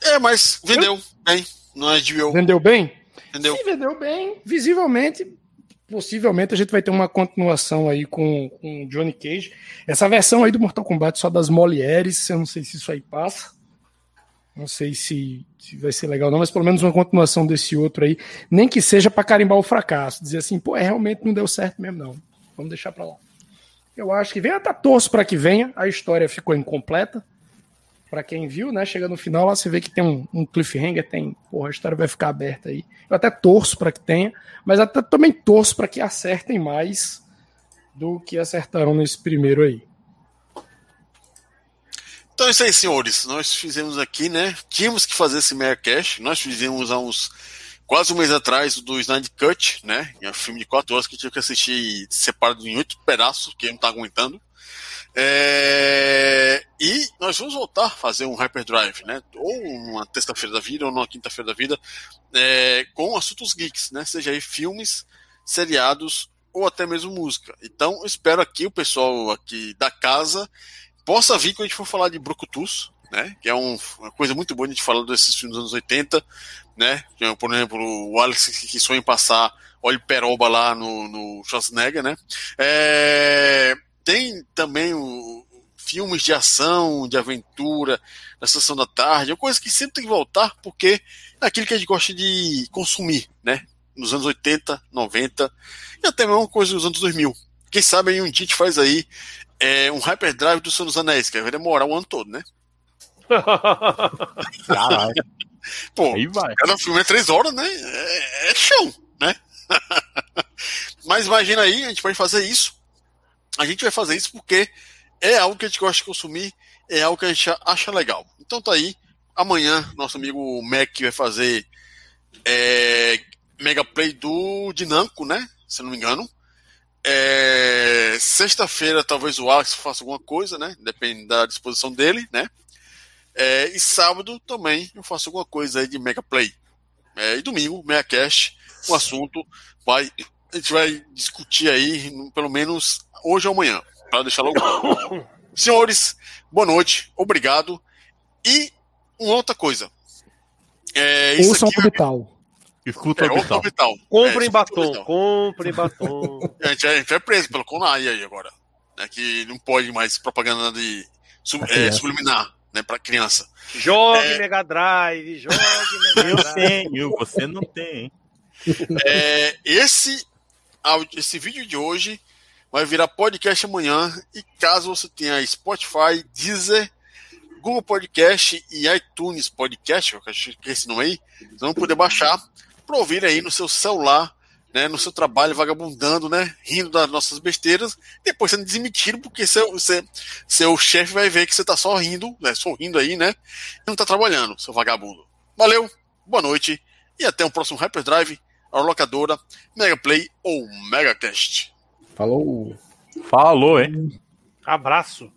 É, mas vendeu eu... bem. Não é HBO. Vendeu bem? Vendeu. Sim, vendeu bem. Visivelmente, possivelmente a gente vai ter uma continuação aí com, com Johnny Cage. Essa versão aí do Mortal Kombat só das Molieres, eu não sei se isso aí passa. Não sei se, se vai ser legal não, mas pelo menos uma continuação desse outro aí, nem que seja para carimbar o fracasso, dizer assim, pô, é, realmente não deu certo mesmo não. Vamos deixar para lá. Eu acho que vem até torço para que venha, a história ficou incompleta para quem viu, né? Chega no final lá, você vê que tem um, um, cliffhanger, tem, porra, a história vai ficar aberta aí. Eu até torço para que tenha, mas até também torço para que acertem mais do que acertaram nesse primeiro aí. Então é isso aí, senhores. Nós fizemos aqui, né? Tínhamos que fazer esse Cash. Nós fizemos há uns quase um mês atrás do Snyder Cut, né? É um filme de quatro horas que eu tive que assistir separado em oito pedaços, que eu não tá aguentando. É... E nós vamos voltar a fazer um Hyperdrive, né? Ou uma terça-feira da vida, ou numa quinta-feira da vida, é... com assuntos geeks, né? Seja aí filmes, seriados ou até mesmo música. Então, espero aqui o pessoal aqui da casa possa vir quando a gente for falar de Brucutus, né? Que é um, uma coisa muito boa a gente falar desses filmes dos anos 80, né? Por exemplo, o Alex que sonha em passar Olho Peroba lá no, no Schwarzenegger, né? É, tem também o, filmes de ação, de aventura, na sessão da tarde, é uma coisa que sempre tem que voltar, porque é aquilo que a gente gosta de consumir, né? Nos anos 80, 90, e até mesmo coisa dos anos 2000. Quem sabe aí um dia a gente faz aí é, um Hyperdrive do Senhor dos Anéis, que vai demorar o ano todo, né? [LAUGHS] Caralho. Pô, Aí vai. cada filme é três horas, né? É, é chão, né? [LAUGHS] Mas imagina aí, a gente pode fazer isso. A gente vai fazer isso porque é algo que a gente gosta de consumir, é algo que a gente acha legal. Então tá aí. Amanhã, nosso amigo Mac vai fazer é, Mega Play do Dinâmico, né? Se não me engano. É, Sexta-feira, talvez o Alex faça alguma coisa, né? Depende da disposição dele, né? É, e sábado também eu faço alguma coisa aí de Mega Play. É, e domingo, Meia Cash, o assunto vai, a gente vai discutir aí, pelo menos hoje ou amanhã, para deixar logo. Senhores, boa noite, obrigado. E uma outra coisa. É, isso Ouça aqui, orbital. Escuta é, orbital. orbital. Compre é, batom, compre batom. [LAUGHS] a, gente, a gente é preso pelo CONAI aí agora. Né, que não pode mais propaganda de sub, é, subliminar né, para criança. Jogue é... Mega Drive, jogue [LAUGHS] Mega Drive. Eu tenho, você não tem. É, esse, esse vídeo de hoje vai virar podcast amanhã e caso você tenha Spotify, Deezer, Google Podcast e iTunes Podcast, que é esse nome aí, vocês vão poder baixar para ouvir aí no seu celular né, no seu trabalho, vagabundando, né, rindo das nossas besteiras, depois sendo desmentido, porque seu, seu, seu chefe vai ver que você tá só rindo, né, sorrindo aí, né, e não tá trabalhando, seu vagabundo. Valeu, boa noite, e até o próximo Hyperdrive, a locadora, Mega Play ou Mega Test. Falou! Falou, hein? Abraço!